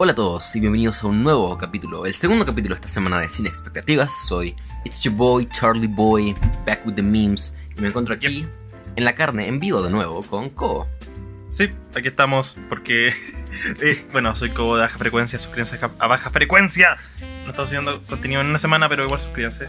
Hola a todos y bienvenidos a un nuevo capítulo, el segundo capítulo de esta semana de Sin Expectativas. Soy It's Your Boy, Charlie Boy, back with the memes. Y me encuentro aquí en la carne, en vivo de nuevo, con Ko. Sí, aquí estamos porque, eh, bueno, soy Cobo de baja frecuencia, suscríbanse a baja frecuencia. No estamos subiendo contenido en una semana, pero igual suscríbanse.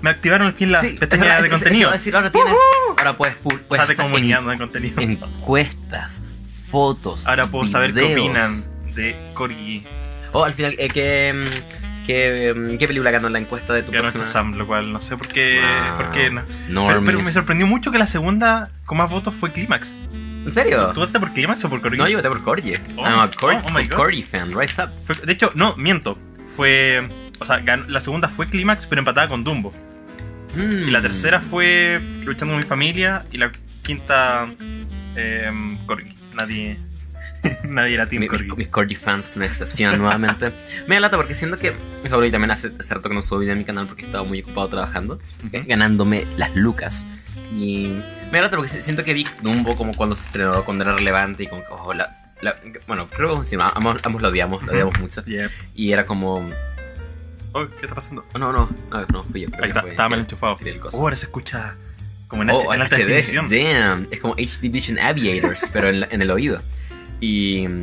Me activaron al fin la Sí, pestaña es- de es- contenido. decir, ahora tienes, ahora puedes, puedes comunidad, en- de contenido. encuestas, fotos. Ahora puedo saber qué opinan de Corgi. Oh, al final, eh, ¿qué, mm, qué, mm, qué película ganó la encuesta de tu Ganó próxima? Sam, lo cual no sé por qué. Ah, por qué no. Pero, me sorprendió mucho que la segunda con más votos fue Clímax. ¿En serio? ¿Tú votaste por Clímax o por Corgi? No, yo voté por Corgi. Oh, I'm a Cor- oh, oh my God. Corgi fan, rise up. Fue- de hecho, no, miento. Fue. O sea, ganó- la segunda fue Clímax, pero empatada con Dumbo. Y la Mm. tercera fue Luchando con mi familia. Y la quinta. Eh, Corgi. Nadie. nadie era Team Mi- Corgi. mis, mis Corgi fans me decepcionan nuevamente. Me da lata porque siento que. Eso y también hace, hace rato que no subo video en mi canal porque estaba muy ocupado trabajando, eh, ganándome las lucas. Y me da lata porque si- siento que vi Dumbo como cuando se estrenó, cuando era relevante y como que, oh, la- la- bueno, creo que a decir, ambos, ambos lo odiamos, lo odiamos mucho. Yeah. Y era como. Oh, ¿qué está pasando? oh, no, no, no, no, fui yo. Ahí está, fue- estaba mal enchufado. Oh, ahora se escucha como en, Oh, H- en alta HD, definición. Damn, es como HD Vision Aviators, pero en, en el oído. Y. mm,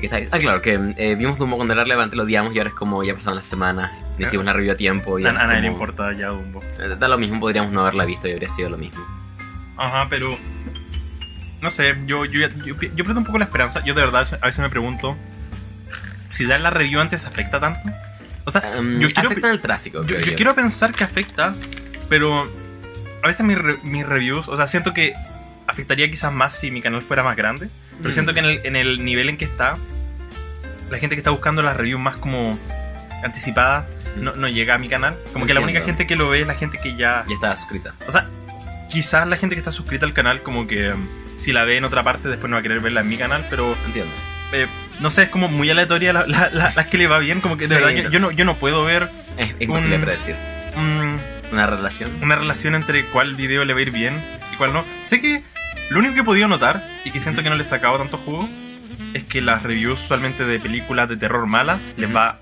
¿qué está? Ah, claro, que eh, vimos Dumbo cuando era relevante, lo odiamos y ahora es como ya pasaron las semanas, no hicimos la review a tiempo. Y A, nadie le importa ya Dumbo. eh, Da lo mismo, podríamos no haberla visto y habría sido lo mismo. Ajá, pero. No sé, yo, yo, yo, yo pierdo un poco la esperanza. Yo de verdad a veces me pregunto si dar la review antes afecta tanto. O sea, Um, yo quiero. afecta el tráfico, yo yo. quiero pensar que afecta, pero a veces mis, re- mis reviews, o sea, siento que afectaría quizás más si mi canal fuera más grande, pero Mm. siento que en el, en el nivel en que está, la gente que está buscando las reviews más como anticipadas no, no llega a mi canal. Como que la única Entiendo. gente que lo ve es la gente que ya... Ya estaba suscrita. O sea, quizás la gente que está suscrita al canal como que um, si la ve en otra parte después no va a querer verla en mi canal, pero Entiendo. eh, no sé, es como muy aleatoria la- la- la- las que le va bien, como que de Sí, verdad yo, no. yo no, yo no puedo ver Es, es imposible Un- predecir. mm, Una relación. una relación entre cuál video le va a ir bien y cuál no. Sé que lo único que he podido notar y que siento que no le he sacado tanto jugo es que las reviews usualmente de películas de terror malas les va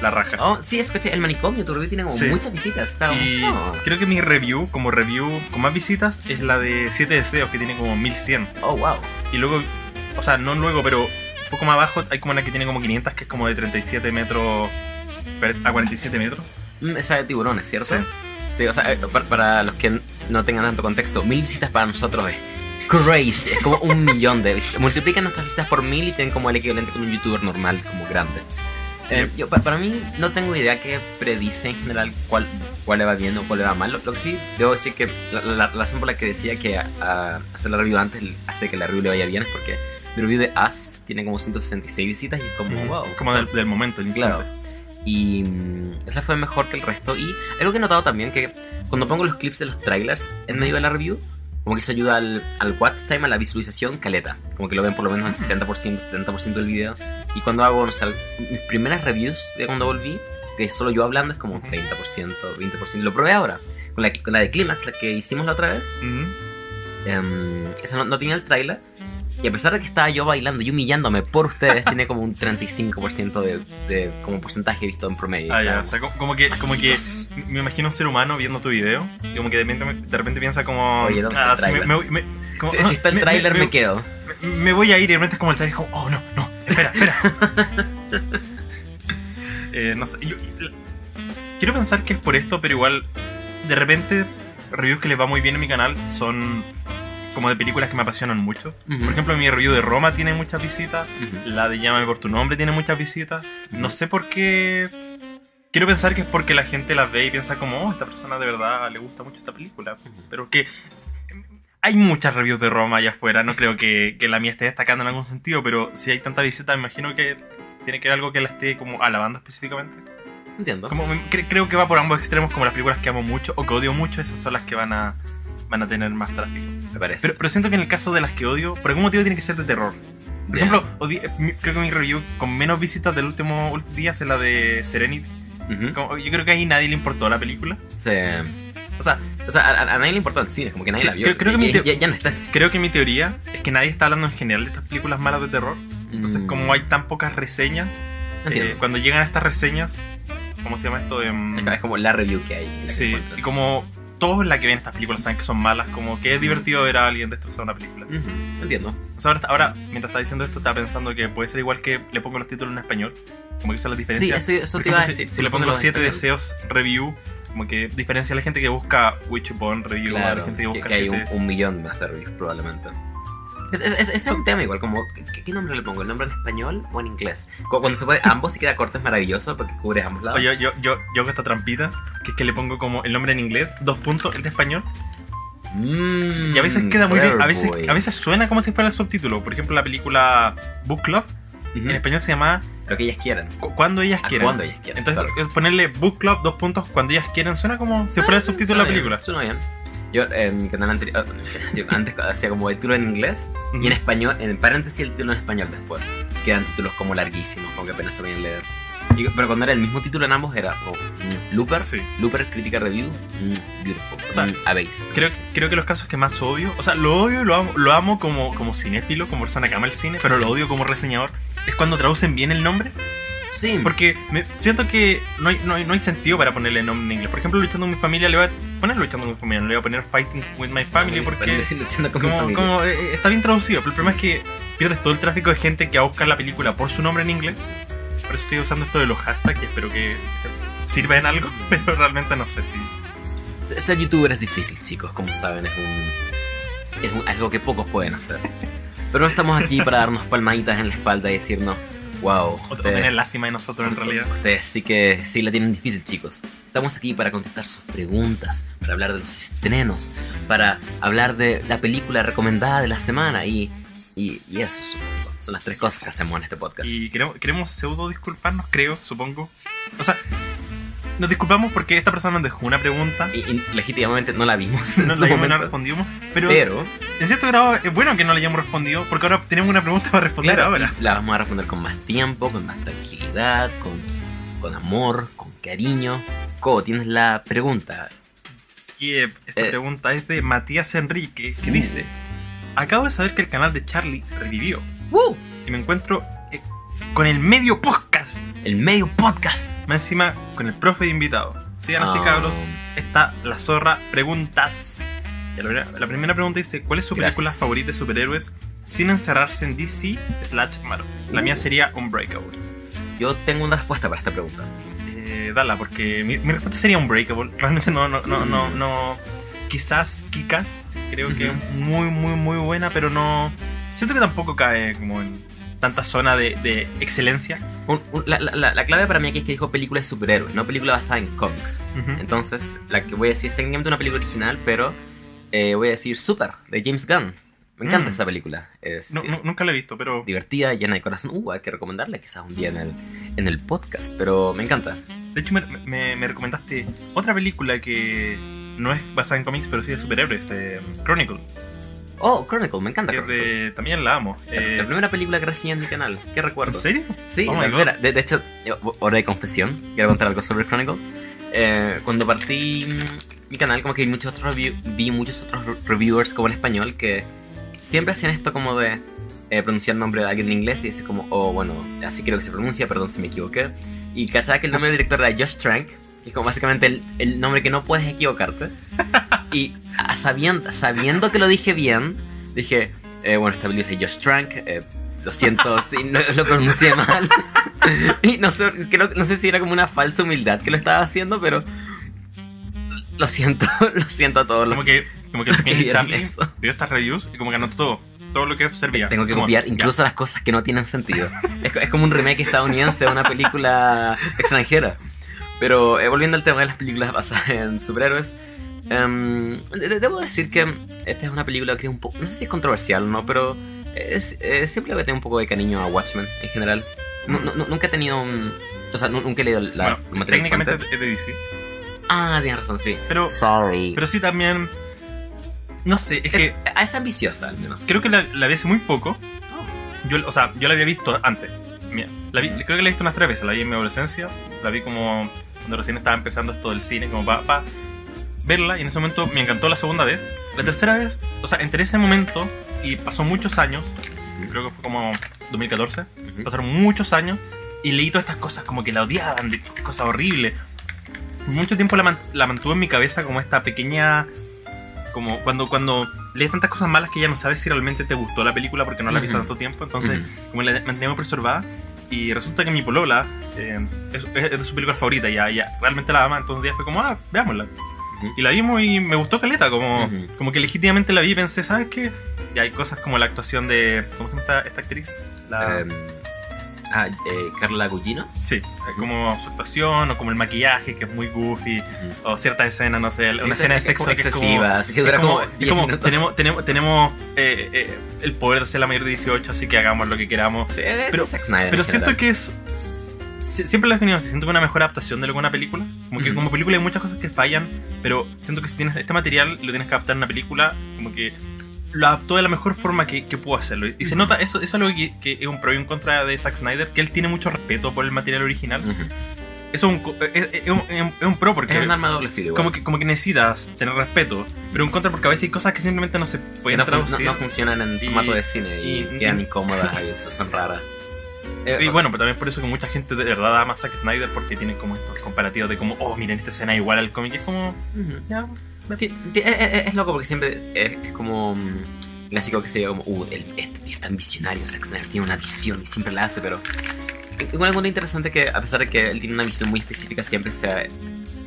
la raja. Oh, sí, escuché, el manicomio, tu review tiene como Sí. muchas visitas. Está Y oh, creo que mi review, como review con más visitas, es la de 7 deseos, que tiene como 1100. oh, wow. Y luego, o sea, no luego, pero un poco más abajo hay como una que tiene como 500, que es como de 37 metros a 47 metros. Mm, Esa de tiburones, ¿cierto? Sí. Sí, o sea, eh, para, para los que no tengan tanto contexto, mil visitas para nosotros es crazy. Es como un millón de visitas. Multiplican nuestras visitas por mil y tienen como el equivalente con un youtuber normal, como grande. Eh, yo, pa- para mí, no tengo idea que predice en general cuál, cuál le va bien o cuál le va mal. Lo, lo que sí, debo decir que la, la- la razón por la que decía que a- a hacer la review antes hace que la review le vaya bien es porque mi review de Us tiene como 166 visitas y es como, wow. Como del, del momento, el instante. Claro. Y mm, esa fue mejor que el resto. Y algo que he notado también que cuando pongo los clips de los trailers en medio de la review, como que eso ayuda al, al watch time, a la visualización, caleta. Como que lo ven por lo menos el 60%, 70% del video. Y cuando hago, no sé, mis primeras reviews de cuando volví, que solo yo hablando es como un 30%, 20%. Lo probé ahora. Con la, con la de Climax, la que hicimos la otra vez. Ujú. Em, esa no, no tenía el trailer. Y a pesar de que estaba yo bailando y humillándome por ustedes, tiene como un 35% de, de como porcentaje visto en promedio. Ah, ya, o sea, co- como que, como que me imagino un ser humano viendo tu video y como que de repente, de repente piensa como... Oye, ¿dónde está el sí, me, tráiler? me voy- me- como- Si, si está el tráiler me, quedo. me- voy a ir y de repente es como el trailer, como, oh, no, no, espera, espera. Eh, no sé, yo- quiero pensar que es por esto, pero igual, de repente, reviews que les va muy bien en mi canal son como de películas que me apasionan mucho. Por ejemplo, mi review de Roma tiene muchas visitas. La de Llámame por tu nombre tiene muchas visitas. No sé por qué. Quiero pensar que es porque la gente las ve y piensa como, oh, esta persona de verdad le gusta mucho esta película. Pero que hay muchas reviews de Roma allá afuera. No creo que, que la mía esté destacando en algún sentido, pero si hay tanta visita, me imagino que tiene que ver algo que la esté como alabando específicamente. Entiendo. Como, cre- creo que va por ambos extremos, como las películas que amo mucho o que odio mucho, esas son las que van a, van a tener más tráfico. Me parece. Pero, pero siento que en el caso de las que odio, por algún motivo tiene que ser de terror. Por Ya. ejemplo, odi- mi- creo que mi review con menos visitas del último día es la de Serenity. Ujú. Como- yo creo que ahí nadie le importó la película. Sí. O sea, O sea, a, a- nadie le importó en cine, como que nadie Sí, la vio. creo- creo que mi ya, ya- no está creo que mi teoría es que nadie está hablando en general de estas películas malas de terror. Entonces, Mm. como hay tan pocas reseñas, eh, cuando llegan estas reseñas, ¿cómo se llama esto? Em, Es, como la review que hay. que sí, encuentran. y como todos la que ven estas películas saben que son malas, como que es divertido ver a alguien destrozar una película. Entiendo. O sea, ahora, ahora, mientras estaba diciendo esto, estaba pensando que puede ser igual que le pongo los títulos en español. Como que esa es la diferencia. Sí, eso, te iba a si- decir. Si, le pongo los Póngalo 7 en deseos review, como que diferencia a la gente que busca Witchbone review a la gente que que, busca que hay un, 7 un millón más de reviews probablemente. Es, es, es- un tema igual, como, ¿qué, qué nombre le pongo? ¿El nombre en español o en inglés? Cu- Cuando se puede ambos y queda corto es maravilloso porque cubre ambos lados. Oye, yo, yo, yo hago esta trampita, que es que le pongo como el nombre en inglés, dos puntos, el de español, Mm, y a veces queda muy bien, a veces, boy. a veces suena como si fuera el subtítulo. Por ejemplo, la película Book Club, Ujú. en español se llama Lo que ellas quieran. Cu- Cuando ellas Ah, quieran. cuando ellas quieran, Entonces, es ponerle Book Club, dos puntos, cuando ellas quieran, suena como si fuera el subtítulo de la película. Suena bien. Yo en mi canal anterior, yo antes hacía como el título en inglés Ujú. y en español, en paréntesis el título en español después. Quedan títulos como larguísimos, como que apenas se sabían leer. Y- pero cuando era el mismo título en ambos era oh, mm, Looper, Sí. Looper Crítica Review, mm, Beautiful. O sea, mm, a base. Creo, creo que los casos que más odio, o sea, lo odio lo amo, lo amo como, como cinéfilo, como persona que ama el cine, pero lo odio como reseñador, es cuando traducen bien el nombre, Sí, porque me- siento que no hay, no, hay, no hay sentido para ponerle nombre en inglés. Por ejemplo, Luchando con mi familia, le voy a poner Luchando con mi familia, no le voy a poner Fighting with my family, porque Paréntesis, luchando con mi como, familia. como, eh, está bien traducido, pero el problema es que pierdes todo el tráfico de gente que va a buscar la película por su nombre en inglés. Por eso estoy usando esto de los hashtags espero que sirva en algo, pero realmente no sé si... Ser youtuber es difícil, chicos, como saben, es un, es un- algo que pocos pueden hacer. Pero no estamos aquí para darnos palmaditas en la espalda y decirnos, wow, O, o tener lástima de nosotros en realidad. Ustedes sí que sí la tienen difícil, chicos. Estamos aquí para contestar sus preguntas, para hablar de los estrenos, para hablar de la película recomendada de la semana y, y, y eso. Son las tres cosas que hacemos en este podcast. Y queremos, queremos pseudo disculparnos, creo, supongo. O sea, nos disculpamos porque esta persona nos dejó una pregunta. Y, y legítimamente no la vimos No la hayamos- no respondimos, pero, pero en cierto grado es bueno que no la hayamos respondido porque ahora tenemos una pregunta para responder claro, ahora. la vamos a responder con más tiempo, con más tranquilidad, con, con amor, con cariño. Co, tienes la pregunta. Esta Eh. pregunta es de Matías Enrique que Uh. dice: Acabo de saber que el canal de Charlie revivió ¡Woo! y me encuentro eh, con el medio podcast. El medio podcast. Más encima con el profe de invitado. Sigan así, Ah. cabros. Está la zorra preguntas. La, primera, pregunta dice: ¿Cuál es su Gracias. película favorita de superhéroes sin encerrarse en DC slash Marvel? La mía sería Unbreakable. Yo tengo una respuesta para esta pregunta. Eh, dala, porque mi, mi respuesta sería Unbreakable. Realmente no, no, no, no, no. Quizás Kikas, creo que es muy, muy, muy buena, pero no. Siento que tampoco cae como en tanta zona de, de excelencia. Un- un- la, la- la- la clave para mí aquí es que dijo película de superhéroes, no película basada en cómics. Entonces, la que voy a decir es técnicamente una película original, pero eh, voy a decir Super, de James Gunn. Me encanta Mm. esa película. Es No- no- nunca la he visto, pero. divertida, llena de corazón. Uh, hay que recomendarla quizás un día en el, en el podcast, pero me encanta. De hecho, me, me- me recomendaste otra película que no es basada en cómics, pero sí de superhéroes, eh, Chronicle. Oh, Chronicle, me encanta. Chronicle. de, también la amo. La- Eh, La primera película que recibí en mi canal. ¿Qué ¿En recuerdos? serio? Sí, Oh la. De, de hecho, hora de confesión, quiero contar algo sobre Chronicle. Eh, cuando partí mi canal, como que vi muchos otros, review- vi muchos otros re- reviewers como en español que siempre hacían esto como de eh, pronunciar el nombre de alguien en inglés y decir como, oh, bueno, así creo que se pronuncia, perdón si me equivoqué. Y cachaba que el nombre del director era Josh Trank, que es como básicamente el, el nombre que no puedes equivocarte. y a- sabiendo, sabiendo que lo dije bien, dije, eh, bueno, esta película es de Josh Trank, eh, lo siento si no lo pronuncié mal. y no sé, creo, no sé si era como una falsa humildad que lo estaba haciendo, pero lo siento, lo siento a todos los Como que, como que que Charlie eso. vio estas reviews y como que anotó todo. Todo lo que servía. Tengo que Como, copiar ya, incluso las cosas que no tienen sentido. Es, es como un remake estadounidense de una película extranjera. Pero eh, volviendo al tema de las películas basadas en superhéroes, em, de- de- debo decir que esta es una película que es un poco, no sé si es controversial o no, pero es, eh, siempre le tengo un poco de cariño a Watchmen en general. Nu- nu- nunca he tenido un... O sea, nu- nunca he leído la Bueno, técnicamente fuente. es de DC. Ah, tienes razón, sí. Pero- Sorry. Pero sí también. No sé, es que es, es ambiciosa al menos. creo que la, la vi hace muy poco. Yo, o sea, yo la había visto antes. Mira, la vi- creo que la he visto unas tres veces. La vi en mi adolescencia. La vi como cuando recién estaba empezando esto del cine, como para verla. Y en ese momento me encantó la segunda vez. La tercera vez, o sea, entre ese momento y pasó muchos años. Creo que fue como 2014. Ujú. Pasaron muchos años y leí todas estas cosas como que la odiaban, de cosas horribles. Mucho tiempo la, man- la mantuve en mi cabeza como esta pequeña... Como cuando, cuando lees tantas cosas malas que ya no sabes si realmente te gustó la película porque no la has visto Ujú. tanto tiempo. Entonces, Ujú. como la mantengo preservada. Y resulta que mi polola eh, es, es de su película favorita, ya, ya realmente la ama. Entonces un día fue como, ah, veámosla. Y la vimos y me gustó Caleta, como, como que legítimamente la vi y pensé, ¿sabes qué? Y hay cosas como la actuación de. ¿Cómo se llama esta, esta actriz? La, Em, ah, eh, Carla Gugino. sí, como su actuación o como el maquillaje que es muy goofy o ciertas escenas, no sé, una Es- escena de sexo que es como. excesiva, así que dura es como, como es 10 como, minutos. tenemos, tenemos, tenemos eh, eh, el poder de ser la mayor de 18, así que hagamos lo que queramos. Sí, es- Pero- Pero en siento que es. si- Siempre lo he definido así, siento que es una mejor adaptación de lo que una película. Como que como película hay muchas cosas que fallan, pero siento que si tienes este material lo tienes que adaptar en una película, como que lo adaptó de la mejor forma que, que pudo hacerlo. Y se nota, eso, eso es algo que, que es un pro y un contra de Zack Snyder, que él tiene mucho respeto por el material original. Eso es un, es, es un, es un pro porque... Es un arma doble filo. Como que, como que necesitas tener respeto, pero un contra porque a veces hay cosas que simplemente no se pueden no, traducir. no funcionan en Y- formato de cine y, y- quedan incómodas y eso son raras. Eh, Y bueno, pero también por eso que mucha gente de verdad ama a Zack Snyder porque tiene como estos comparativos de como, oh, miren, esta escena es igual al cómic. Es como, ya, Es, es- es loco porque siempre es, como mm, clásico que se diga como, uh, el, este es tan visionario, Zack Snyder tiene una visión y siempre la hace, pero igual algo interesante que a pesar de que él tiene una visión muy específica, siempre se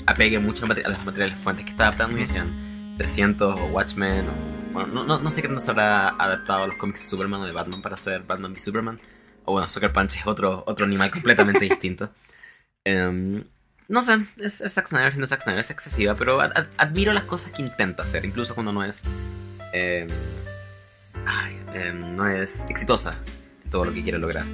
apegue mucho a los materiales fuentes que está adaptando, y decían 300 o Watchmen, o, bueno, no, no, sé qué se habrá adaptado a los cómics de Superman o de Batman para hacer Batman v Superman, o bueno, Sucker Punch es otro, otro animal completamente distinto. Em, no sé, es, es Zack Snyder siendo Zack Snyder, es excesiva, pero ad- ad- admiro las cosas que intenta hacer, incluso cuando no es. em, ay, em, no es exitosa todo lo que quiere lograr.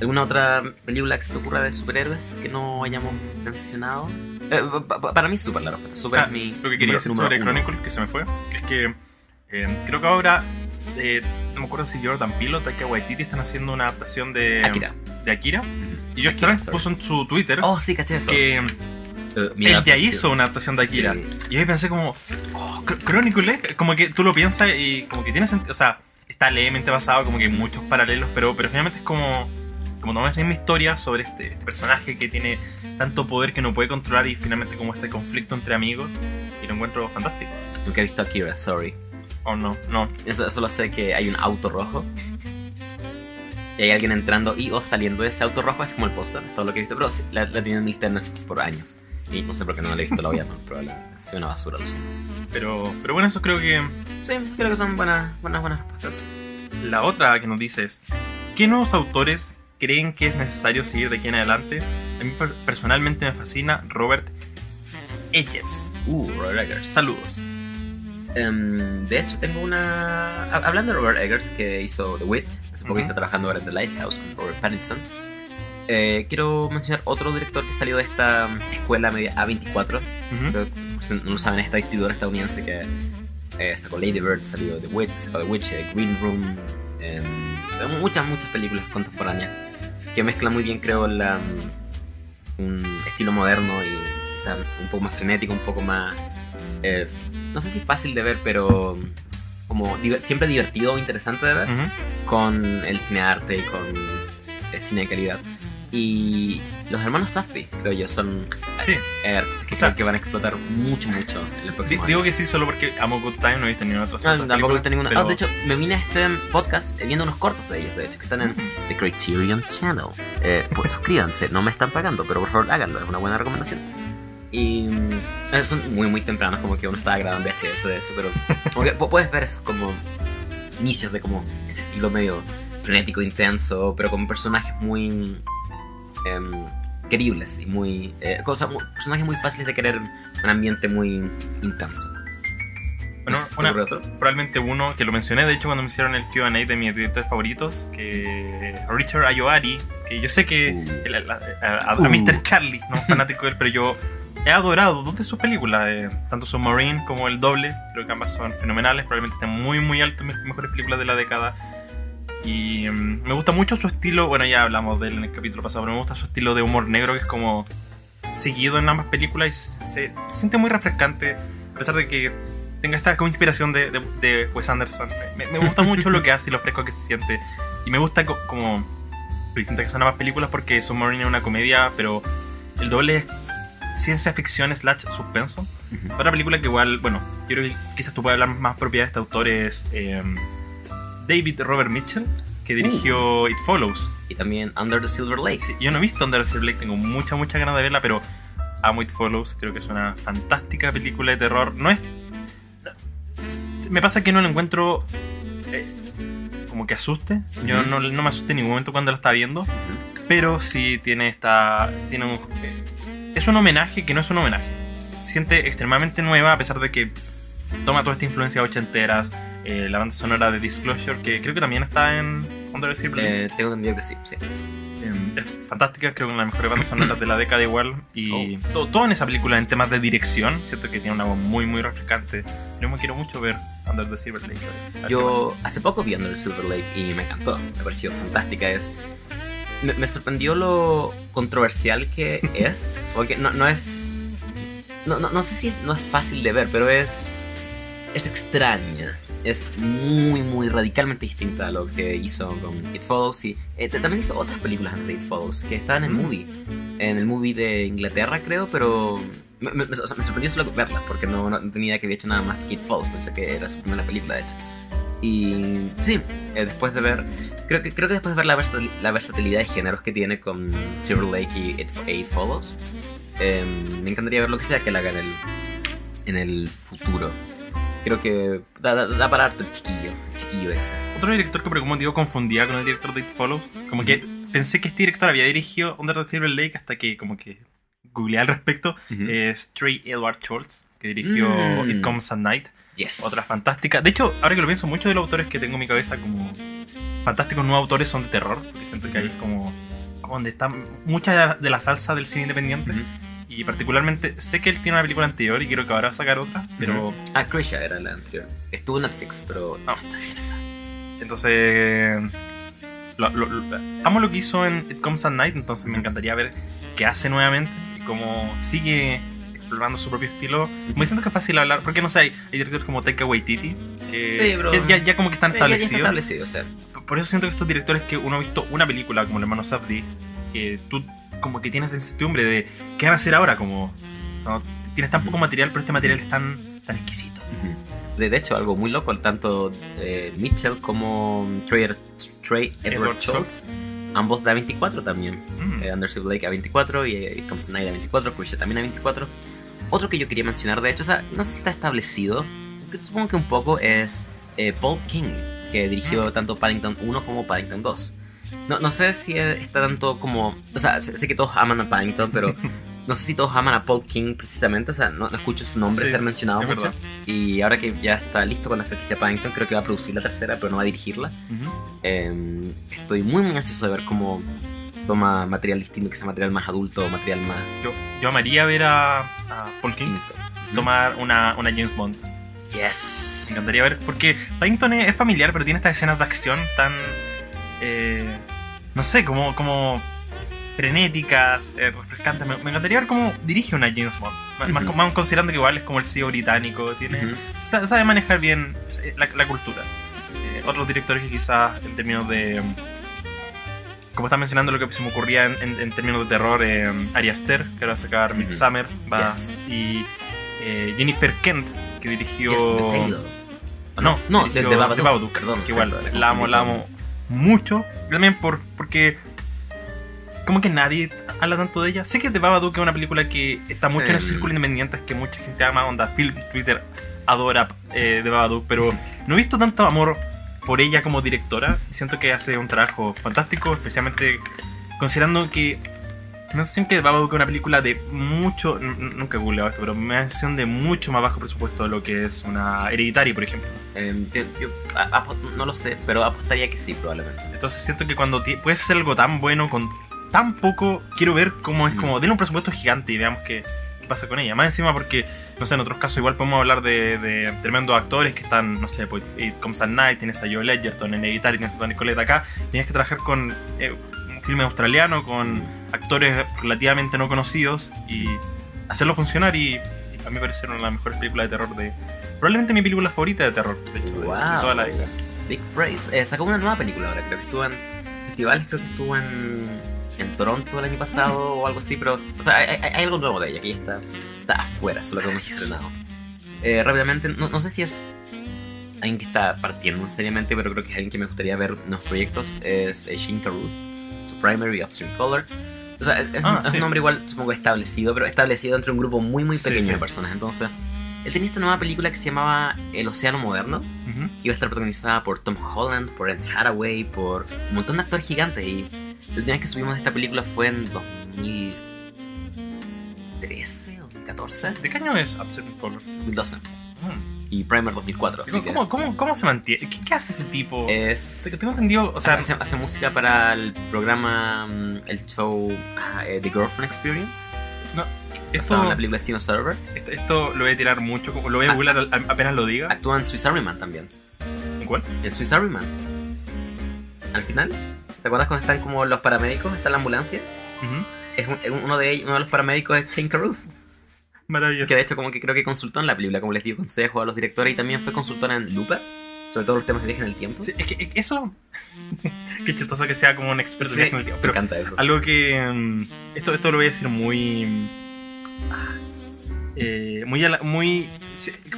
¿Alguna otra película que se te ocurra de superhéroes que no hayamos mencionado? Eh, pa- pa- para mí, Super, la respuesta. Super Ah, es mi. lo que quería decir sobre uno. Chronicles, que se me fue, es que eh, creo que ahora, eh, no me acuerdo si Jordan Peele o Taika Waititi están haciendo una adaptación de Akira. De Akira. Y Josh Akira, Trank sorry. puso en su Twitter Oh, sí, caché eso. que mi él ya hizo una adaptación de Akira. Sí. Y ahí pensé como, oh, Chr- Chronicles, como que tú lo piensas y como que tiene sentido, o sea, está levemente basado, como que hay muchos paralelos, pero, pero finalmente es como, como tomar esa misma historia sobre este, este personaje que tiene tanto poder que no puede controlar y finalmente como este conflicto entre amigos. Y lo encuentro fantástico. Nunca he visto Akira, sorry. Oh, no, no. Eso, solo sé que hay un auto rojo. Y hay alguien entrando y o saliendo de ese auto rojo, es como el póster, es todo lo que he visto. Pero sí, la, la tienen en mi lista de Netflix por años. Y no sé por qué no la he visto, la voy a ver, pero la, soy una basura, lo siento. Pero, pero bueno, eso creo que Sí, creo que son buenas, buenas, buenas respuestas. la otra que nos dice es, ¿qué nuevos autores creen que es necesario seguir de aquí en adelante? A mí per- personalmente me fascina Robert Eggers. Uh, Robert Eggers. Saludos. Em, de hecho, tengo una. ha- Hablando de Robert Eggers, que hizo The Witch, hace poco está trabajando ahora en The Lighthouse con Robert Pattinson. eh, quiero mencionar otro director que salió de esta escuela media A24. Ujú. que, si no lo saben, esta distribuidora estadounidense que eh, sacó Lady Bird, salió The Witch, sacó The Witch, eh, Green Room, em, muchas, muchas películas contemporáneas que mezclan muy bien, creo, la, un estilo moderno y quizá un poco más frenético, un poco más, no sé si fácil de ver, pero como diver- siempre divertido o interesante de ver, Ujú. con el cine arte y con el cine de calidad. Y los hermanos Safdie, creo yo, son Sí. eh, artistas que O sea- creo que van a explotar mucho, mucho en el próximo digo año. que sí solo porque amo Good Time, no he visto ninguna otra. No, tampoco he visto ninguna. pero- Ah, de hecho, me vine a este podcast eh, viendo unos cortos de ellos, de hecho, que están en The Criterion Channel. Eh, pues suscríbanse, no me están pagando, pero por favor háganlo, es una buena recomendación. Y mm, eh, son muy, muy tempranos, como que uno estaba grabando en VHS, de hecho, pero como que puedes ver esos como inicios de como ese estilo medio frenético, intenso, pero con personajes muy em, queribles y muy. eh, cosas, personajes muy fáciles de querer, un ambiente muy intenso. Bueno, una- probablemente uno que lo mencioné, de hecho, cuando me hicieron el QA de mis directores favoritos, que Richard Ayoari, que yo sé que Uh. el- a, a- a Uh. Mr. Charlie, no fanático de él, pero yo he adorado dos de sus películas, eh, tanto Submarine como El Doble, creo que ambas son fenomenales, probablemente estén muy, muy alto en mis mejores películas de la década. Y mm, me gusta mucho su estilo, bueno, ya hablamos de él en el capítulo pasado, pero me gusta su estilo de humor negro que es como seguido en ambas películas y se, se siente muy refrescante, a pesar de que tenga esta como inspiración de, de, de Wes Anderson. Me, me gusta mucho lo que hace y lo fresco que se siente. Y me gusta co- como lo distinta que son ambas películas porque Submarine es una comedia, pero el doble es ciencia ficción slash suspenso. Otra película que igual, bueno, yo creo que quizás tú puedes hablar más propiedad de este autor es eh, David Robert Mitchell, que dirigió It Follows. Y también Under the Silver Lake. Sí, yo no he visto Under the Silver Lake, tengo mucha, mucha ganas de verla, pero amo It Follows, creo que es una fantástica película de terror. No es... Me pasa que no la encuentro eh, como que asuste. Yo no, no me asusté en ningún momento cuando la estaba viendo, pero sí tiene esta... Tiene un, eh, es un homenaje que no es un homenaje. Se siente extremadamente nueva a pesar de que toma toda esta influencia ochenteras, eh, la banda sonora de Disclosure, que creo que también está en Under the Silver Lake. Eh, tengo entendido que sí, sí. Eh, es fantástica, creo que una de las mejores bandas sonoras de la década igual. Y Oh. todo, todo en esa película en temas de dirección, siento que tiene una voz muy, muy refrescante. Yo me quiero mucho ver Under the Silver Lake. Yo hace poco vi Under the Silver Lake y me encantó. Me pareció fantástica. Es, me, me sorprendió lo controversial que es. Porque no, no es. No, no, no sé si no es fácil de ver, pero es. Es extraña. Es muy, muy radicalmente distinta a lo que hizo con It Follows. Y eh, también hizo otras películas antes de It Follows que estaban en el movie. En el movie de Inglaterra, creo, pero. Me, me- o sea, me sorprendió solo verla porque no, no tenía idea que había hecho nada más que It Follows. Pensé que era su primera película, de hecho. Y sí, eh, después de ver, creo que, creo que después de ver la, versatil- la versatilidad de géneros que tiene con Silver Lake y It, It Follows, eh, me encantaría ver lo que sea que él haga en el, en el futuro. Creo que da, da, da para harto el chiquillo, el chiquillo ese. Otro director que por algún motivo confundía con el director de It Follows. Como que pensé que este director había dirigido Under the Silver Lake hasta que como que googleé al respecto. Es Trey Edward Schultz, que dirigió Mm. It Comes at Night. Yes. Otra fantástica. De hecho, ahora que lo pienso, muchos de los autores que tengo en mi cabeza como fantásticos nuevos autores son de terror. Porque siento que ahí es como donde está mucha de la salsa del cine independiente. Ujú. Y particularmente, sé que él tiene una película anterior y quiero que ahora va a sacar otra. Pero Ujú. Ah, Krisha era la anterior. Estuvo en Netflix, pero no, está bien, está bien. Entonces, lo- lo- lo- amo lo que hizo en It Comes at Night. Entonces, me encantaría ver qué hace nuevamente y cómo sigue explorando su propio estilo. Me siento que es fácil hablar, porque no sé, hay, hay directores como Taika Waititi que Sí, bro. ya, ya- como que están Ya- ya está establecidos. establecido, o sea. Por eso siento que estos directores que uno ha visto una película como el hermano Safdie, que tú como que tienes la incertidumbre de qué van a hacer ahora, como ¿no? tienes tan poco material, pero este material es tan, tan exquisito. De, hecho, algo muy loco, tanto eh, Mitchell como Trey, Trey Edward, Edward Schultz, ambos de A24 también. Mm. Eh, Under Silver Lake A24 y eh, Comes at Night A24, Cruise también A24. Otro que yo quería mencionar, de hecho, o sea, no sé si está establecido, que supongo que un poco es eh, Paul King, que dirigió Mm. tanto Paddington 1 como Paddington 2. No, no sé si está tanto como. O sea, sé, sé que todos aman a Paddington, pero no sé si todos aman a Paul King precisamente. O sea, no, no escucho su nombre Sí, ser mencionado mucho. verdad. Y ahora que ya está listo con la franquicia Paddington, creo que va a producir la tercera, pero no va a dirigirla. Ujú. Eh, estoy muy, muy ansioso de ver cómo toma material distinto, que sea material más adulto, material más Yo, yo amaría ver a, a Paul King distinto. tomar una, una James Bond. Yes. Me encantaría ver, porque Paddington es, familiar, pero tiene estas escenas de acción tan. eh, no sé, como, como frenéticas, eh, refrescantes. Me, me encantaría ver cómo dirige una James Bond. Más, considerando que igual es como el CEO británico, tiene, sabe manejar bien eh, la, la cultura. Eh, otros directores que quizás en términos de. Como estás mencionando lo que se me ocurría en, en- en términos de terror, eh, Ari Aster, que va a sacar. Midsummer, va, Yes. y eh, Jennifer Kent, que dirigió. Yes, Taylor. No, no, dirigió de- de Babadook, Babadook, perdón, que igual, cierto, la amo, la amo mucho. También por, porque. Como que nadie habla tanto de ella. Sé que The Babadook es una película que está Sí. mucho en esos círculos independientes que mucha gente ama. Onda, Phil Twitter adora eh, The Babadook, pero no he visto tanto amor por ella como directora. Siento que hace un trabajo fantástico, especialmente considerando que. La sensación que Babadook es una película de mucho. Nunca he googleado esto, pero me da la sensación de mucho más bajo presupuesto de lo que es una Hereditary, por ejemplo. Eh, yo, a- no lo sé, pero apostaría que sí, probablemente. Entonces siento que cuando puedes hacer algo tan bueno con tan poco, quiero ver cómo es Mm. como, denle un presupuesto gigante y veamos qué, qué pasa con ella. Más encima porque, no sé, en otros casos igual podemos hablar de, de tremendos actores que están, no sé, pues It Comes at Night, tienes a Joe Ledgerton en Hereditary, tienes a Tony Collette acá, tienes que trabajar con eh, filme australiano, con actores relativamente no conocidos y hacerlo funcionar y, y a mí me parece una de las mejores películas de terror de, Probablemente mi película favorita de terror, de hecho, de- de Wow. toda la década. Big Praise. Eh, sacó una nueva película ahora, creo que estuvo en festivales, creo que estuvo en, en Toronto el año pasado o algo así, pero. O sea, hay, hay- hay algo nuevo de ella, que ya está, está afuera, solo que ha estrenado. Eh, rápidamente, no, no sé si es alguien que está partiendo seriamente, pero creo que es alguien que me gustaría ver en los proyectos. Es eh, Shin Carruth, su primary Upstream Color. O sea, es, Ah, un, es sí. un nombre igual, supongo, establecido, pero establecido entre un grupo muy, muy Sí, pequeño sí. de personas. Entonces, él tenía esta nueva película que se llamaba El Océano Moderno Ujú. iba a estar protagonizada por Tom Holland, por Anne Hathaway, por un montón de actores gigantes. Y la última vez que subimos esta película fue en 2013, 2014, ¿De qué año es Observant Color? 2012 Mm. Y Primer 2004. Así ¿Cómo, cómo, cómo se mantiene? ¿Qué, qué hace ese tipo? es. Te- Tengo entendido, o sea, hace, hace música para el programa, mm, el show ah, eh, The Girlfriend Experience, basado esto, en la película Steven Soderbergh. esto, esto lo voy a tirar mucho, lo voy a Ah. googlear apenas lo diga. Actúa en Swiss Army Man también. ¿En cuál? En Swiss Army Man. Al final, ¿te acuerdas cuando están como los paramédicos? Está en la ambulancia. Es un- es uno de ellos, uno de los paramédicos es Shane Carruth. Maravilloso. Que de hecho como que creo que consultó en la película, como les dio consejo a los directores y también fue consultora en Looper, sobre todo los temas de viaje en el tiempo. Sí, es que es que eso. Qué chistoso que sea como un experto Sí, en viaje en el tiempo. me encanta eso. algo que. mm, Esto, esto lo voy a decir muy. ah, eh, muy, muy.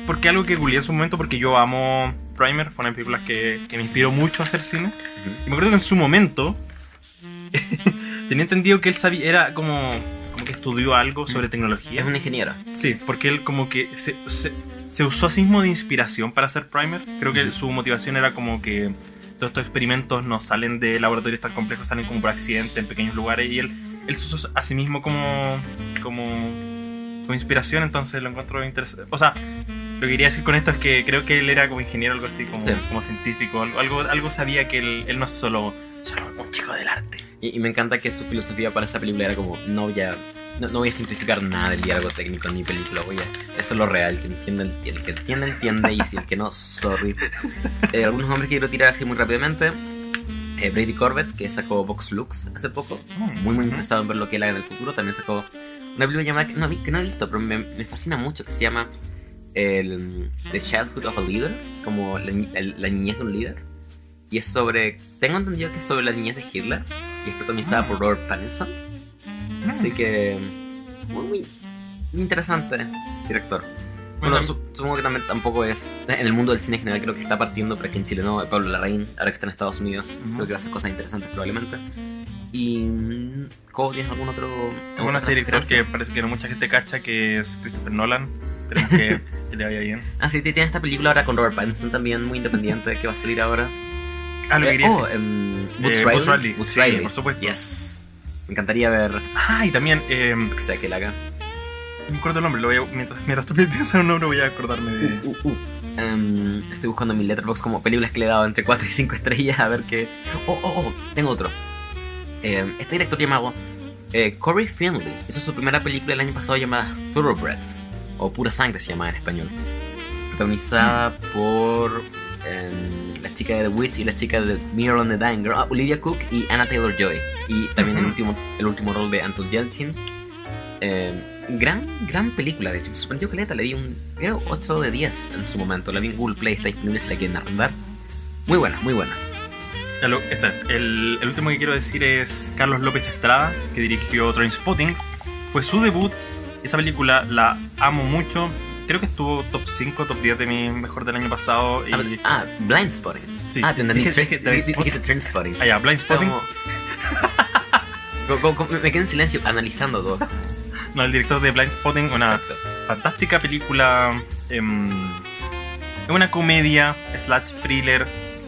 Porque algo que googleé en su momento, porque yo amo Primer, fue una películas que, que me inspiró mucho a hacer cine. Y me acuerdo que en su momento. tenía entendido que él sabía. Era como. Como que estudió algo sobre tecnología. Es un ingeniero. Sí, porque él como que se, se, se usó a sí mismo de inspiración para hacer Primer. Creo que su motivación era como que todos estos experimentos no salen de laboratorios tan complejos, salen como por accidente en pequeños lugares y él, él se usó a sí mismo como, como, como inspiración, entonces lo encuentro interesante. O sea, lo que quería decir con esto es que creo que él era como ingeniero, algo así, como, Sí. como científico, algo, algo, algo sabía que él, él no es solo, solo un chico del arte. Y, y me encanta que su filosofía para esa película era como, no voy a, no, no voy a simplificar nada del diálogo técnico en mi película, voy a, eso es lo real, que entiende, el, el que entiende, entiende, y si el que no, sorry. Eh, algunos nombres que quiero tirar así muy rápidamente. Eh, Brady Corbett, que sacó Vox Lux hace poco, muy muy interesado en ver lo que él haga en el futuro. También sacó una película llamada que no, que no he visto, pero me, me fascina mucho, que se llama el, The Childhood of a Leader, como la, el- la niñez de un líder. Y es sobre, tengo entendido que es sobre la niñez de Hitler, y es protagonizada Ah. por Robert Pattinson. Así que, muy, muy interesante director. Bueno, Bueno, su- supongo que también tampoco es. En el mundo del cine en general creo que está partiendo, pero aquí en Chile no. Pablo Larraín, ahora que está en Estados Unidos, Ujú. creo que va a hacer cosas interesantes probablemente. Y. mm, ¿Cómo tienes algún otro.? Bueno, este director que parece que no mucha gente cacha, que es Christopher Nolan. Esperemos que, que le vaya bien. Ah, sí, tiene esta película ahora con Robert Pattinson también, muy independiente, que va a salir ahora. Ah, lo que Eh, quería oh, em, Boots Eh, Riley. Boots Riley, Boots sí, Riley. por supuesto. Yes. Me encantaría ver Ah, y también, eh, que sea que él haga. no me acuerdo el nombre, lo voy a- mientras, mientras tú piensas un nombre voy a acordarme de... Uh, uh, uh. Em, estoy buscando en mi letterbox como películas que le he dado entre 4 y 5 estrellas a ver qué. Oh, oh, oh, tengo otro. Este director llamado eh, Corey Finley hizo su primera película el año pasado llamada Thoroughbreds, o Pura Sangre se llama en español. Protagonizada por em, la chica de The Witch y la chica de Mirror on the Dying Girl, ah, Olivia Cook y Anna Taylor Joy. Y también el, último, el último rol de Anton Yelchin. Em, gran, gran película, de hecho. Me sorprendió que le di un, creo, 8 de 10 en su momento. La vi en Google Play, está disponible si la quieren arrendar. Muy buena, muy buena. Exacto. El, el último que quiero decir es Carlos López Estrada, que dirigió Trainspotting. Fue su debut. Esa película la amo mucho. Creo que estuvo top 5, top 10 de mi mejor del año pasado. Y... Ah, ah, Blind Spotting. Sí. Ah, te entendí. Dijiste Trainspotting. Ah, ya, Blind Spotting. Como- Co- co- co- me quedé en silencio analizando todo. No, el director de Blind Spotting, una Exacto. fantástica película. em, es una comedia slash thriller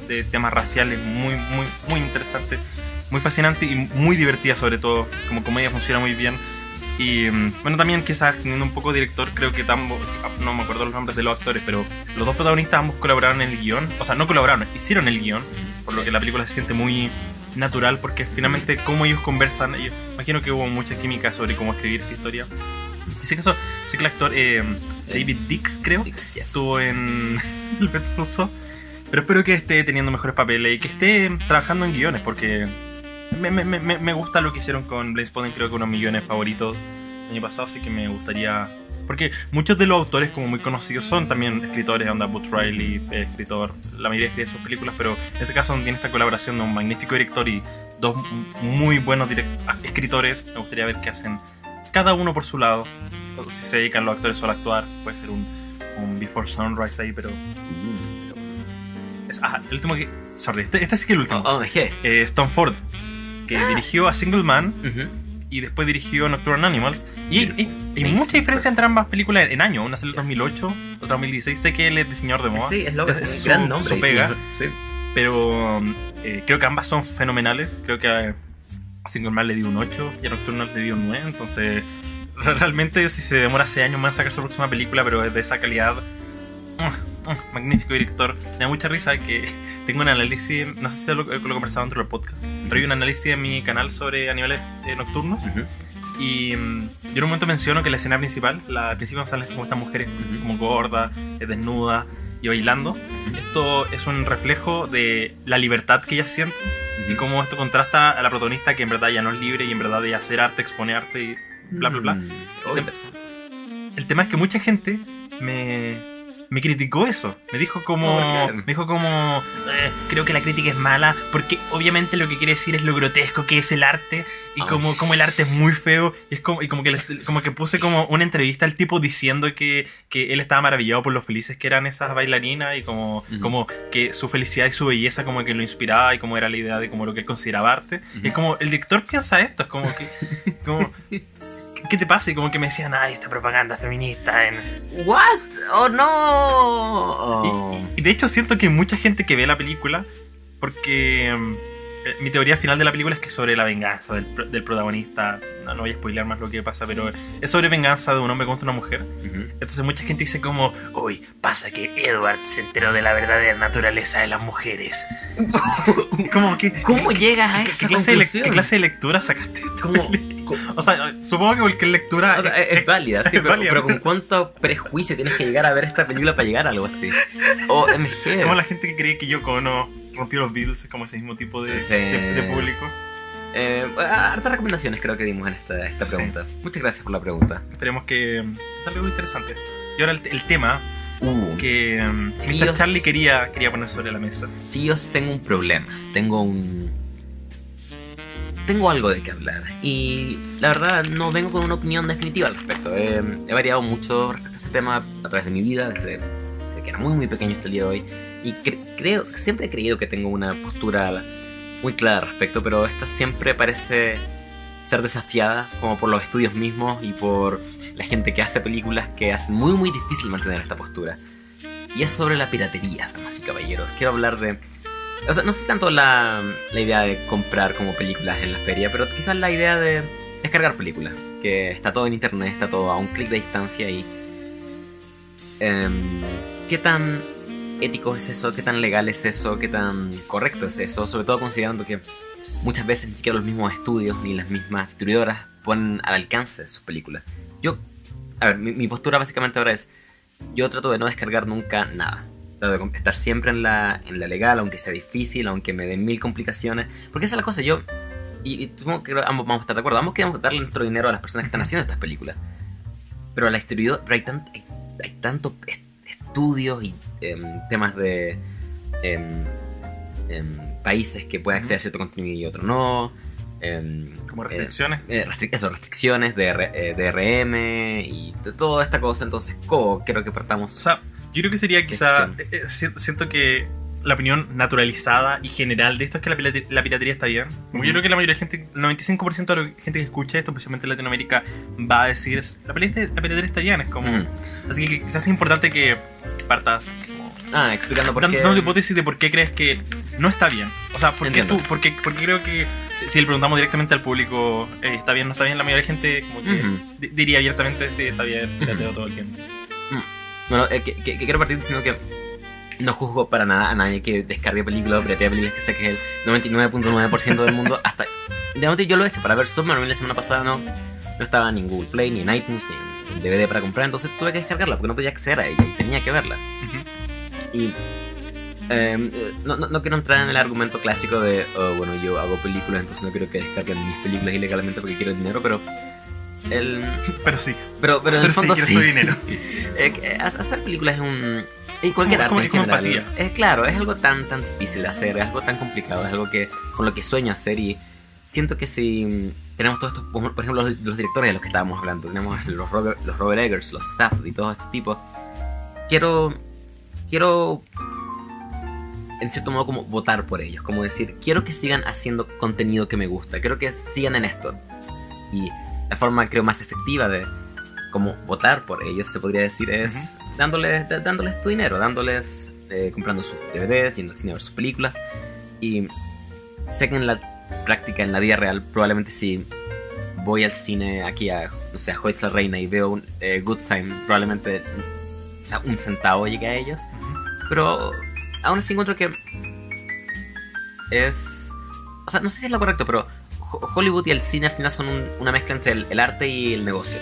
de temas raciales muy, muy, muy interesante, muy fascinante y muy divertida sobre todo. Como comedia funciona muy bien. Y em, bueno, también quizás extendiendo un poco director, creo que ambos, no me acuerdo los nombres de los actores, pero los dos protagonistas ambos colaboraron en el guion. O sea, no colaboraron, hicieron el guion, por lo que la película se siente muy natural, porque finalmente cómo ellos conversan, ellos, imagino que hubo mucha química sobre cómo escribir esta historia. Y sé que, eso, sé que el actor eh, David Dix, creo, Dix, yes. estuvo en El Petruso. Pero espero que esté teniendo mejores papeles y que esté trabajando en guiones, porque me, me- me- me gusta lo que hicieron con Blaze Spotting, creo que uno de mis guiones favoritos. el año pasado, así que me gustaría... Porque muchos de los autores como muy conocidos son también escritores, onda Butch Riley, eh, escritor, la mayoría de sus películas, pero en ese caso tiene esta colaboración de un magnífico director y dos muy buenos escritores. Me gustaría ver qué hacen cada uno por su lado. Si se dedican los actores solo a actuar, puede ser un, un Before Sunrise ahí, pero... Es, ajá, el último que... Sorry, este, este sí que es el último. Oh, oh, eh, Stone Ford, que Ah. dirigió a Single Man Ujú. y después dirigió Nocturnal Animals. Y hay mucha diferencia entre ambas películas en año. Una salió en Yes. 2008, otra 2016. Sé que él es diseñador de moda. Sí, es loco, Ese es su- gran nombre. su pega. diseñador. Sí. Pero eh, creo que ambas son fenomenales. Creo que a Single Man le dio un 8 y a Nocturnal le dio un 9. Entonces, re- realmente, si se demora 6 años más en sacar su próxima película, pero es de esa calidad. Ah, ah, magnífico director. Me da mucha risa que tengo un análisis. No sé si lo, lo he conversado dentro del podcast, pero hay un análisis en mi canal sobre animales eh, nocturnos. Ujú. Y mm, yo en un momento menciono que la escena principal, la al principio salen como estas mujeres como gordas, eh, desnudas y bailando. Esto es un reflejo de la libertad que ellas sienten y cómo esto contrasta a la protagonista que en verdad ya no es libre y en verdad ella hacer arte, exponer arte y bla bla bla. Mm. Interesante. El tema es que mucha gente me, me criticó eso. Me dijo como. ¿Por qué? Me dijo como. "Eh, creo que la crítica es mala. Porque obviamente lo que quiere decir es lo grotesco que es el arte. Y como, como el arte es muy feo. Y es como, y como que les- como que puse como una entrevista al tipo diciendo que, que él estaba maravillado por lo felices que eran esas bailarinas. Y como, como que su felicidad y su belleza como que lo inspiraba. Y como era la idea de como lo que él consideraba arte. Y es como el director piensa esto. Es como que. Como, ¿Qué te pasa? Y como que me decían, ay, esta propaganda feminista en, What? Oh no. Y- Oh. Y, de hecho siento que mucha gente que ve la película porque eh, mi teoría final de la película es que es sobre la venganza del, del protagonista. No, no voy a spoilear más lo que pasa, pero es sobre venganza de un hombre contra una mujer. Ujú. Entonces mucha gente dice como, uy, pasa que Edward se enteró de la verdadera naturaleza de las mujeres. como que... ¿Cómo llegas a ¿Qué, esa clase de, le- conclusión? qué clase de lectura sacaste? de esta ¿Cómo? película? co- O sea, supongo que cualquier lectura... o sea, es, es válida, sí, es pero, válida, pero con cuánto prejuicio tienes que llegar a ver esta película para llegar a algo así. O MG. como la gente que cree que Yoko Ono rompió los Beatles es como ese mismo tipo de, Sí. de- de público. Eh, hartas recomendaciones creo que dimos en esta, esta Sí. pregunta. Muchas gracias por la pregunta. Esperemos que mm, salga algo interesante. Y ahora el, el tema Uh, que mm, Chiquillos. Mr. Charlie quería, quería poner sobre la mesa. Chicos, tengo un problema. Tengo un. Tengo algo de qué hablar. Y la verdad, no vengo con una opinión definitiva al respecto. Eh, he variado mucho respecto a este tema a través de mi vida, desde, desde que era muy, muy pequeño hasta el día de hoy. Y cre- creo, siempre he creído que tengo una postura muy clara al respecto, pero esta siempre parece ser desafiada, como por los estudios mismos y por la gente que hace películas que hacen muy, muy difícil mantener esta postura. Y es sobre la piratería, damas y caballeros. Quiero hablar de. O sea, no sé si tanto la, la idea de comprar como películas en la feria, pero quizás la idea de descargar películas. Que está todo en internet, está todo a un clic de distancia y. em, ¿Qué tan ético es eso? ¿Qué tan legal es eso? ¿Qué tan correcto es eso? Sobre todo considerando que muchas veces ni siquiera los mismos estudios ni las mismas distribuidoras ponen al alcance sus películas. Yo. A ver, mi, mi postura básicamente ahora es yo trato de no descargar nunca nada. Trato de estar siempre en la, en la legal, aunque sea difícil, aunque me den mil complicaciones. Porque esa es la cosa, yo... Y, y supongo que ambos vamos a estar de acuerdo. Ambos queremos darle nuestro dinero a las personas que están haciendo estas películas. Pero a la distribuidora... Pero hay, tan, hay, hay tanto est- estudios y em, temas de... em, em, países que pueden acceder a cierto contenido y otro no. Como eh, restricciones. eh, restric- eso, restricciones de eh, DRM y de toda esta cosa. Entonces, ¿cómo creo que partamos? o sea, yo creo que sería quizá. Eh, eh, si- siento que la opinión naturalizada y general de esto es que la, la piratería está bien. Como Ujú. Yo creo que la mayoría de gente, el 95% de la gente que escucha esto, especialmente en Latinoamérica, va a decir: la piratería, la piratería está bien. Es como. Ujú. Así que quizás es importante que partas Ah, explicando por qué. dando hipótesis de por qué crees que no está bien. O sea, ¿por qué Entiendo. tú? Porque, porque creo que si, si le preguntamos directamente al público, eh, ¿está bien no está bien? La mayoría de gente como que Ujú. di- diría abiertamente, sí, está bien, pirateo todo el tiempo. Bueno, eh, que, que- que quiero partir diciendo que no juzgo para nada a nadie que descargue películas o piratea películas, que sé que es el 99.9% del mundo. Hasta. De momento yo lo he hecho para ver Submarine la semana pasada, no. No estaba ni en Google Play, ni en iTunes, ni en DVD para comprar, entonces tuve que descargarla porque no podía acceder a ella y tenía que verla. Y eh, no, no, no quiero entrar en el argumento clásico de, oh, bueno, yo hago películas, entonces no quiero que descarguen mis películas ilegalmente porque quiero dinero, pero El, Pero sí. pero, pero en el Pero sí, fondo quiero sí. su dinero. Eh, hacer películas es un. Cualquier como- arte en como- como general. Es claro, es algo tan, tan difícil de hacer, es algo tan complicado, es algo que con lo que sueño hacer y siento que si tenemos todos estos, por ejemplo, los, los directores de los que estábamos hablando, tenemos los Robert, los Robert Eggers, los Safdie y todos estos tipos, quiero, quiero, en cierto modo, como votar por ellos, como decir, quiero que sigan haciendo contenido que me gusta, quiero que sigan en esto. Y la forma, creo, más efectiva de como votar por ellos, se podría decir, es dándoles, dándoles tu dinero, dándoles, eh, comprando sus DVDs, yendo al cine a ver sus películas. Y sé que en la práctica, en la vida real, probablemente si voy al cine aquí a, no sé, a Hoyts la Reina y veo un eh, Good Time, probablemente o sea, un centavo llegue a ellos. Pero aún así encuentro que es... O sea, no sé si es lo correcto, pero Hollywood y el cine al final son un- una mezcla entre el, el arte y el negocio.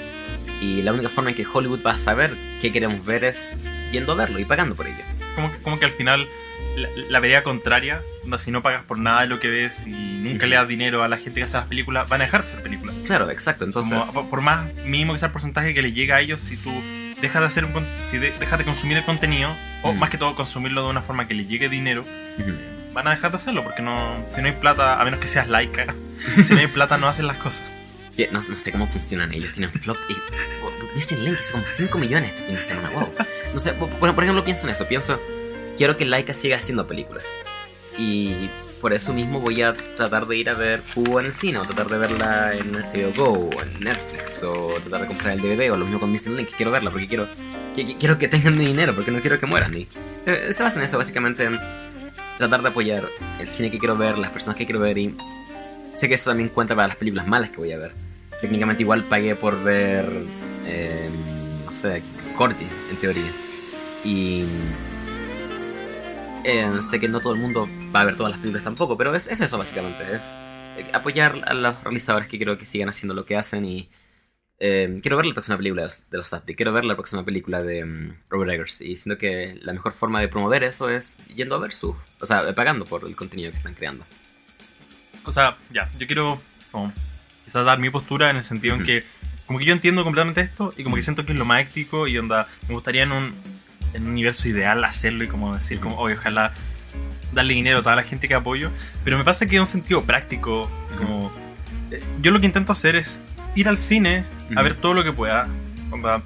Y la única forma en que Hollywood va a saber qué queremos ver es yendo a verlo y pagando por ello. Como que, como que al final la, la vereda contraria, onda, si no pagas por nada de lo que ves y nunca le das dinero a la gente que hace las películas, van a dejar de hacer películas. Claro, exacto. Entonces, Como, por- más mínimo que sea el porcentaje que le llega a ellos, si tú dejas de hacer si de- dejas de consumir el contenido, o más que todo consumirlo de una forma que le llegue dinero. Van a dejar de hacerlo, porque no, si no hay plata, a menos que seas laica, si no hay plata no hacen las cosas. No, no sé cómo funcionan ellos. Tienen flop y. Dicen Link, es como 5 millones este fin de semana. Wow. No sé, por, por ejemplo, pienso en eso. Pienso, quiero que Laika siga haciendo películas. Y por eso mismo voy a tratar de ir a ver Fugo en el cine, o tratar de verla en HBO Go, o en Netflix, o tratar de comprar el DVD, o lo mismo con Missing Link. Quiero verla porque quiero que, que- quiero que tengan mi dinero, porque no quiero que mueran. Y, eh, se basa en eso, básicamente, en tratar de apoyar el cine que quiero ver, las personas que quiero ver, y sé que eso también cuenta para las películas malas que voy a ver. Técnicamente igual pagué por ver, eh, no sé, Corgi, en teoría. Y eh, sé que no todo el mundo va a ver todas las películas tampoco, pero es, es eso básicamente, es eh, apoyar a los realizadores que quiero que sigan haciendo lo que hacen y eh, quiero ver la próxima película de los, Safdie, quiero ver la próxima película de mm, Robert Eggers y siento que la mejor forma de promover eso es yendo a ver su, o sea, eh, pagando por el contenido que están creando. O sea, ya, yo quiero como, quizás dar mi postura en el sentido en Ujú. que, como que yo entiendo completamente esto y como que siento que es lo más ético y onda, me gustaría en un, en un universo ideal hacerlo y como decir, como, oye, ojalá darle dinero a toda la gente que apoyo, pero me pasa que en un sentido práctico, como, eh, yo lo que intento hacer es ir al cine a ver todo lo que pueda, onda,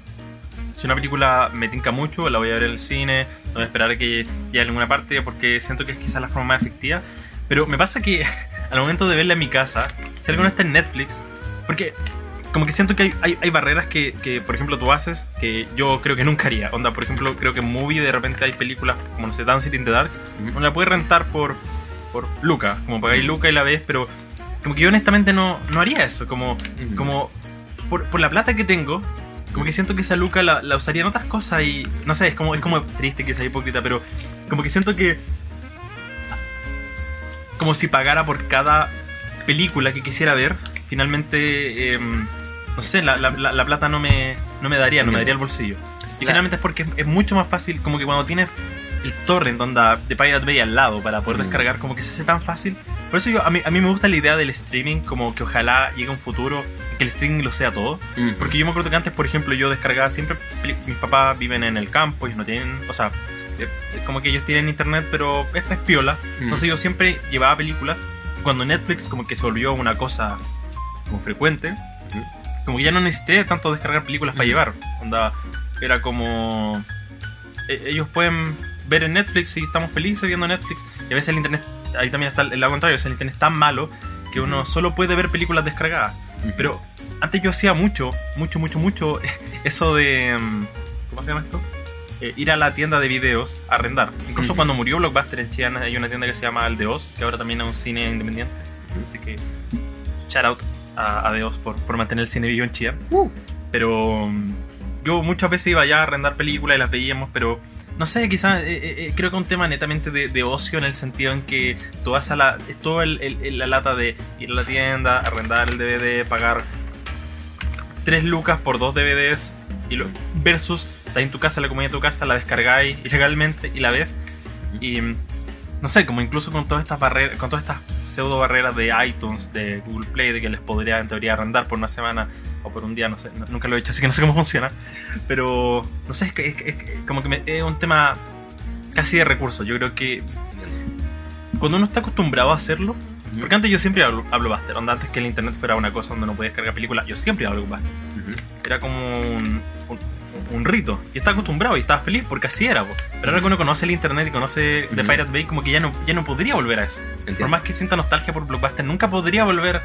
si una película me tinca mucho, la voy a ver en el cine, no voy a esperar a que llegue a alguna parte porque siento que es quizás la forma más efectiva. Pero me pasa que al momento de verla en mi casa, si algo no está en Netflix, porque como que siento que hay, hay, hay barreras que, que, por ejemplo, tú haces que yo creo que nunca haría. Onda, por ejemplo, creo que en Movie de repente hay películas como, no sé, Dancing in the Dark, no la puedes rentar por, por Luca, como pagáis Luca y la ves, pero como que yo honestamente no, no haría eso, como como por, por la plata que tengo, como que siento que esa luca la, la usaría en otras cosas y no sé, es como, es como triste que sea hipócrita, pero como que siento que como si pagara por cada película que quisiera ver, finalmente, em, no sé, la, la- la- la plata no me, no me daría, no me daría el bolsillo. Y La- finalmente es porque es, mucho más fácil, como que cuando tienes el torrent onda, de Pirate Bay al lado para poder Mm. descargar, como que se hace tan fácil. Por eso yo, a mí, a mí me gusta la idea del streaming, como que ojalá llegue un futuro que el streaming lo sea todo. Porque yo me acuerdo que antes, por ejemplo, yo descargaba siempre. Mis papás viven en el campo, ellos no tienen. O sea, eh, como que ellos tienen internet, pero esta es piola. Mm. Entonces yo siempre llevaba películas. Cuando Netflix, como que se volvió una cosa como frecuente, como que ya no necesité tanto descargar películas para llevar. Onda, era como. e- Ellos pueden ver en Netflix y estamos felices viendo Netflix. Y a veces el internet. Ahí también está el lado contrario. O sea, el internet es tan malo que uno solo puede ver películas descargadas. Pero antes yo hacía mucho, mucho, mucho, mucho eso de. mm, ¿Cómo se llama esto? Eh, ir a la tienda de videos a arrendar. Incluso cuando murió Blockbuster en China hay una tienda que se llama Aldeos, que ahora también es un cine independiente. Así que, shout out a, a Deos por, por mantener el cine vivo en Chía. Uh. Pero mm, yo muchas veces iba allá a arrendar películas y las veíamos, pero no sé, quizás eh, eh, creo que un tema netamente de, ocio en el sentido en que tú vas a la. Toda el- la lata de ir a la tienda, arrendar el DVD, pagar 3 lucas por dos DVDs y lo, versus estás en tu casa, la comida de tu casa, la descargáis ilegalmente y la ves. Y no sé, como incluso con todas estas barreras, con todas estas pseudo barreras de iTunes, de Google Play, de que les podría en teoría arrendar por una semana o por un día, no sé, no- nunca lo he hecho, así que no sé cómo funciona. Pero, no sé, es, que, es, que- es que como que me- es un tema casi de recursos. Yo creo que cuando uno está acostumbrado a hacerlo, porque antes yo siempre hablo, hablo Buster, onda, antes que el internet fuera una cosa donde no podías cargar películas, yo siempre hablo Buster. Ujú. Era como un, un, un rito. Y estaba acostumbrado y estaba feliz porque así era. po. Pero ahora que uno conoce el internet y conoce The Ujú. Pirate Bay, como que ya no, ya no podría volver a eso. Por Entiendo. más que sienta nostalgia por Blockbuster, nunca podría volver.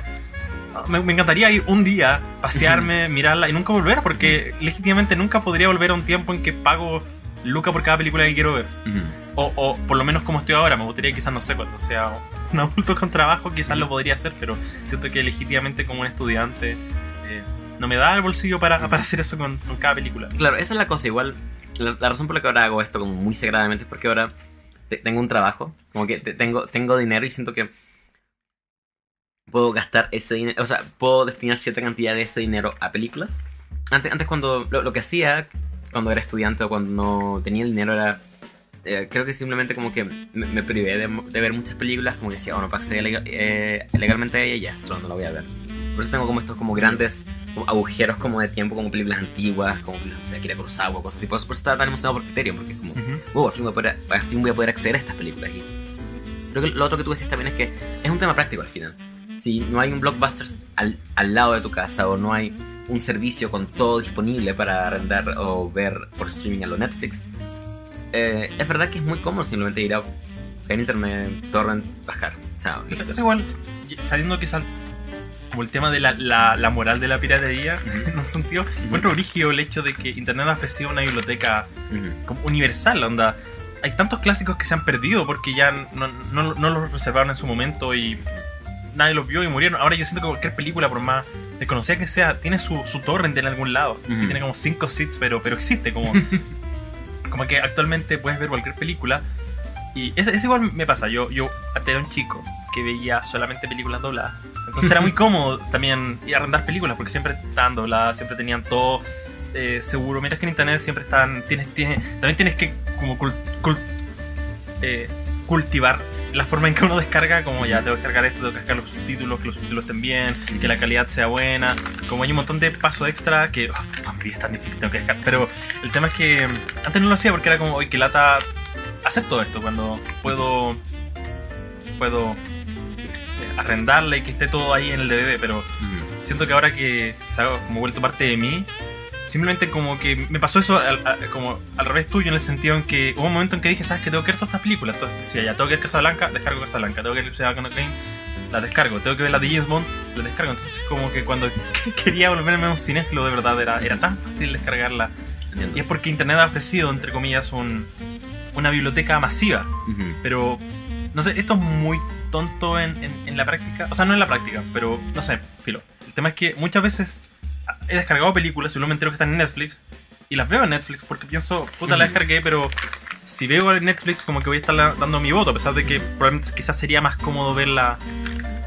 Me, me encantaría ir un día, pasearme, mirarla y nunca volver, porque legítimamente nunca podría volver a un tiempo en que pago Luca por cada película que quiero ver. O, o por lo menos como estoy ahora, me gustaría quizás, no sé, cuando sea un adulto con trabajo, quizás lo podría hacer, pero siento que legítimamente como un estudiante eh, no me da el bolsillo para, para hacer eso con, con cada película. Claro, esa es la cosa. Igual, la, la razón por la que ahora hago esto como muy sagradamente es porque ahora te- tengo un trabajo, como que te- tengo, tengo dinero y siento que puedo gastar ese dinero, o sea, puedo destinar cierta cantidad de ese dinero a películas. Antes, antes cuando lo, lo que hacía cuando era estudiante o cuando no tenía el dinero era... eh, creo que simplemente como que me, me privé de, de ver muchas películas, como que decía, oh, no puedo acceder legal- eh, legalmente a ella, solo no la voy a ver. Por eso tengo como estos como grandes como agujeros como de tiempo, como películas antiguas, como no sé, Akira Kurosawa, cosas así. Por eso, por eso estaba tan emocionado por Criterion, porque es como, wow, al fin, voy a poder, al fin voy a poder acceder a estas películas. Y creo que lo otro que tú decías también es que es un tema práctico al final. Si no hay un blockbuster al, al lado de tu casa o no hay un servicio con todo disponible para arrendar o ver por streaming a lo Netflix, eh, es verdad que es muy cómodo simplemente ir a en internet, torrent, bajar. O sea, Es, es igual, saliendo quizás como el tema de la, la, la moral de la piratería, en un sentido, encuentro origen el hecho de que Internet ha ofrecido una biblioteca como universal, onda. Hay tantos clásicos que se han perdido porque ya no, no, no los reservaron en su momento y nadie los vio y murieron. Ahora yo siento que cualquier película, por más desconocida que sea, tiene su, su torrent en algún lado. Que tiene como 5 seats, pero, pero existe. Como, como que actualmente puedes ver cualquier película. Y es, es igual me pasa. Yo, yo era un chico que veía solamente películas dobladas. Entonces era muy cómodo también ir a arrendar películas porque siempre estaban dobladas, siempre tenían todo eh, seguro. Mientras que en internet siempre están. Tienes, tienes, también tienes que como cul- cul- eh, cultivar la forma en que uno descarga, como ya tengo que descargar esto, tengo que descargar los subtítulos, que los subtítulos estén bien, que la calidad sea buena. Como hay un montón de pasos extra que. Oh, a mí es tan difícil, tengo que descargar. Pero el tema es que antes no lo hacía porque era como, oye, que lata hacer todo esto cuando puedo. puedo eh, arrendarla y que esté todo ahí en el DVD, pero siento que ahora que se ha como vuelto parte de mí, simplemente como que me pasó eso al, a- como al revés tuyo en el sentido en que hubo un momento en que dije, ¿sabes que Tengo que ver todas estas películas. Entonces decía, ya, tengo que ver Casablanca, descargo Casablanca. Tengo que ver Ciudadano Kane, la descargo. Tengo que ver la de James Bond, la descargo. Entonces como que cuando quería volverme un cinéfilo de verdad era, era tan fácil descargarla. Entiendo. Y es porque Internet ha ofrecido, entre comillas, un, una biblioteca masiva. Ujú. Pero, no sé, esto es muy tonto en, en- en la práctica. O sea, no en la práctica, pero no sé, filo. El tema es que muchas veces he descargado películas y luego me entero que están en Netflix y las veo en Netflix porque pienso, puta, la descargué, pero si veo en Netflix, como que voy a estar la- dando mi voto, a pesar de que probablemente quizás sería más cómodo verla.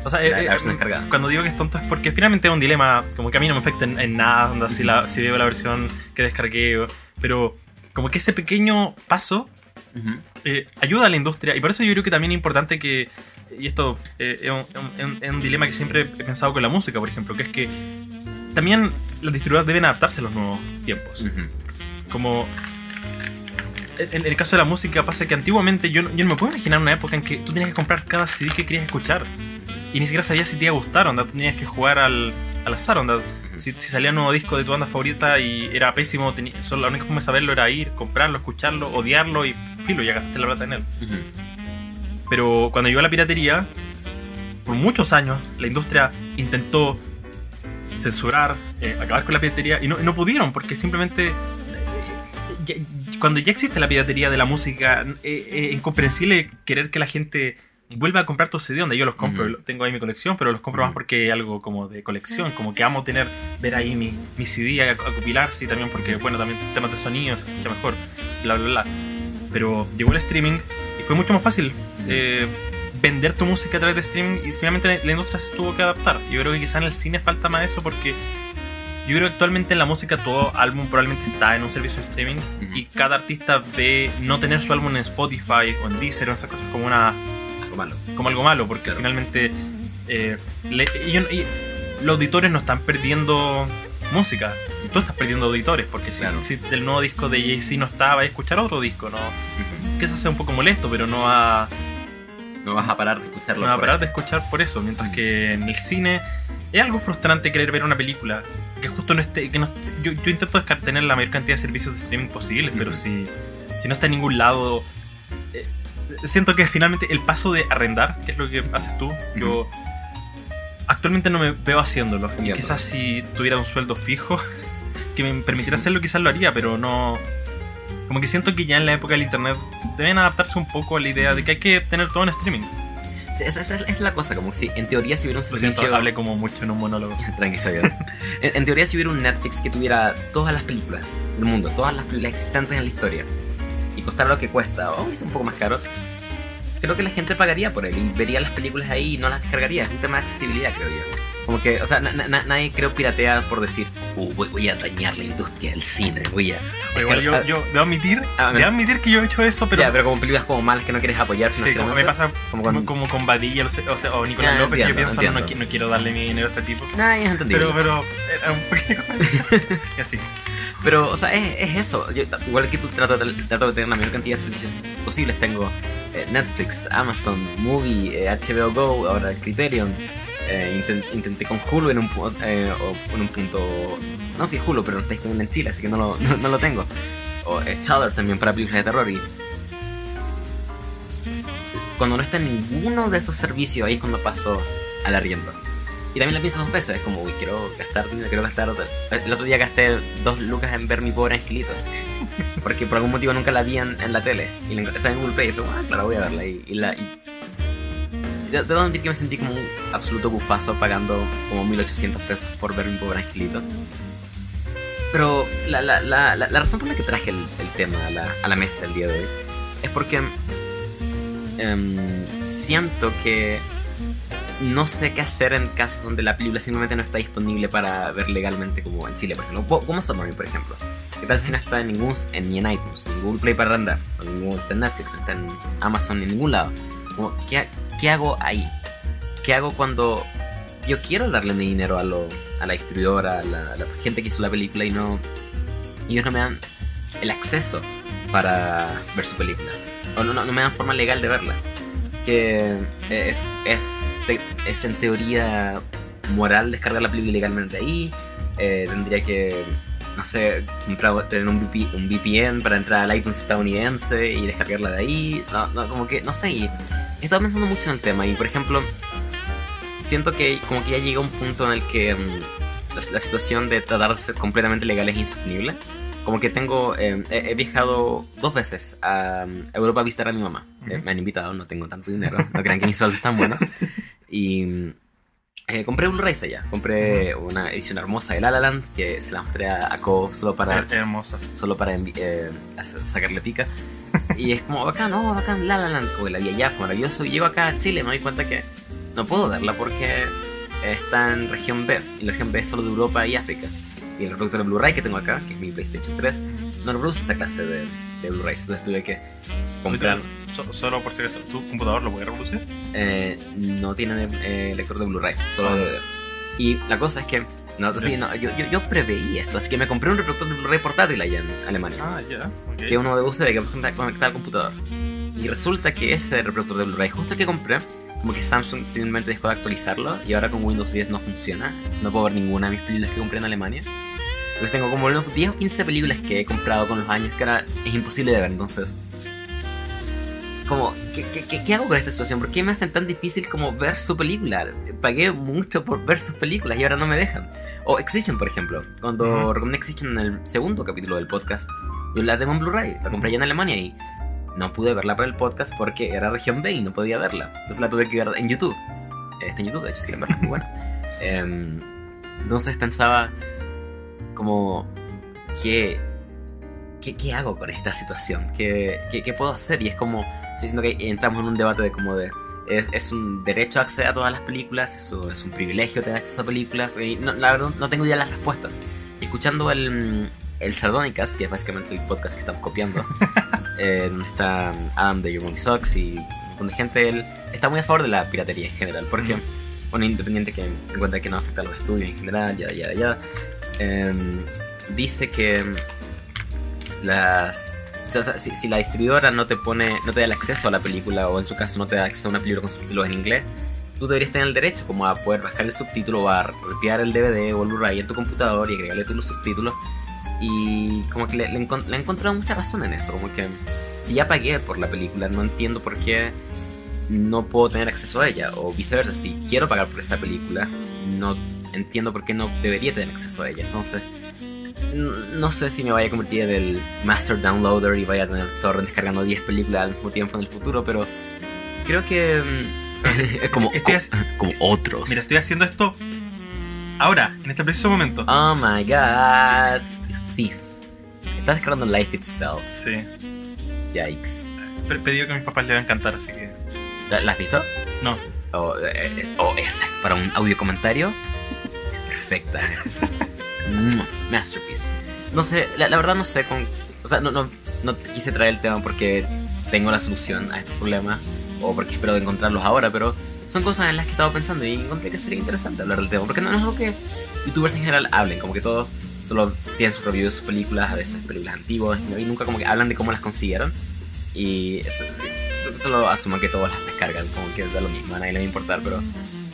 O sea, La- eh, la eh, descargada. cuando digo que es tonto es porque finalmente es un dilema, como que a mí no me afecta en, en nada, onda, si, la, si veo la versión que descargué, pero como que ese pequeño paso Ujú. eh, ayuda a la industria y por eso yo creo que también es importante que y esto eh, es, un, es un- es un dilema que siempre he pensado con la música por ejemplo que es que también las distribuidoras deben adaptarse a los nuevos tiempos. Como en, el caso de la música pasa que antiguamente yo, no- yo no me puedo imaginar una época en que tú tenías que comprar cada CD que querías escuchar y ni siquiera sabías si te iba a gustar onda tú tenías que jugar al, al azar onda. Si, si salía un nuevo disco de tu banda favorita y era pésimo, solo la única forma de saberlo era ir, comprarlo, escucharlo, odiarlo y filo, ya gastaste la plata en él. Pero cuando llegó la piratería, por muchos años la industria intentó censurar, eh, acabar con la piratería y no, y no pudieron porque simplemente eh, ya- cuando ya existe la piratería de la música, eh, eh, incomprensible querer que la gente vuelva a comprar tu CD donde yo los compro, tengo ahí mi colección, pero los compro más porque es algo como de colección, como que amo tener, ver ahí mi, mi CD, a- acopilarse y también porque, bueno, también temas de sonido se escucha mejor, bla, bla, bla. Pero llegó el streaming y fue mucho más fácil eh, vender tu música a través de streaming y finalmente la, industria se tuvo que adaptar. Yo creo que quizá en el cine falta más eso porque yo creo que actualmente en la música todo álbum probablemente está en un servicio de streaming Ujú. y cada artista ve no tener su álbum en Spotify o en Deezer o esas cosas como una Algo malo. como algo malo, porque Claro. finalmente eh, le- y yo- y los auditores no están perdiendo música. Tú estás perdiendo auditores, porque si- Claro. si, el nuevo disco de Jay-Z no está, va a escuchar otro disco, ¿no? Que eso sea un poco molesto, pero no va, No vas a parar de escucharlo. no va a parar eso. de escuchar por eso. Mientras que en el cine es algo frustrante querer ver una película que justo no esté. Que no, yo, yo intento tener la mayor cantidad de servicios de streaming posibles, pero si, si no está en ningún lado. eh, siento que finalmente el paso de arrendar, que es lo que haces tú, yo actualmente no me veo haciéndolo. Entiendo. Quizás si tuviera un sueldo fijo que me permitiera hacerlo, quizás lo haría, pero no. Como que siento que ya en la época del internet deben adaptarse un poco a la idea de que hay que tener todo en streaming. Sí, esa, esa- esa es la cosa, como si en teoría si hubiera un servicio... siento, hablé como mucho en un monólogo. Tranqui, está bien. en, en teoría si hubiera un Netflix que tuviera todas las películas del mundo, todas las películas existentes en la historia, y costara lo que cuesta, o es un poco más caro, creo que la gente pagaría por él y vería las películas ahí y no las descargaría. Es un tema de accesibilidad, creo yo. Como que, o sea, na- na- nadie creo piratea por decir, uh, voy, voy a dañar la industria del cine, voy a... Igual yo, yo debo admitir, Ah, debo admitir que yo he hecho eso, pero, ya, pero como películas como malas que no quieres apoyar sí, como me pasa como con- como con Badilla o sea, o, Nicolás Ah, López, que yo entiendo, pienso, no, no, entiendo. no quiero darle mi dinero a este tipo. Nah, es entendible. Pero, pero, era un pequeño y así. Pero, o sea, es, es eso. Yo, igual que tú trato trato de tener la mayor cantidad de servicios posibles. Tengo eh, Netflix, Amazon, Movie, eh, HBO Go, ahora Criterion. Eh, inten- intenté con Hulu en un, eh, en un punto... No, sí, Hulu, pero no está disponible en Chile, así que no lo, no, lo tengo. O eh, Shudder también para películas de terror. Y cuando no está en ninguno de esos servicios, ahí es cuando paso al arriendo. Y también la pienso dos veces, es como, uy, quiero gastar dinero, quiero gastar... El otro día gasté dos lucas en ver mi pobre angelito. Porque por algún motivo nunca la vi en, en la tele. Y la estaba en Google Play y fue, ah, claro, voy a verla. Y la... Y... De- Debo admitir que me sentí como un absoluto bufazo pagando como 1800 pesos por ver mi pobre angelito. Pero la, la, la, la, razón por la que traje el, el tema a la, a la mesa el día de hoy es porque em, siento que no sé qué hacer en casos donde la película simplemente no está disponible para ver legalmente como en Chile, por ejemplo. Co- Como Submarine, por ejemplo. ¿Qué tal si no está en ningún, en, ni en iTunes, en Google Play para arrendar, o ningún, está en Netflix, o está en Amazon, ni en ningún lado? Como, ¿qué, ¿Qué hago ahí? ¿Qué hago cuando yo quiero darle mi dinero a, lo, a la distribuidora, a la, gente que hizo la película y no... ellos no me dan el acceso para ver su película? O no, no, me dan forma legal de verla que es, es, es en teoría moral descargar la película ilegalmente ahí. Eh, tendría que, no sé, comprar, tener un, VP un VPN para entrar al iTunes estadounidense y descargarla de ahí. No, no, como que, no sé, y he estado pensando mucho en el tema y, por ejemplo, siento que como que ya llega un punto en el que mm, la, la situación de tratar de ser completamente legal es insostenible. Como que tengo, eh, he, he viajado dos veces a mm, Europa a visitar a mi mamá. Eh, Ujú. me han invitado, no tengo tanto dinero, no crean que mis sueldos están buenos. Y mm, eh, compré Blu-rays allá. Compré una edición hermosa de La La Land que se la mostré a, a Co solo para, Her- Hermosa. solo para eh, sacarle pica. Y es como, bacán, no, bacán, La La Land, como la vi allá, fue maravilloso. Y llego acá a Chile, me doy cuenta que no puedo verla porque está en región B. Y la región B es solo de Europa y África. Y el reproductor de Blu-ray que tengo acá, que es mi PlayStation 3, no reproduce esa clase de, de Blu-rays. Entonces tuve que comprar. So- solo por si acaso, ¿tu computador lo puede reproducir? Eh, no tiene eh, lector de Blu-ray, solo de DVD. Y la cosa es que no, sí, no, yo, yo, yo preveí esto, así que me compré un reproductor de Blu-ray portátil allá en Alemania. Ah, ya. ok. que es uno de USB que puedes conectar al computador. Y resulta que ese reproductor de Blu-ray, justo el que compré, como que Samsung simplemente dejó de actualizarlo y ahora con Windows 10 no funciona. Entonces no puedo ver ninguna de mis películas que compré en Alemania. Entonces tengo como unos 10 o 15 películas que he comprado con los años que ahora es imposible de ver. Entonces, como, ¿qué, qué, qué- hago con esta situación? ¿Por qué me hacen tan difícil como ver su película? Pagué mucho por ver sus películas y ahora no me dejan. O Extinction, por ejemplo. Cuando Ujú. recomendé Extinction en el segundo capítulo del podcast, yo la tengo en Blu-ray, la compré allá en Alemania y no pude verla para el podcast porque era región B y no podía verla. Entonces la tuve que ver en YouTube. Está en YouTube, de hecho, si quieren verla, es muy buena. Em, entonces pensaba como, ¿qué, qué, qué hago con esta situación? ¿Qué, qué, qué puedo hacer? Y es como, estoy diciendo que entramos en un debate de como de... Es, es un derecho a acceder a todas las películas, eso es un privilegio tener acceso a películas, y no, la verdad no tengo ya las respuestas. Y escuchando el, el Sardonicas, que es básicamente el podcast que estamos copiando, eh, donde está Adam de Your Movie Sucks y un montón de gente, él está muy a favor de la piratería en general, porque, Mm. bueno, independiente que encuentra que no afecta a los estudios en general, ya, ya, ya. Em, dice que las si, la distribuidora no te pone no te da el acceso a la película o en su caso no te da acceso a una película con subtítulos en inglés tú deberías tener el derecho como a poder bajar el subtítulo o a repiar el DVD o el Blu-ray en tu computador y agregarle tú los subtítulos. Y como que le, le he encontrado mucha razón en eso como que si ya pagué por la película no entiendo por qué no puedo tener acceso a ella o viceversa si quiero pagar por esa película no entiendo por qué no debería tener acceso a ella entonces no sé si me vaya a convertir en el master downloader y vaya a tener torrent descargando 10 películas al mismo tiempo en el futuro pero creo que mm, es como, Estoy como otros Mira, estoy haciendo esto ahora, en este preciso momento. oh my god thief estás descargando Life Itself Sí. yikes Pe- Pedido que a mis papás le va a encantar, así que. ¿la, la has visto? No. Oh, eh, es- oh, esa, para un audio comentario. Perfecta. Masterpiece. No sé, la, la verdad no sé con. O sea, no, no, no quise traer el tema porque tengo la solución a este problema. O porque espero encontrarlos ahora, pero son cosas en las que he estado pensando y encontré que sería interesante hablar del tema. Porque no, no es algo que youtubers en general hablen, como que todos solo tienen sus reviews de sus películas, a veces películas antiguas, y nunca como que hablan de cómo las consiguieron. Y eso, solo asumo que todos las descargan, como que da lo mismo, a nadie le va a importar, pero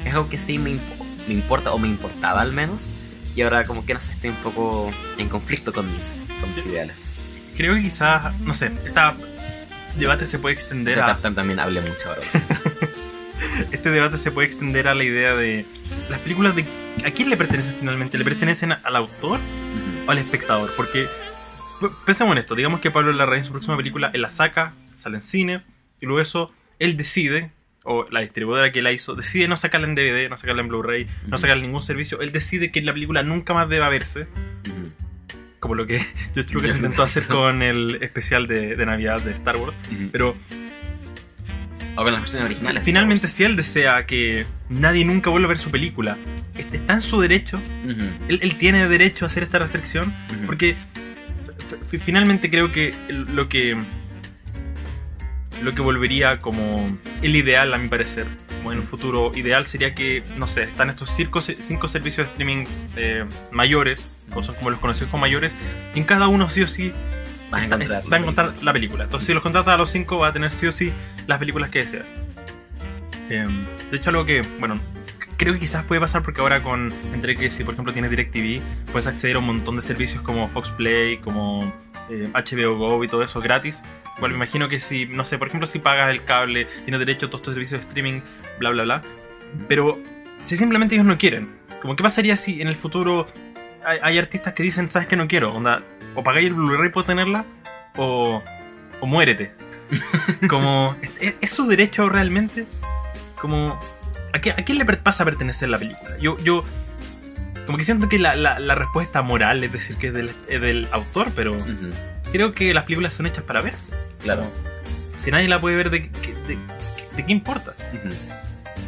es algo que sí me, impo- me importa, o me importaba al menos, y ahora como que no sé, estoy un poco en conflicto con mis, con mis ideales. Creo que quizás, no sé, este debate se puede extender Yo a. tam- tam- también hablé mucho ahora. Este debate se puede extender a la idea de. Las películas de. ¿A quién le pertenecen finalmente? ¿Le pertenecen al autor o al espectador? Porque. Pensemos en esto, digamos que Pablo Larraín su próxima película, él la saca, sale en cines, y luego eso, él decide, o la distribuidora que la hizo, decide no sacarla en DVD, no sacarla en Blu-ray, no sacarla en ningún servicio, él decide que la película nunca más deba verse, como lo que George Lucas George intentó hacer con el especial de, de Navidad de Star Wars, pero O con las versiones originales. finalmente si él desea que nadie nunca vuelva a ver su película, est- está en su derecho, él, él tiene derecho a hacer esta restricción, porque finalmente creo que lo que lo que volvería como el ideal a mi parecer como en un futuro ideal sería que no sé están estos cinco, cinco servicios de streaming eh, mayores o son como los conocidos como mayores y en cada uno sí o sí Vas a encontrar. va a encontrar la película entonces si los contratas a los cinco va a tener sí o sí las películas que deseas Eh, de hecho algo que bueno creo que quizás puede pasar porque ahora con entre que si por ejemplo tienes DirecTV puedes acceder a un montón de servicios como Fox Play como eh, HBO Go y todo eso gratis. Igual me imagino que si no sé por ejemplo si pagas el cable tienes derecho a todos estos servicios de streaming bla bla bla. Pero si simplemente ellos no quieren como qué pasaría si en el futuro hay, hay artistas que dicen sabes que no quiero onda o pagáis el Blu-ray por tenerla o o muérete. Como ¿es, su derecho realmente como ¿a, qué- a quién le pasa a pertenecer la película? Yo, yo como que siento que la, la- la respuesta moral es decir que es del, es del autor, pero Ujú. creo que las películas son hechas para verse. Claro. Si nadie la puede ver, ¿de, qué- de, de qué importa? Ujú.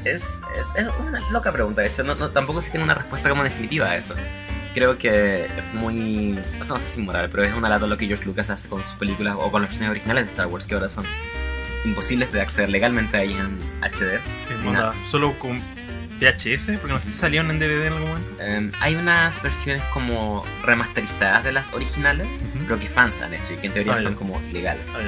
Es, es, es una loca pregunta, de hecho, no, no- tampoco si tengo una respuesta como definitiva a eso. Creo que es muy, o sea, no sé si moral, pero es una lata lo que George Lucas hace con sus películas o con las versiones originales de Star Wars, que ahora son imposibles de acceder legalmente a ellas en HD. Sí, sin nada. solo con VHS, porque no sé si salieron en DVD en algún momento. Em, hay unas versiones como remasterizadas de las originales, Ujú. pero que fans han hecho y que en teoría Ah, son como legales. Ah.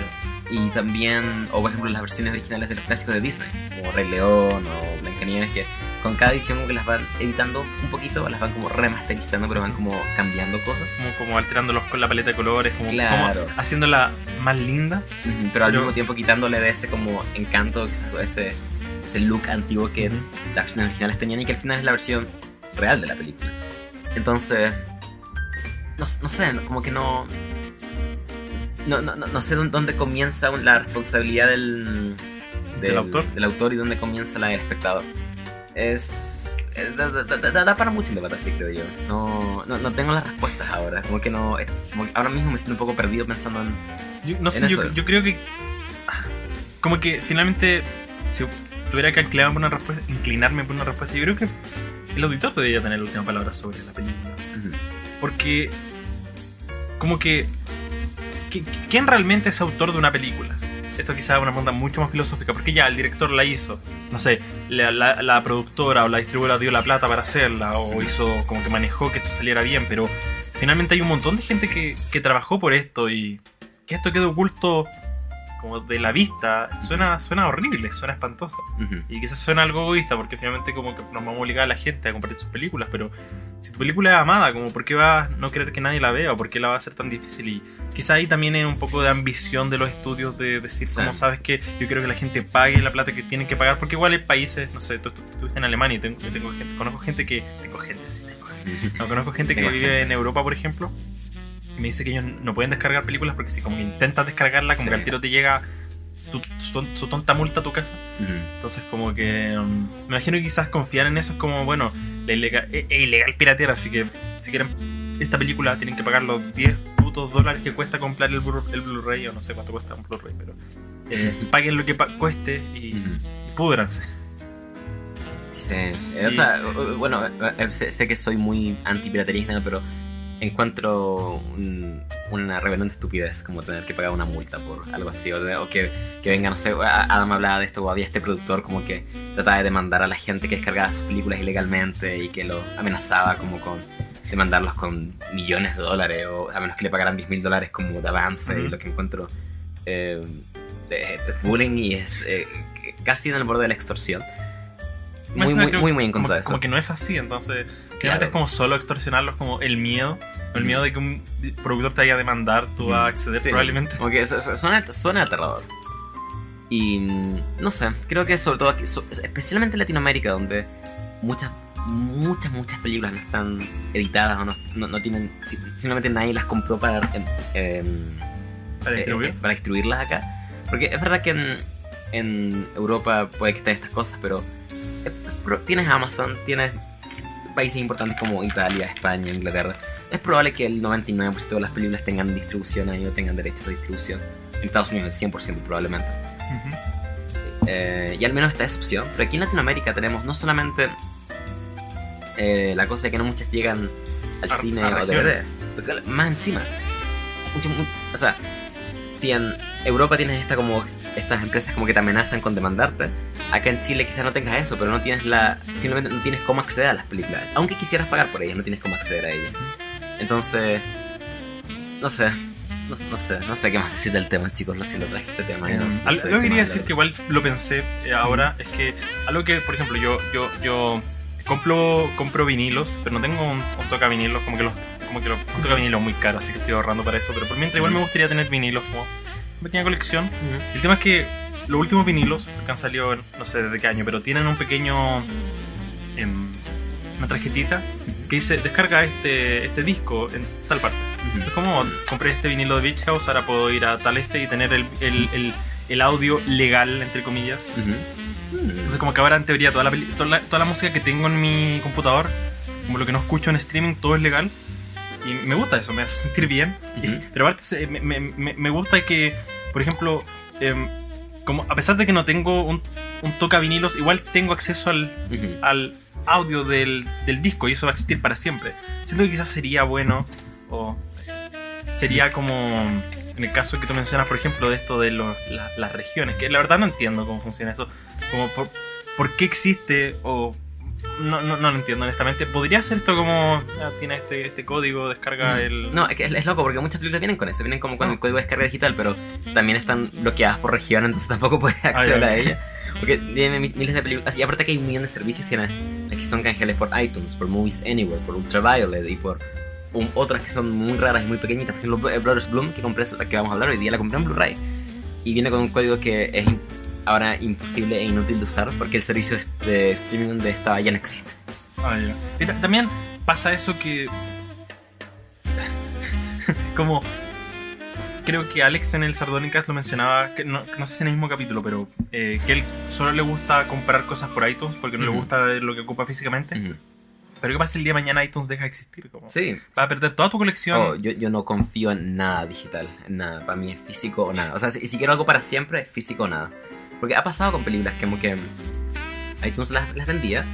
Y también, o por ejemplo, las versiones originales de los clásicos de Disney, como Rey León o Blancanieves, que con cada edición como que las van editando un poquito, las van como remasterizando, pero van como cambiando cosas. Como, como alterándolos con la paleta de colores, como, Claro. como haciéndola más linda. Ujú, Pero al Pero- mismo tiempo quitándole de ese como encanto, quizás ese, ese look antiguo que las versiones originales tenían y que al final es la versión real de la película. Entonces, no, no sé, como que no... No, no, no- sé dónde- comienza la responsabilidad del, ¿Del autor? del autor y dónde comienza la del espectador. Es... Da, da- da- da- para mucho el debate así, creo yo. No, no, no tengo las respuestas ahora. Como que no... como que ahora mismo me siento un poco perdido pensando en... Yo, no sé, yo, yo creo que. Como que finalmente, si tuviera que inclinarme por una respuesta, inclinarme por una respuesta, yo creo que el auditor debería tener la última palabra sobre la película. Porque. Como que. ¿qui- ¿Quién realmente es autor de una película? esto quizás es una pregunta mucho más filosófica, porque ya el director la hizo, no sé, la, la- la productora o la distribuidora dio la plata para hacerla, o hizo como que manejó que esto saliera bien, pero finalmente hay un montón de gente que, que trabajó por esto y que esto quede oculto como de la vista, suena, suena horrible, suena espantoso. Y quizás suena algo egoísta, porque finalmente como que nos vamos a obligar a la gente a compartir sus películas, pero si tu película es amada, como por qué vas a no querer que nadie la vea o por qué la va a hacer tan difícil y quizás ahí también es un poco de ambición de los estudios de decir Sí. como sabes que yo quiero que la gente pague la plata que tienen que pagar porque igual hay países no sé tú tú- tú estuviste en Alemania y tengo, gente conozco gente que tengo gente sí tengo gente. No, conozco gente que vive en Europa por ejemplo me dice que ellos no pueden descargar películas porque si como que intentas descargarla como Sí. que al tiro te llega tu- su, ton- su tonta multa a tu casa entonces, como que. um, me imagino que quizás confiar en eso es como, bueno, la ilegal, es, es ilegal piratear, así que si quieren esta película tienen que pagar los 10 putos dólares que cuesta comprar el, Blu- el Blu-ray, o no sé cuánto cuesta un Blu-ray, pero. eh, paguen lo que pa- cueste y, y púdranse. Sí, eh, o sea, bueno, eh, sé, sé que soy muy anti-piratería, pero encuentro un- una rebelión de estupidez como tener que pagar una multa por algo así, o, de- o que, que venga, no sé, Adam hablaba de esto, o había este productor como que trataba de demandar a la gente que descargaba sus películas ilegalmente y que lo amenazaba como con demandarlos con millones de dólares, o a menos que le pagaran 10 mil dólares como de avance, y lo que encuentro eh, de- de bullying y es eh, casi en el borde de la extorsión. Muy, muy, muy, en como, contra de eso. como que no es así, entonces. Claro. Finalmente es como solo extorsionarlos, como el miedo. El miedo de que un productor te vaya a demandar, tú vas a acceder Sí, probablemente. Como que suena, suena aterrador. Y mm, no sé, creo que sobre todo aquí, especialmente en Latinoamérica, donde muchas, muchas, muchas películas no están editadas o no, no, no tienen, si- simplemente nadie las compró para, em, em, Para eh, distribuir. eh, para distribuirlas acá. Porque es verdad que en, en Europa puede que estén estas cosas, pero, eh, pero tienes Amazon, tienes países importantes como Italia, España, Inglaterra. Es probable que el 99% de las películas tengan distribución ahí o tengan derechos de distribución. En Estados Unidos el 100% probablemente. Eh, y al menos está esa opción. Pero aquí en Latinoamérica tenemos no solamente eh, la cosa de que no muchas llegan al A- cine a o. DVD. Más encima. Mucho- mu- o sea, si en Europa tienes esta como estas empresas como que te amenazan con demandarte, acá en Chile quizás no tengas eso, pero no tienes la simplemente no tienes cómo acceder a las películas. Aunque quisieras pagar por ellas, no tienes cómo acceder a ellas. Entonces, no sé, no, no sé, no sé qué más decir del tema, chicos, lo siento, traje este tema. no- no Mm. Sé que qué quería decir que igual lo pensé eh, ahora es que algo que, por ejemplo, yo yo yo compro compro vinilos, pero no tengo un, un toca vinilos como que los como que los, un toca vinilos muy caro, así que estoy ahorrando para eso, pero por mientras igual me gustaría tener vinilos como pequeña colección. El tema es que los últimos vinilos que han salido en- no sé desde qué año, pero tienen un pequeño em, una tarjetita que dice descarga este este disco en tal parte. Es como compré este vinilo de Beach House, ahora puedo ir a tal este y tener el, el, el, el audio legal, entre comillas. Ujú. Entonces como que ahora en teoría toda la, peli- toda la, toda la música que tengo en mi computador, como lo que no escucho en streaming, todo es legal. Y me gusta eso, me hace sentir bien. Y- pero aparte me, me, me, me gusta que, por ejemplo, em, como a pesar de que no tengo un, un toca vinilos, igual tengo acceso al, audio del, del disco y eso va a existir para siempre. Siento que quizás sería bueno o sería como en el caso que tú mencionas, por ejemplo, de esto de los- la- las regiones, que la verdad no entiendo cómo funciona eso, como por, por qué existe o no, no, no lo entiendo honestamente. ¿Podría ser esto como ah, tiene este, este código, descarga el... No, es, que es, es loco porque muchas películas vienen con eso, vienen como con Ah. el código de descarga digital, pero también están bloqueadas por región, entonces tampoco puedes acceder ya, a ella. Porque tiene mi- miles de películas, y aparte que hay un millón de servicios, tiene las que son canjeables por iTunes, por Movies Anywhere, por Ultraviolet y por otras que son muy raras y muy pequeñitas. Por ejemplo, Brothers Bloom, que compré, que vamos a hablar hoy día, la compré en Blu-ray. Y viene con un código que es ahora imposible e inútil de usar porque el servicio de streaming donde estaba ya no existe. Ah, ya. Y también pasa eso que. como. Creo que Alex en el Sardónicas lo mencionaba, que no, no sé si en el mismo capítulo, pero eh, que él solo le gusta comprar cosas por iTunes porque no le Ujú. gusta ver lo que ocupa físicamente. Ujú. Pero ¿qué pasa si el día de mañana iTunes deja de existir? Como, Sí, Va a perder toda tu colección. Oh, yo, yo no confío en nada digital, en nada. Para mí es físico o nada. O sea, si, si quiero algo para siempre, es físico o nada. Porque ha pasado con películas que como que iTunes las, las vendía,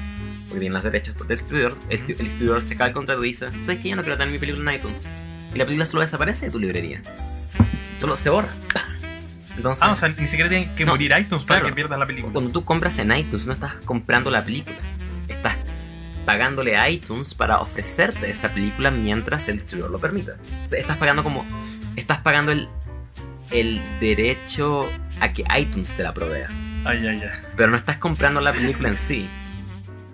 porque tienen los derechos del distribuidor. El, distribu- el distribuidor se cae el contrato y dice, ¿sabes qué? Yo no quiero tener mi película en iTunes. Y la película solo desaparece de tu librería. Solo se borra. Entonces, Ah, o sea, ni siquiera tiene que No, morir iTunes para claro. que pierdas la película. cuando tú compras en iTunes no estás comprando la película. Estás pagándole a iTunes para ofrecerte esa película mientras el distribuidor lo permita. O sea, estás pagando como... Estás pagando el, el derecho a que iTunes te la provea. Ay, ay, ay. Pero no estás comprando la película en sí.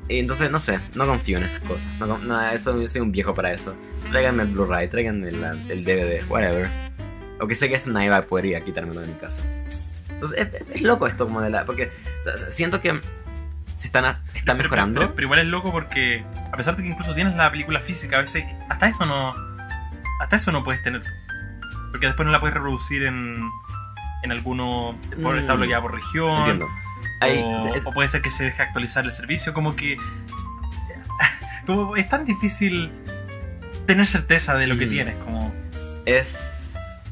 Entonces, no sé, no confío en esas cosas. No, no, eso, yo soy un viejo para eso. Tráiganme el Blu-ray, tráiganme la- el DVD, whatever. Aunque sé que es una iba a poder ir a quitármelo de mi casa. Entonces, es, es loco esto como de la... Porque o sea, siento que se están, está Pero- mejorando. Pero, pero igual es loco porque, a pesar de que incluso tienes la película física, a veces hasta eso no. Hasta eso no puedes tener. Porque después no la puedes reproducir en. En alguno. Por, Mm. Está bloqueada por región. Entiendo. O, es- o puede ser que se deje actualizar el servicio. Como que. Como es tan difícil tener certeza de lo que Mm. tienes. Como. es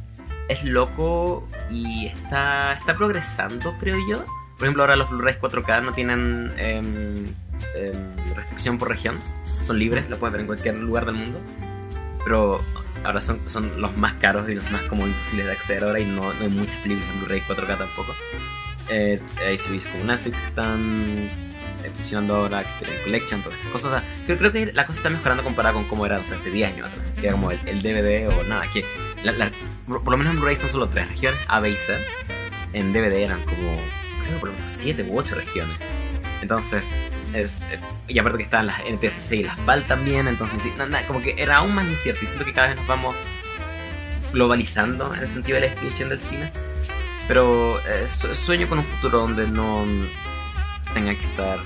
es loco y está está progresando creo yo por ejemplo ahora los Blu-rays 4K no tienen em, em, restricción por región son libres los puedes ver en cualquier lugar del mundo pero ahora son, son los más caros y los más como imposibles de acceder ahora y no, no hay muchas películas en Blu-ray 4K tampoco Eh, hay servicios como Netflix que están eh, funcionando ahora que tienen Collection todas estas cosas O sea, creo, creo que la cosa está mejorando comparada con cómo era o sea, hace 10 años atrás que era como el, el DVD o nada que la- la- por lo menos en Blu-ray son solo tres regiones, A, B y C. En DVD eran como, creo por lo menos 7 u 8 regiones. Entonces, es, eh, y aparte que estaban las NTSC y las PAL también, entonces, na- como que era aún más incierto. Y siento que cada vez nos vamos globalizando en el sentido de la exclusión del cine. Pero eh, su- sueño con un futuro donde no tenga que estar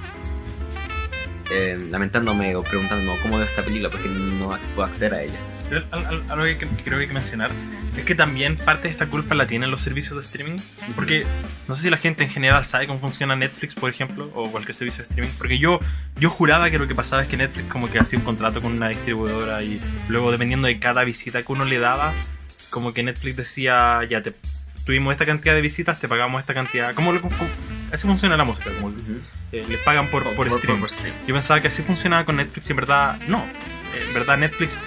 eh, lamentándome o preguntándome cómo veo esta película porque no puedo acceder a ella. Algo que, creo que hay que mencionar es que también parte de esta culpa la tienen los servicios de streaming. Porque no sé si la gente en general sabe cómo funciona Netflix, por ejemplo, o cualquier servicio de streaming. Porque yo, yo juraba que lo que pasaba es que Netflix como que hacía un contrato con una distribuidora y luego dependiendo de cada visita que uno le daba, como que Netflix decía, ya te tuvimos esta cantidad de visitas, te pagamos esta cantidad. Como, lo- así funciona la música, como eh, les pagan por, por, stream. stream. Yo pensaba que así funcionaba con Netflix y en verdad no. En verdad Netflix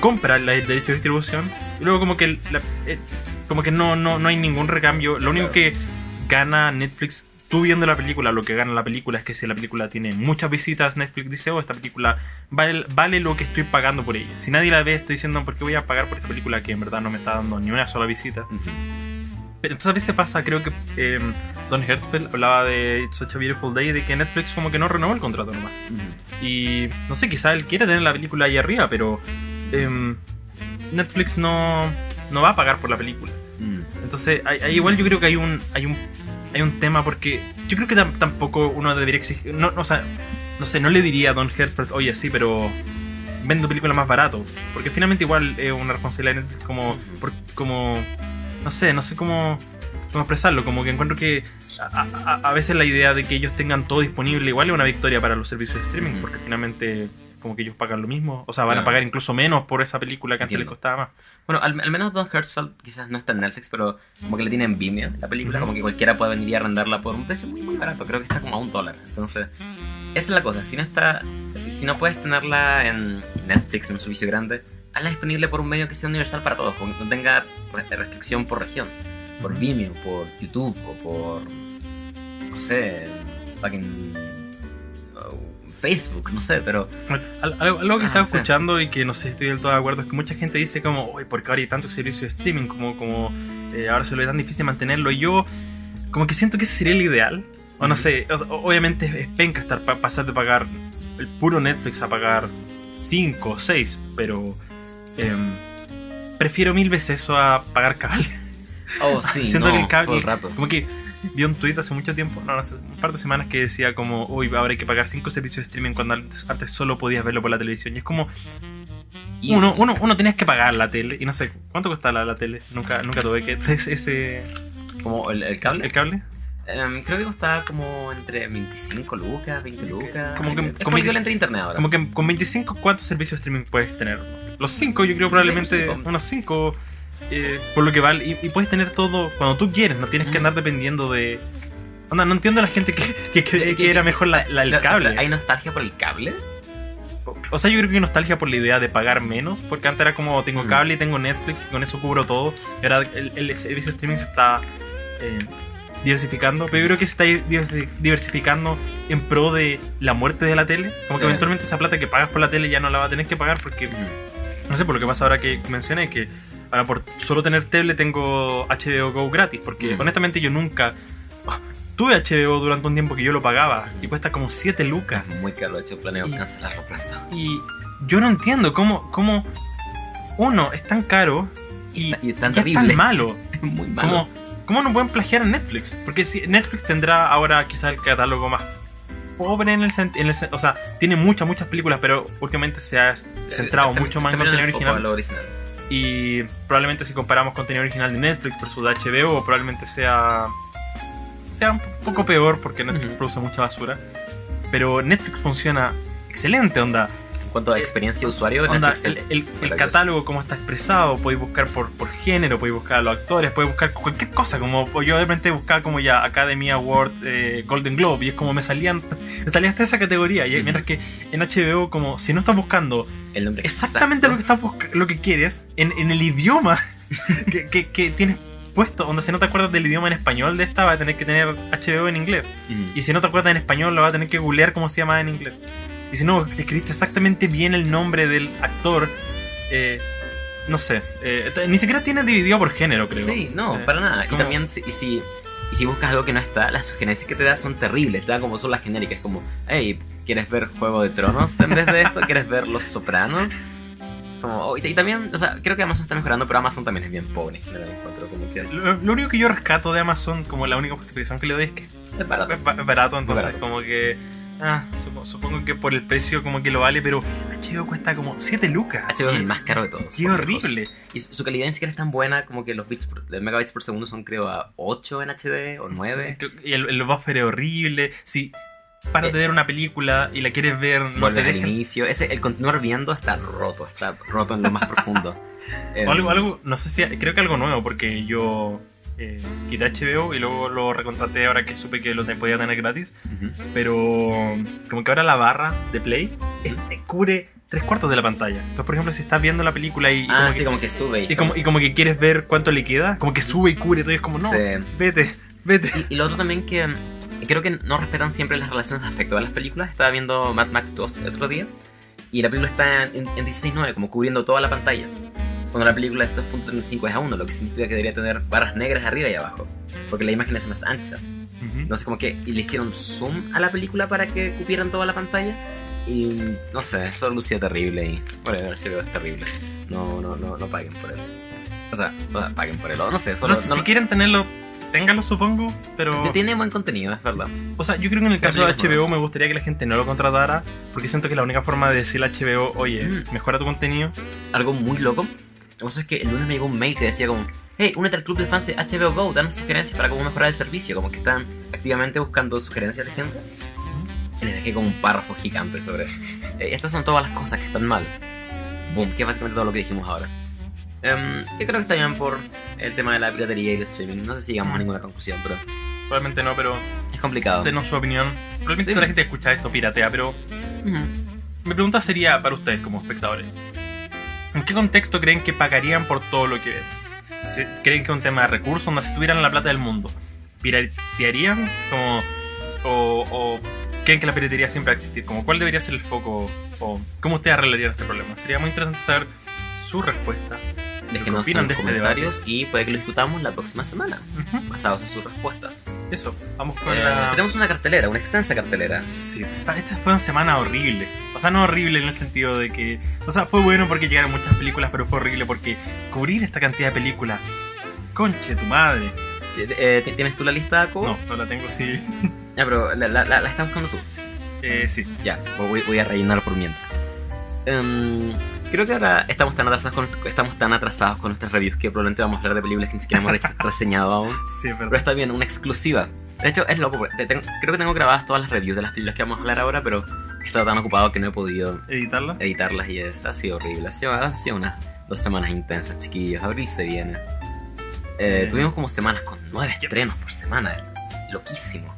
compra el derecho de distribución y luego como que, la- eh, como que no, no, no hay ningún recambio. Lo único que gana Netflix, tú viendo la película, lo que gana la película es que si la película tiene muchas visitas, Netflix dice, oh, esta película vale, vale lo que estoy pagando por ella. Si nadie la ve, estoy diciendo, ¿por qué voy a pagar por esta película que en verdad no me está dando ni una sola visita? Pero entonces a veces pasa, creo que eh, Don Hertzfeld hablaba de It's Such a Beautiful Day, de que Netflix como que no renovó el contrato nomás. Y no sé, quizá él quiere tener la película ahí arriba, pero em, Netflix no, no va a pagar por la película. Mm. Entonces, ahí igual yo creo que hay un, hay un, hay un tema porque yo creo que tam- tampoco uno debería exigir. No, no, o sea, no sé, no le diría a Don Hertzfeld, oye, sí, pero vendo películas más barato. Porque finalmente igual es una responsabilidad de Netflix como, por- como no sé, no sé cómo, cómo expresarlo. Como que encuentro que a, a- a veces la idea de que ellos tengan todo disponible igual es una victoria para los servicios de streaming, porque finalmente como que ellos pagan lo mismo. O sea, van a pagar incluso menos por esa película que antes les costaba más. Bueno, al, al menos Don Hertzfeld quizás no está en Netflix, pero como que le tiene en Vimeo la película, como que cualquiera puede venir y arrendarla por un precio muy muy barato, creo que está como a un dólar. Entonces, esa es la cosa, si no está, si, si no puedes tenerla en Netflix, en un servicio grande, hazla disponible por un medio que sea universal para todos, que no tenga re- restricción por región, por. Vimeo, por YouTube o por, no sé, fucking Facebook, no sé, pero Al- Algo, algo que Ah, estaba escuchando y que no sé, estoy del todo de acuerdo es que mucha gente dice como, oye, ¿por qué ahora hay tantos servicios de streaming? Como, como eh, ahora se lo es tan difícil mantenerlo. Y yo, como que siento que ese sería el ideal. O no sé, o- obviamente es- penca estar pa- pasar de pagar el puro Netflix a pagar 5 o 6, pero em, prefiero mil veces eso a pagar cable. oh sí, Siento no, que el cable- todo el rato. Como que vi un tweet hace mucho tiempo, no, sé, un par de semanas que decía como, uy, ahora hay que pagar 5 servicios de streaming cuando antes, antes solo podías verlo por la televisión. Y es como, uno, uno, uno tenías que pagar la tele. Y no sé, ¿cuánto cuesta la, la tele? Nunca, nunca tuve que... Ese, ese- como el, el cable. ¿El cable? Em, creo que costaba como entre 25 lucas, 20 lucas. Como que- es que- equivalente a internet ahora. Como que con 25, ¿cuántos servicios de streaming puedes tener? Los 5, yo creo probablemente cinco. unos 5. Por lo que vale. Y, y puedes tener todo cuando tú quieres, no tienes que andar dependiendo de... Onda, no entiendo a la gente que, que cree que, Que- era mejor la, la- el cable. ¿Hay nostalgia por el cable? O sea, yo creo que hay nostalgia por la idea de pagar menos, porque antes era como tengo cable y tengo Netflix y con eso cubro todo. Y ahora el, el servicio streaming se está eh, diversificando, pero yo creo que se está diver- diversificando en pro de la muerte de la tele. Como que eventualmente esa plata que pagas por la tele ya no la vas a tener que pagar porque, no sé, por lo que pasa ahora que mencioné, que ahora por solo tener tele tengo HBO Go gratis, porque honestamente yo nunca... ah, Tuve HBO durante un tiempo que yo lo pagaba y cuesta como 7 lucas. Muy caro, de hecho, planeo Y- cancelarlo pronto. Y yo no entiendo cómo, cómo uno es tan caro y, Y tan es tan malo. Muy malo. ¿Cómo, ¿Cómo no pueden plagiar a Netflix? Porque si Netflix tendrá ahora quizá el catálogo más pobre en el sentido. O sea, tiene muchas, muchas películas, pero últimamente se ha centrado Eh, mucho más en contenido el original. Y probablemente si comparamos contenido original de Netflix versus de HBO, probablemente sea. sea un poco peor porque Netflix produce mucha basura. Pero Netflix funciona excelente, onda. En cuanto a experiencia de usuario, Onda, Netflix el, el- el- catálogo, cómo está expresado, podéis buscar por, por género, podéis buscar a los actores, podéis buscar cualquier cosa. Como yo de repente buscaba como ya Academy Award, eh, Golden Globe, y es como me salían, me salía hasta esa categoría. Y Ujú. mientras que en HBO, como si no estás buscando el nombre exactamente exacto. lo que estás lo que quieres, en, en el idioma que, que- que tienes puesto, donde si no te acuerdas del idioma en español de esta, vas a tener que tener HBO en inglés. Y si no te acuerdas en español, lo vas a tener que googlear cómo se llama en inglés. Y si no, escribiste exactamente bien el nombre del actor, eh, no sé, eh, ni siquiera tiene dividido por género, creo. Sí, no, Eh, para nada. Y también si, y si, y si buscas algo que no está, las sugerencias que te da son terribles. Te dan como son las genéricas, como, hey, ¿quieres ver Juego de Tronos en vez de esto? ¿Quieres ver Los Sopranos? Como, oh, y, y también, o sea, creo que Amazon está mejorando, pero Amazon también es bien pobre. en Lo, lo único que yo rescato de Amazon, como la única justificación que le doy es que es barato. es, ba- es barato, entonces barato. como que... Ah, supo- supongo que por el precio como que lo vale, pero HBO cuesta como 7 lucas. HBO es el más caro de todos. Qué lejos. horrible. Y su, su calidad ni siquiera es tan buena como que los bits por, los megabytes por segundo son creo a 8 en HD o 9. Sí, creo- y el, el buffer es horrible. Si para Eh, de ver una película y la quieres ver, no te al dejan. inicio. Ese, el continuar viendo está roto, está roto en lo más profundo. O algo, algo, no sé si, creo que algo nuevo, porque yo eh, quité HBO y luego lo recontraté ahora que supe que lo te- podía tener gratis. Ujú. Pero como que ahora la barra de play es- eh, cubre tres cuartos de la pantalla. Entonces, por ejemplo, si estás viendo la película y, y Ah, como, sí, que, como que sube. y, como, y como que quieres ver cuánto le queda, como que sube y cubre todo y es como, no, Sí. vete, vete. Y, y lo otro también que mm, creo que no respetan siempre las relaciones de aspecto de las películas. Estaba viendo Mad Max 2 el otro día y la película está en, en 16.9, como cubriendo toda la pantalla. Cuando la película es 2.35 es a 1, lo que significa que debería tener barras negras arriba y abajo. Porque la imagen es más ancha. Ujú. No sé, como que le hicieron zoom a la película para que cupieran toda la pantalla. Y no sé, eso lucía terrible y. Bueno, HBO es terrible. No, no, no, no paguen por él. O sea, o sea, paguen por él. o No sé, O solo. sea, no- si quieren tenerlo, ténganlo supongo, pero... que tiene buen contenido, es verdad. O sea, yo creo que en el caso de HBO me gustaría que la gente no lo contratara, porque siento que la única forma de decirle a HBO, oye, Mm. mejora tu contenido, Algo muy loco. Lo que pasa es que el lunes me llegó un mail que decía como. Hey, únete al club de fans de HBO Go, danos sugerencias para cómo mejorar el servicio. Como que están activamente buscando sugerencias de gente. Y les dejé como un párrafo gigante sobre. eh, estas son todas las cosas que están mal. Boom, que es básicamente todo lo que dijimos ahora. Em, yo creo que está bien por el tema de la piratería y el streaming. No sé si llegamos a ninguna conclusión, pero probablemente no, pero es complicado. denos su opinión. Probablemente Sí. toda la gente que escucha esto piratea, pero Ujú. mi pregunta sería para ustedes como espectadores. ¿En qué contexto creen que pagarían por todo lo que ven? ¿Se- ¿Creen que es un tema de recursos? Donde si tuvieran la plata del mundo, ¿piratearían? Como, o, o creen que la piratería siempre va a existir? Como, ¿Cuál debería ser el foco? ¿O cómo ustedes arreglarían este problema? Sería muy interesante saber su respuesta. Déjenos en los este comentarios y puede que lo discutamos la próxima semana, basados en sus respuestas. Eso, vamos con Eh, la... Tenemos una cartelera, una extensa cartelera. Sí, esta, esta fue una semana horrible. O sea, no horrible en el sentido de que. O sea, fue bueno porque llegaron muchas películas, pero fue horrible porque cubrir esta cantidad de películas. Conche, tu madre. Eh, eh, ¿Tienes tú la lista, Cobo? No, no la tengo, sí. Ya, pero la, la- la- la estás buscando tú. Eh, sí. Ya, voy, voy a rellenar por mientras. Em, creo que ahora estamos tan, atrasados con, estamos tan atrasados con nuestras reviews que probablemente vamos a hablar de películas que ni siquiera hemos re- reseñado aún. Sí, es Pero verdad. está bien, una exclusiva. De hecho, es loco, porque te- tengo- creo que tengo grabadas todas las reviews de las películas que vamos a hablar ahora, pero he estado tan ocupado que no he podido ¿Editarla? editarlas y es, ha sido horrible. Ha sido, ha sido unas dos semanas intensas, chiquillos. Abril se viene. Eh, Eh. Tuvimos como semanas con nueve estrenos por semana. Loquísimo.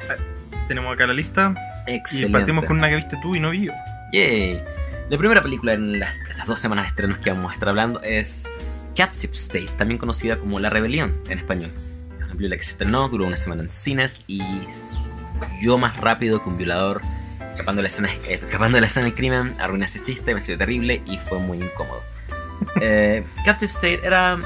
Tenemos acá la lista. Excelente. Y partimos con una que viste tú y no vi yo. Yay. La primera película en las, estas dos semanas de estrenos que vamos a estar hablando es Captive State, también conocida como La Rebelión en español. Una película que se estrenó, duró una semana en cines y yo más rápido que un violador. Escapando de la escena, eh, escapando de la escena del crimen, arruiné ese chiste, me salió terrible y fue muy incómodo. Eh, Captive State era.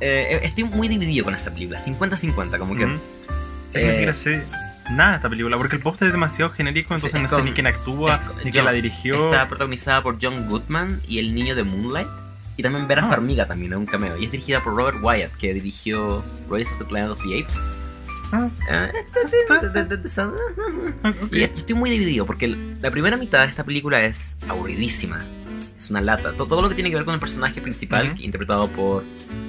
eh, estoy muy dividido con esa película, 50-50, como que. Ujú. Es que ni siquiera sé nada de esta película, porque el póster es demasiado genérico, entonces Sí, no sé con- ni quién actúa, ni quién la dirigió. Está protagonizada por John Goodman y el niño de Moonlight. Y también Vera Ah. Farmiga también es un cameo. Y es dirigida por Robert Wyatt, que dirigió Rise of the Planet of the Apes. Ah. Y estoy muy dividido porque la primera mitad de esta película es aburridísima. Es una lata. To- Todo lo que tiene que ver con el personaje principal, interpretado por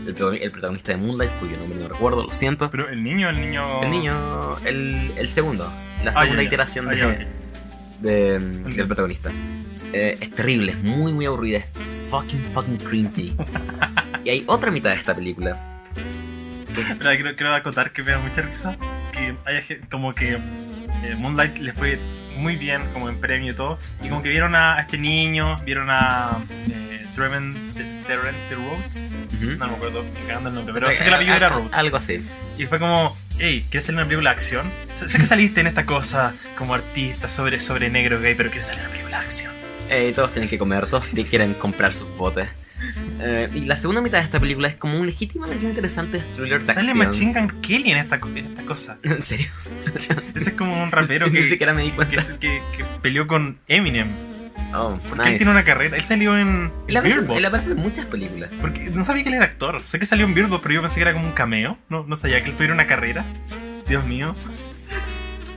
el, el protagonista de Moonlight, cuyo nombre no recuerdo, lo siento. Pero el niño, el niño. El niño, el, el segundo, la Ah, segunda iteración Ah, de, de- del protagonista. Eh, es terrible, es muy, muy aburrida, es fucking, fucking cringy. y hay otra mitad de esta película. Espera, quiero, quiero acotar que me da mucha risa que haya como que eh, Moonlight le fue muy bien como en premio y todo y como que vieron a, a este niño vieron a eh, Treven Terrence Rhodes no me acuerdo me cagando el nombre pero O sea, sé que la película era Rhodes Algo así. y fue como hey ¿quieres salir en una película de acción? sé, que saliste en esta cosa como artista sobre, sobre negro gay pero ¿quieres salir en una película de acción? Eh, todos tienen que comer, todos quieren comprar sus botes. Eh, y la segunda mitad de esta película es como un legítimamente interesante thriller de sale acción. Machine Gun Kelly en esta, en esta cosa ¿En serio? ese es como un rapero Ni que, siquiera me di cuenta. que, que, que peleó con Eminem Oh, Porque nice. él tiene una carrera. Él salió en Él aparece, Box. él aparece en muchas películas. Porque no sabía que él era actor. Sé que salió en Box, pero yo pensé que era como un cameo. No, no sabía que él tuviera una carrera. Dios mío.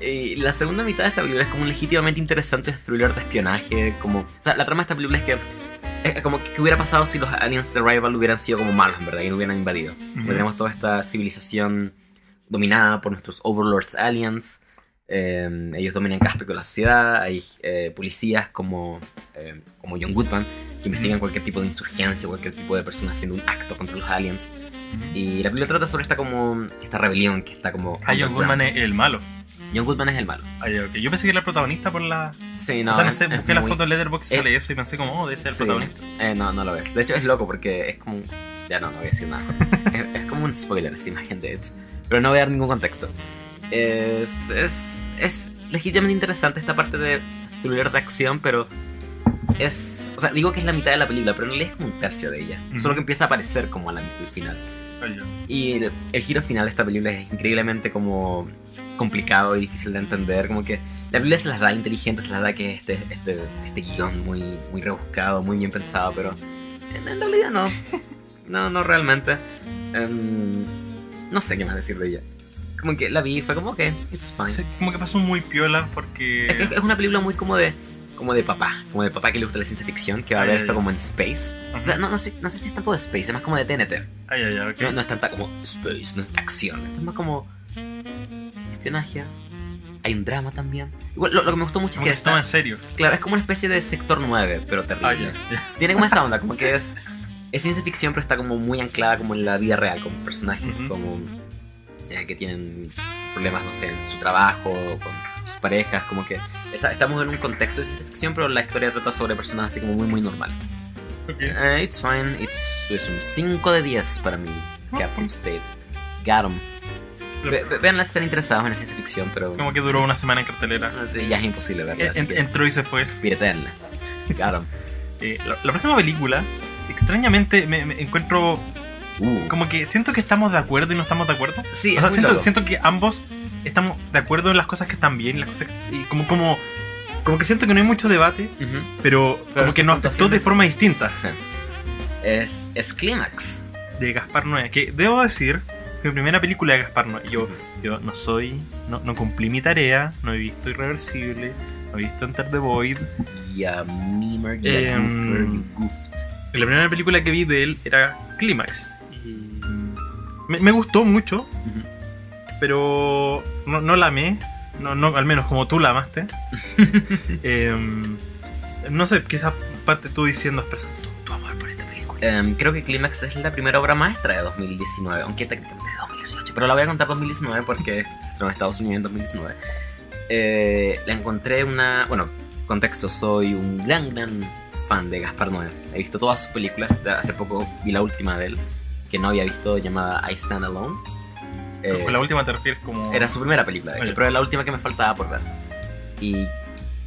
Y la segunda mitad de esta película es como un legítimamente interesante thriller de espionaje. Como, o sea, la trama de esta película es que. Es como que hubiera pasado si los aliens de Rival hubieran sido como malos, en verdad, y no hubieran invadido. Tenemos toda esta civilización dominada por nuestros overlords aliens. Eh, ellos dominan cada aspecto de la sociedad. Hay eh, policías como, eh, como John Goodman que investigan cualquier tipo de insurgencia, cualquier tipo de persona haciendo un acto contra los aliens. Y la película trata sobre esta como esta rebelión que está como Ah, John. Goodman es el malo. John Goodman es el malo. Yo pensé que era el protagonista por la. Sí, no. o sea, no es- sé, es busqué la muy- foto en Letterboxd y sale eso y pensé como, oh, debe ser el protagonista. Eh, no, no lo ves. De hecho es loco porque es como... Ya no, no voy a decir nada. es, es como un spoiler esa imagen, de hecho. Pero no voy a dar ningún contexto. Es, es, es legítimamente interesante esta parte de thriller de acción, pero es... O sea, digo que es la mitad de la película, pero en realidad es como un tercio de ella. Solo que empieza a aparecer como al al final. Y el, el giro final de esta película es increíblemente como complicado y difícil de entender. Como que la película se las da inteligente, se las da que es este, este, este guion muy, muy rebuscado, muy bien pensado, pero en, en realidad no. No, no realmente. Em, no sé qué más decir de ella. Como que la vi y fue como que, it's fine. Sí, como que pasó muy piola porque. Es que es una película muy como de como de papá, como de papá que le gusta la ciencia ficción, que va a ver ya, esto ya. como en space. O sea, no, no, sé, no sé si es tanto de space, es más como de TNT. Ay, ay, ay, ok. No, no es tanta como space, no es acción. Es más como espionaje. Hay un drama también. Igual, lo, lo que me gustó mucho Como es que se toma en serio. claro, es como una especie de sector 9, pero Ah, terrible. ya, ya. Tiene como esa onda, como que es, es ciencia ficción, pero está como muy anclada como en la vida real, como personajes Ujú. como eh, que tienen problemas, no sé, en su trabajo, con sus parejas, como que está- estamos en un contexto de ciencia ficción, pero la historia trata sobre personas así como muy, muy normal. Ok. Eh, it's fine, it's, es un 5 de 10 para mí, Captain State. Got 'em. Ve- ve- Veanla si están interesados en la ciencia ficción, pero Como que duró una semana en cartelera. sí, ya es imposible verla, así En- que entró y se fue. piratéenla. Got 'em. Eh, la, la próxima película, extrañamente, me, me encuentro Uh. como que siento que estamos de acuerdo y no estamos de acuerdo. Sí, o sea, siento, siento que ambos estamos de acuerdo en las cosas que están bien las cosas que, y como como como que siento que no hay mucho debate, Ujú. pero Pero como que nos afectó de forma distinta. Sí. Es, es Clímax. De Gaspar Noé, que debo decir mi primera película de Gaspar Noé, yo yo no soy no, no cumplí mi tarea, no he visto Irreversible, no he visto Enter the Void. Ya Mimer, ya Em, Goofer, you goofed. Y La primera película que vi de él era Clímax y me, me gustó mucho, pero no, no la amé. No, no, al menos como tú la amaste. Em, no sé, quizás parte tú diciendo, expresando Em, creo que Clímax es la primera obra maestra de 2019, aunque técnicamente es de 2018, pero la voy a contar 2019 porque se estrenó en Estados Unidos en 2019. Eh, la encontré una. Bueno, contexto, soy un gran, gran fan de Gaspar Noé. He visto todas sus películas, hace poco vi la última de él, que no había visto, llamada I Stand Alone. Eh, Con la última te refieres como. Era su primera película, de hecho, Oye. pero era la última que me faltaba por ver. Y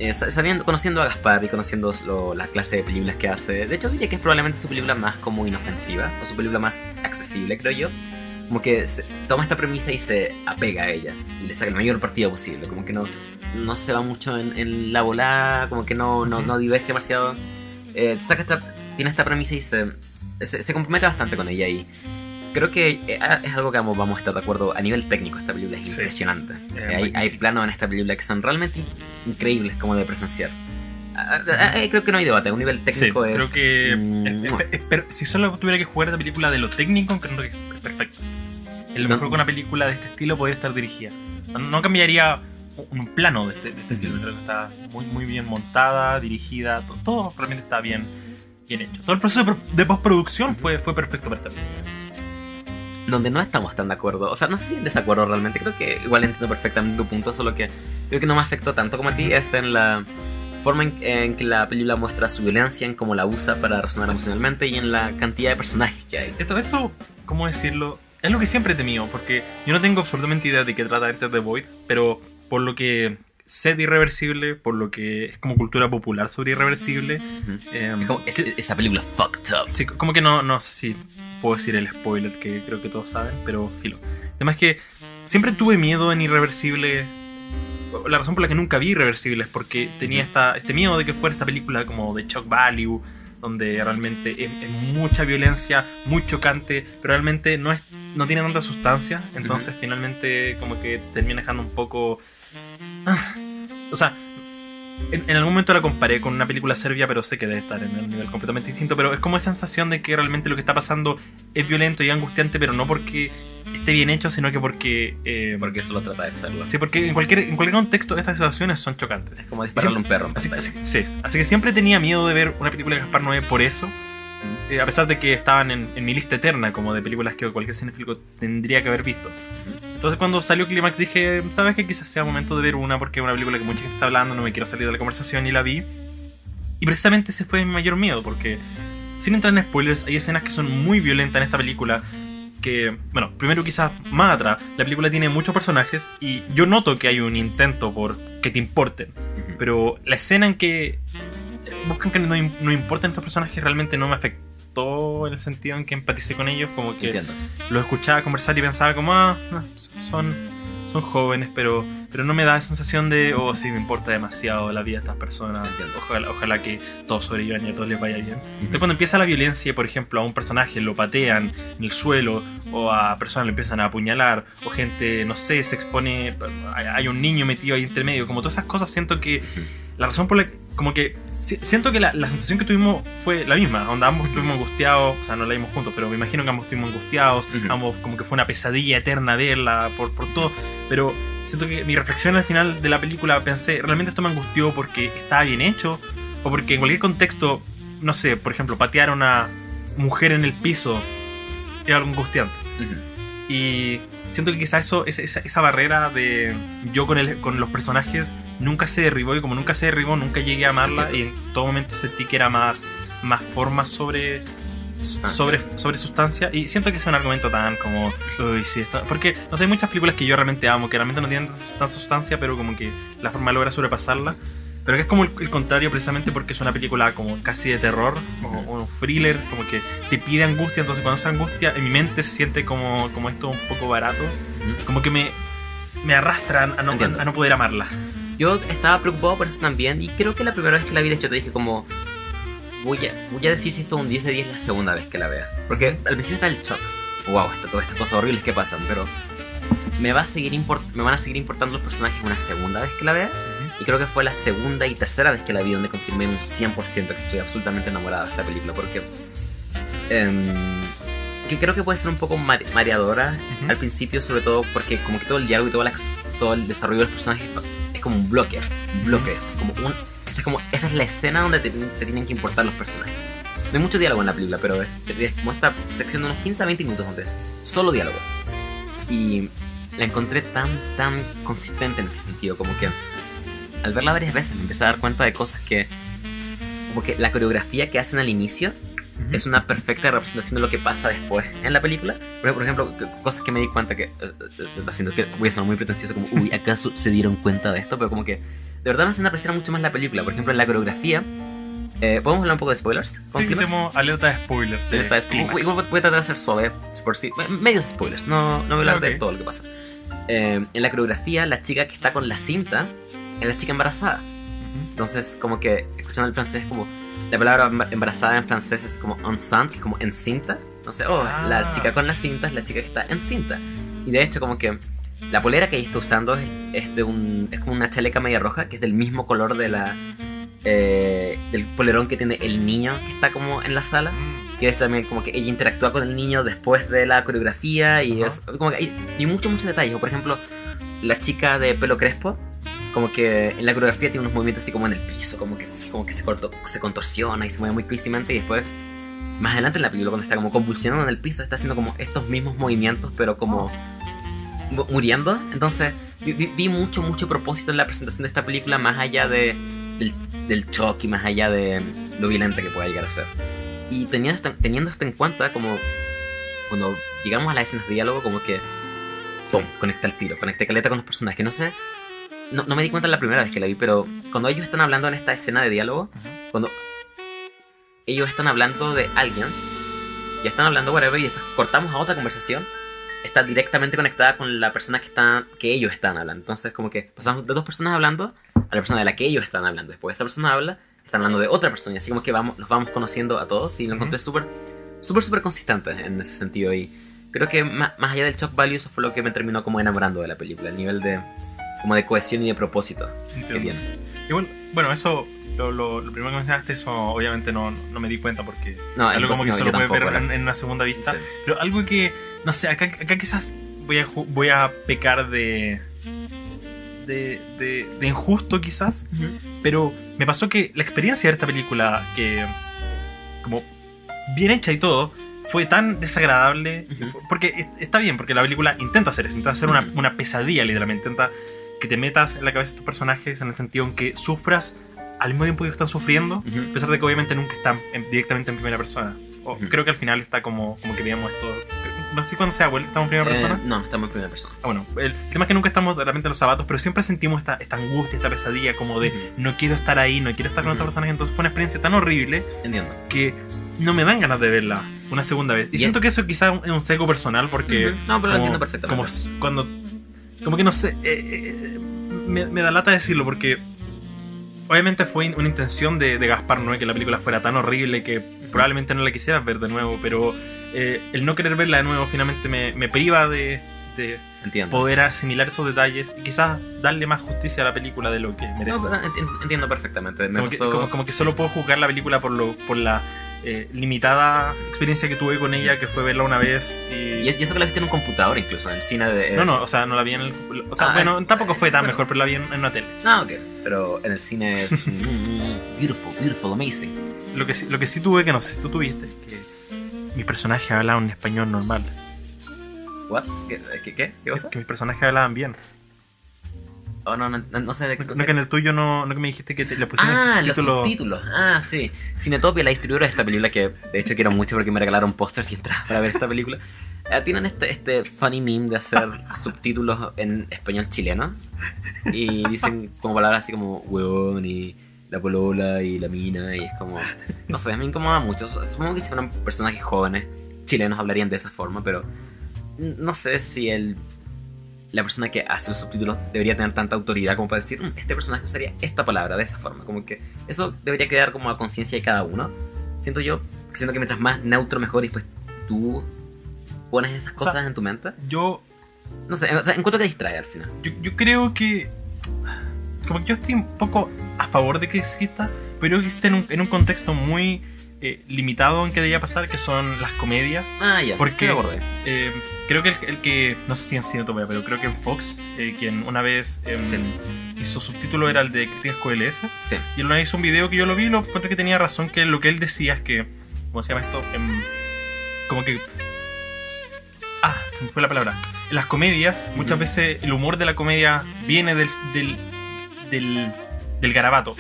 eh, sa- sabiendo, conociendo a Gaspar y conociendo lo- la clase de películas que hace, de hecho diría que es probablemente su película más como inofensiva, o su película más accesible, creo yo. Como que se- toma esta premisa y se apega a ella, y le saca el mayor partido posible, como que no, no se va mucho en, en la volada, como que no, no, no diverge demasiado. Eh, saca esta, tiene esta premisa y se, se, se compromete bastante con ella y creo que eh, es algo que vamos, vamos a estar de acuerdo a nivel técnico esta película es Sí. impresionante Eh, Eh, hay, hay planos en esta película que son realmente in- increíbles como de presenciar Ah, ah, ah, creo que no hay debate a un nivel Sí, técnico es creo que. mm, eh, eh, eh, si solo tuviera que jugar esta película de lo técnico, creo que es perfecto. El No. mejor que una película de este estilo podría estar dirigida. No, no cambiaría un plano de este, de este estilo. Creo que está muy, muy bien montada, dirigida, to- todo, realmente está bien, bien hecho. Todo el proceso de, pro- de postproducción fue, fue perfecto para esta película. Donde no estamos tan de acuerdo. O sea no sé si en desacuerdo realmente. Creo que igual entiendo perfectamente tu punto solo que creo que no me afectó tanto como a ti. Es en la forma en, en que la película muestra su violencia en cómo la usa para razonar emocionalmente y en la cantidad de personajes que hay. Sí, esto, esto, ¿cómo decirlo? Es lo que siempre he temido, porque yo no tengo absolutamente idea de qué trata Enter the Void, pero por lo que sé de Irreversible, por lo que es como cultura popular sobre Irreversible, Ujú. eh, Es como, es- esa película fucked up. sí, como que no, no sé si puedo decir el spoiler que creo que todos saben, pero filo. Además que siempre tuve miedo en Irreversible. La razón por la que nunca vi Irreversible es porque tenía esta, este miedo de que fuera esta película como de shock value, donde realmente es, es mucha violencia, muy chocante, pero realmente no, es, no tiene tanta sustancia. Entonces finalmente como que termina dejando un poco... Ah, o sea, en, en algún momento la comparé con una película serbia, pero sé que debe estar en un nivel completamente distinto. Pero es como esa sensación de que realmente lo que está pasando es violento y angustiante, pero no porque esté bien hecho, sino que porque... eh, porque eso lo trata de serlo Sí, porque en cualquier, en cualquier contexto estas situaciones son chocantes. es como dispararle a un perro en Así, sí, así que siempre tenía miedo de ver una película de Gaspar Noé por eso. Eh, a pesar de que estaban en, en mi lista eterna como de películas que cualquier cinéfilo tendría que haber visto. Entonces cuando salió Climax dije, ¿sabes que Quizás sea momento de ver una porque es una película que mucha gente está hablando, no me quiero salir de la conversación y la vi. Y precisamente ese fue mi mayor miedo porque, sin entrar en spoilers, hay escenas que son muy violentas en esta película. Que, bueno, primero quizás más atrás, la película tiene muchos personajes y yo noto que hay un intento por que te importen. Pero la escena en que buscan que no, no importen estos personajes realmente no me afectó en el sentido en que empaticé con ellos, como que entiendo. los escuchaba conversar y pensaba como, ah, no, son, son jóvenes, pero, pero no me da la sensación de, oh, sí, me importa demasiado la vida de estas personas, ojalá, ojalá que todos sobrevivan y a todos les vaya bien. Entonces cuando empieza la violencia, por ejemplo, a un personaje lo patean en el suelo, o a personas le empiezan a apuñalar, o gente, no sé, se expone, hay, un niño metido ahí entre medio, como todas esas cosas, siento que la razón por la como que si- siento que la, la sensación que tuvimos fue la misma, donde ambos estuvimos angustiados, o sea, no la vimos juntos, pero me imagino que ambos estuvimos angustiados, ambos como que fue una pesadilla eterna verla por, por todo, pero siento que mi reflexión al final de la película pensé, realmente esto me angustió porque estaba bien hecho, o porque en cualquier contexto, no sé, por ejemplo, patear a una mujer en el piso es algo angustiante. Y siento que quizá eso, esa, esa, esa barrera de yo con, el, con los personajes nunca se derribó y como nunca se derribó, nunca llegué a amarla y en todo momento sentí que era más, más forma sobre, Sustancia. sobre, sobre sustancia y siento que es un argumento tan como, uy, sí, está... porque no sé, hay muchas películas que yo realmente amo, que realmente no tienen tanta sustancia, pero como que la forma logra sobrepasarla. Pero que es como el, el contrario precisamente porque es una película como casi de terror, o o un thriller, como que te pide angustia, entonces cuando esa angustia en mi mente se siente como, como esto un poco barato, como que me, me arrastra a no, Entiendo. a no poder amarla. Yo estaba preocupado por eso también y creo que la primera vez que la vi de hecho te dije como voy a, voy a decir si esto es un 10 de 10 la segunda vez que la vea. Porque al principio está el shock. Wow, está todas estas cosas horribles que pasan, pero me, va a seguir import- me van a seguir importando los personajes una segunda vez que la vea. Y creo que fue la segunda y tercera vez que la vi donde confirmé un 100% que estoy absolutamente enamorado de esta película. Porque em, que creo que puede ser un poco mare- mareadora Ujú. al principio, sobre todo porque como que todo el diálogo y todo, la todo el desarrollo de los personajes es como un bloque, un bloque eso, como un, esta es como, esa es la escena donde te, te tienen que importar los personajes. No hay mucho diálogo en la película, pero es, es como esta sección de unos 15 a 20 minutos donde es solo diálogo. Y la encontré tan, tan consistente en ese sentido, como que al verla varias veces me empecé a dar cuenta de cosas que, como que la coreografía que hacen al inicio Ujú. es una perfecta representación de lo que pasa después en la película. Por por ejemplo, cosas que me di cuenta que. eh, eh, lo siento que voy a sonar muy pretencioso, como, uy, ¿acaso se dieron cuenta de esto? Pero como que de verdad me hacen apreciar mucho más la película. Por ejemplo, en la coreografía. eh, ¿Podemos hablar un poco de spoilers? ¿Con Sí, tenemos alerta de spoilers. De Alerta de spoilers. Igual voy a tratar de ser suave, por si. Medios spoilers, no, no voy a hablar de Ok. todo lo que pasa. Eh, en la coreografía, la chica que está con la cinta es la chica embarazada. Entonces, como que, escuchando el francés, como la palabra emba- embarazada en francés es como enceinte, que es como encinta. No sé, oh, Ah. la chica con la cinta es la chica que está encinta. Y de hecho, como que la polera que ella está usando es, es de un. es como una chaleca media roja, que es del mismo color de la. eh, del polerón que tiene el niño que está como en la sala. Mm. Que de hecho también como que ella interactúa con el niño después de la coreografía y Ajá. es como que hay, hay muchos, muchos detalles. Por ejemplo, la chica de pelo crespo, como que en la coreografía tiene unos movimientos así como en el piso, como que, como que se, corto- se contorsiona y se mueve muy crazymente y después, más adelante en la película, cuando está como convulsionando en el piso, está haciendo como estos mismos movimientos, pero como mu- muriendo. Entonces, vi, vi- mucho, mucho propósito en la presentación de esta película, más allá de, del, del shock y más allá de lo violenta que pueda llegar a ser. Y teniendo esto, teniendo esto en cuenta, como cuando llegamos a las escenas de diálogo, como que ¡pum! conecta el tiro, conecté caleta con los personajes. Que no sé, no, no me di cuenta la primera vez que la vi, pero cuando ellos están hablando en esta escena de diálogo, cuando ellos están hablando de alguien, ya están hablando whatever y después cortamos a otra conversación, está directamente conectada con la persona que están, que ellos están hablando. Entonces, como que pasamos de dos personas hablando a la persona de la que ellos están hablando. Después esa persona habla, están hablando de otra persona y así como que vamos, nos vamos conociendo a todos y lo encontré súper, súper, súper consistente en ese sentido y creo que más, más allá del shock value eso fue lo que me terminó como enamorando de la película, el nivel de como de cohesión y de propósito que Entiendo. tiene. Y bueno, bueno, eso, lo, lo- lo primero que mencionaste, eso obviamente no, no me di cuenta porque No, algo como que no, solo puedes ver en, una segunda vista. Sí. Pero algo que, no sé, acá, acá quizás voy a, voy a pecar de, de, de, de injusto quizás, pero me pasó que la experiencia de esta película, que como bien hecha y todo, fue tan desagradable. Porque es- está bien, porque la película intenta hacer eso, intenta hacer una, una pesadilla literalmente, intenta que te metas en la cabeza de tus personajes en el sentido en que sufras al mismo tiempo que están sufriendo, Ujú. a pesar de que obviamente nunca están en- directamente en primera persona. O Ujú. Creo que al final está como, como que veamos esto. No sé si cuando sea vuelta estamos en primera Eh, persona. no, no estamos en primera persona. Ah, bueno, el tema es que nunca estamos realmente en los zapatos, pero siempre sentimos esta, esta angustia, esta pesadilla, como de Ujú. no quiero estar ahí, no quiero estar con Ujú. otros personajes. Entonces fue una experiencia tan horrible Entiendo. que no me dan ganas de verla una segunda vez. Y Y- siento que eso quizás es un seco personal porque. No, pero lo entiendo perfectamente. Como cuando. Como que no sé. eh, eh, me, me da lata decirlo porque. Obviamente fue una intención de, de Gaspar Noé que la película fuera tan horrible que probablemente no la quisieras ver de nuevo, pero eh, el no querer verla de nuevo finalmente me, me priva de, de Entiendo. poder asimilar esos detalles y quizás darle más justicia a la película de lo que merece. No, entiendo perfectamente. Me Como que, como que solo puedo juzgar la película por, lo, por la eh, limitada experiencia que tuve con ella, que fue verla una vez y... Y eso que la viste en un computador incluso, en el cine de... No, no, o sea, no la vi en el... O sea, Ah, bueno, tampoco fue tan bueno. mejor, pero la vi en, en una tele. No, ok. Pero en el cine es... mm, beautiful, beautiful, amazing. Lo que, lo que sí tuve, que no sé si tú tuviste, es que mis personajes hablaban en español normal. What? ¿Qué? ¿Qué? ¿Qué, ¿Qué cosa? Que mis personajes hablaban bien. Oh, no, no, no, no sé de qué No cosa. que en el tuyo no, no que me dijiste que te, le pusieron Ah, los subtítulos. subtítulos. Ah, sí. Cinetopia, la distribuidora de esta película, que de hecho quiero mucho porque me regalaron pósters y entradas para ver esta película. eh, tienen este, este funny meme de hacer subtítulos en español chileno. Y dicen como palabras así como huevón y la polola y la mina. Y es como. No sé, me incomoda mucho. Supongo que si fueran personajes jóvenes chilenos hablarían de esa forma, pero. No sé si el la persona que hace los subtítulos debería tener tanta autoridad como para decir, "Mm, este personaje usaría esta palabra de esa forma. Como que eso debería quedar como a conciencia de cada uno. Siento yo, siento que mientras más neutro mejor y pues tú pones esas cosas sea, en tu mente. Yo, No sé, o sea, encuentro que distrae al final. yo, yo creo que... Como que yo estoy un poco a favor de que exista, pero existe en un, en un contexto muy eh, limitado en que debería pasar, que son las comedias. Ah, ya, Porque- me acordé. Eh, creo que el, el que, no sé si en Cinetopia, pero creo que en Fox, eh, quien una vez em, Sí. hizo subtítulo era el de Críticas QLS, Sí. y él una vez hizo un video que yo lo vi y lo encontré que tenía razón, que lo que él decía es que, ¿cómo se llama esto? Em, como que... Ah, se me fue la palabra. En las comedias, muchas veces el humor de la comedia viene del, del, del, del garabato.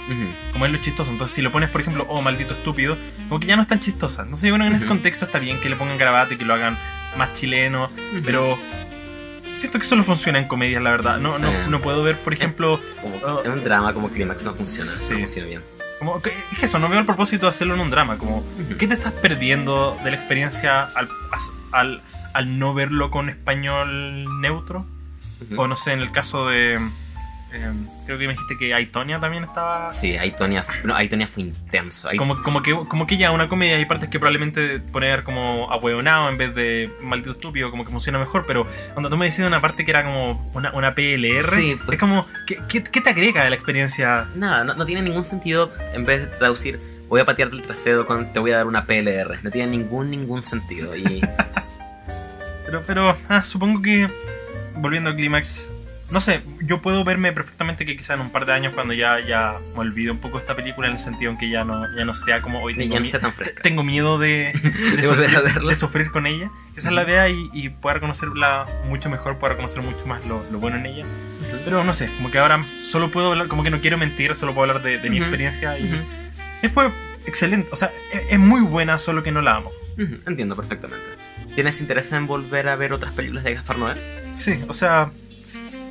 Como es lo chistoso. Entonces, si lo pones, por ejemplo, oh, maldito estúpido, como que ya no es tan chistosa. Entonces, que en ese contexto está bien que le pongan garabato y que lo hagan más chileno. Pero siento que solo funciona en comedias, la verdad. No, Sí. no, no puedo ver, por ejemplo, Como, Oh. en un drama como Clímax no funciona, Sí. no funciona bien. como es que eso, no veo el propósito de hacerlo en un drama. Como. ¿qué te estás perdiendo de la experiencia al, al, al no verlo con español neutro? O no sé, en el caso de. Em, creo que me dijiste que Aitonia también estaba. Sí, Aitonia, no, Aitonia fue intenso. Como, como, que, como que ya una comedia hay partes que probablemente poner como ahueonado en vez de maldito estúpido, como que funciona mejor, pero cuando tú me decías una parte que era como una, una PLR, Sí, pues- es como, ¿qué, qué, qué te agrega de la experiencia? Nada, no, no tiene ningún sentido en vez de traducir voy a patearte el trasero con te voy a dar una PLR. No tiene ningún, ningún sentido. Y Pero, pero ah, supongo que, volviendo a Clímax, no sé, yo puedo verme perfectamente que quizá en un par de años cuando ya, ya me olvide un poco esta película en el sentido en que ya no, ya no sea como hoy tengo, no tan tengo miedo de, de, sufrir, verla. de sufrir con ella. Quizás la vea y, y pueda reconocerla mucho mejor, pueda reconocer mucho más lo, lo bueno en ella. Pero no sé, como que ahora solo puedo hablar, como que no quiero mentir, solo puedo hablar de, de mi experiencia y, fue excelente. O sea, es, es muy buena, solo que no la amo. Entiendo perfectamente. ¿Tienes interés en volver a ver otras películas de Gaspar Noé? Sí, o sea,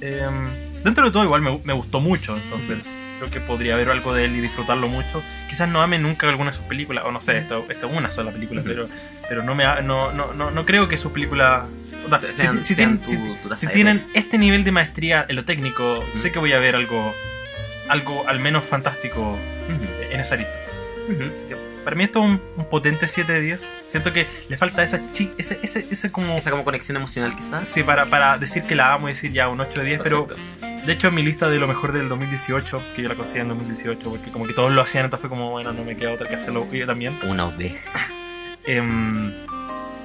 em, dentro de todo igual me, me gustó mucho, entonces creo que podría ver algo de él y disfrutarlo mucho. Quizás no ame nunca alguna de sus películas, o no sé, esta, esta es una sola película, Ujú. pero, pero no, me, no, no, no, no creo que sus películas... o sea, Se- si- sean- si, sean tienen, tu- tu si tienen este nivel de maestría en lo técnico, Ujú. sé que voy a ver algo, algo al menos fantástico en esa lista. Así que para mí esto es un, un potente 7 de 10. Siento que le falta esa chi, ese, ese, ese como... Esa como conexión emocional quizás. Sí, para, para decir que la amo y decir ya un 8 de 10, pero Perfecto. de hecho en mi lista de lo mejor del 2018, que yo la conseguí en 2018, porque como que todos lo hacían, entonces fue como, bueno, no me queda otra que hacerlo yo también. Una oveja.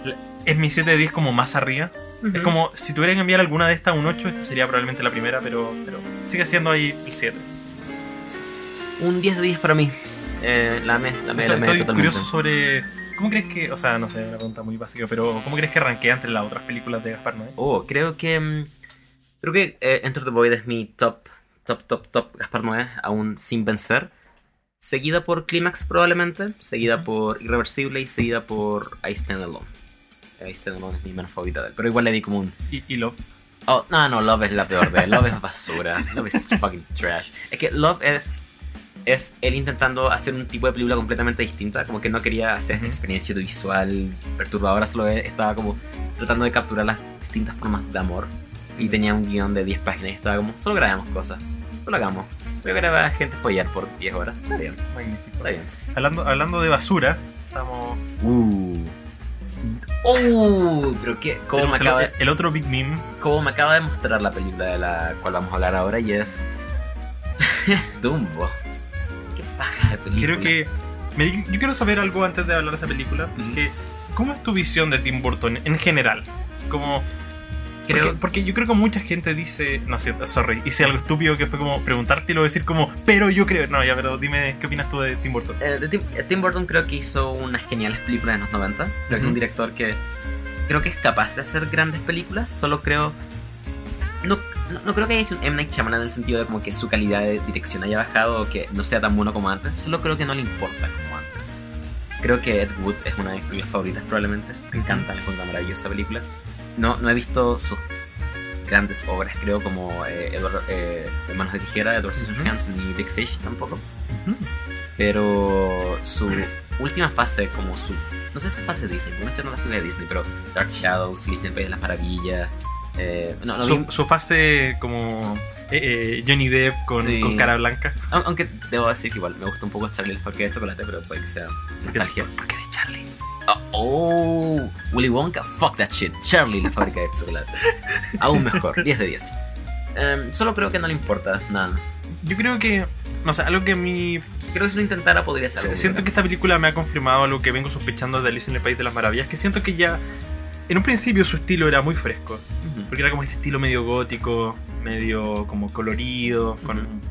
La- es mi 7 de 10 como más arriba. Es como, si tuviera que enviar alguna de estas un 8, esta sería probablemente la primera, pero, pero sigue siendo ahí el 7. un 10 de 10 para mí. Eh, la amé, la la Estoy, amé estoy totalmente. curioso sobre... ¿Cómo crees que, o sea, no sé, una pregunta muy básica, pero ¿cómo crees que ranquea entre las otras películas de Gaspar Noé? Oh, creo que. mm, Creo que eh, Enter the Void es mi top, top, top, top Gaspar Noé, aún sin vencer. Seguida por Clímax, probablemente. Seguida por Irreversible y seguida por I Stand Alone. I Stand Alone es mi menos favorita de él. Pero igual le di como un. Y, y Love. Oh, no, no, Love es la peor de él. Love es basura. Love es fucking trash. Es que Love es. Es él intentando hacer un tipo de película completamente distinta. Como que no quería hacer esta experiencia visual perturbadora. Solo estaba como tratando de capturar las distintas formas de amor. Y tenía un guion de 10 páginas. Y estaba como, solo grabamos cosas. Solo hagamos. Voy a grabar a gente follar por 10 horas. Está bien, Magnífico. está bien. Hablando, hablando de basura, estamos... Uh. Uh, pero qué. ¿Cómo me, el, acaba de, el otro Big Meme. cómo me acaba de mostrar la película de la cual vamos a hablar ahora y es. es Dumbo. Paja de película. Creo que. me- yo quiero saber algo antes de hablar de esta película. Que, ¿Cómo es tu visión de Tim Burton en general? Como, Creo. porque, porque yo creo que mucha gente dice. No sorry, hice algo estúpido que fue como preguntártelo, decir como, pero yo creo. No, ya, pero dime, ¿qué opinas tú de Tim Burton? Eh, de Tim, eh, Tim Burton creo que hizo unas geniales películas en los 90. Creo que es un director que creo que es capaz de hacer grandes películas. Solo creo. No, no, no creo que haya hecho un M. Night Shyamalan en el sentido de como que su calidad de dirección haya bajado o que no sea tan bueno como antes. Solo creo que no le importa como antes. Creo que Ed Wood es una de mis películas favoritas probablemente. Me encanta, es una maravillosa película. No, no he visto sus grandes obras, creo, como eh, Edward, eh, Hermanos de Tijera, Edward Scissorhands ni Big Fish tampoco. Pero su última fase, como su. No sé su fase Disney, porque no películas de Disney, pero Dark Shadows, el País de las Maravillas. Eh, no, su, su fase como eh, eh, Johnny Depp con, Sí. con cara blanca. aun- aunque debo decir que igual me gusta un poco Charlie la fábrica de chocolate, pero puede que sea nostalgia. ¿Por qué de Charlie? Oh, oh, Willy Wonka, fuck that shit. Charlie la fábrica de chocolate. Aún mejor, 10 de 10. Em, solo creo que no le importa nada. Yo creo que, no sé, algo que a mí Creo que si lo intentara podría ser Siento que esta película me ha confirmado algo que vengo sospechando de Alice en el País de las Maravillas, que siento que ya en un principio su estilo era muy fresco, porque era como este estilo medio gótico, medio como colorido, con un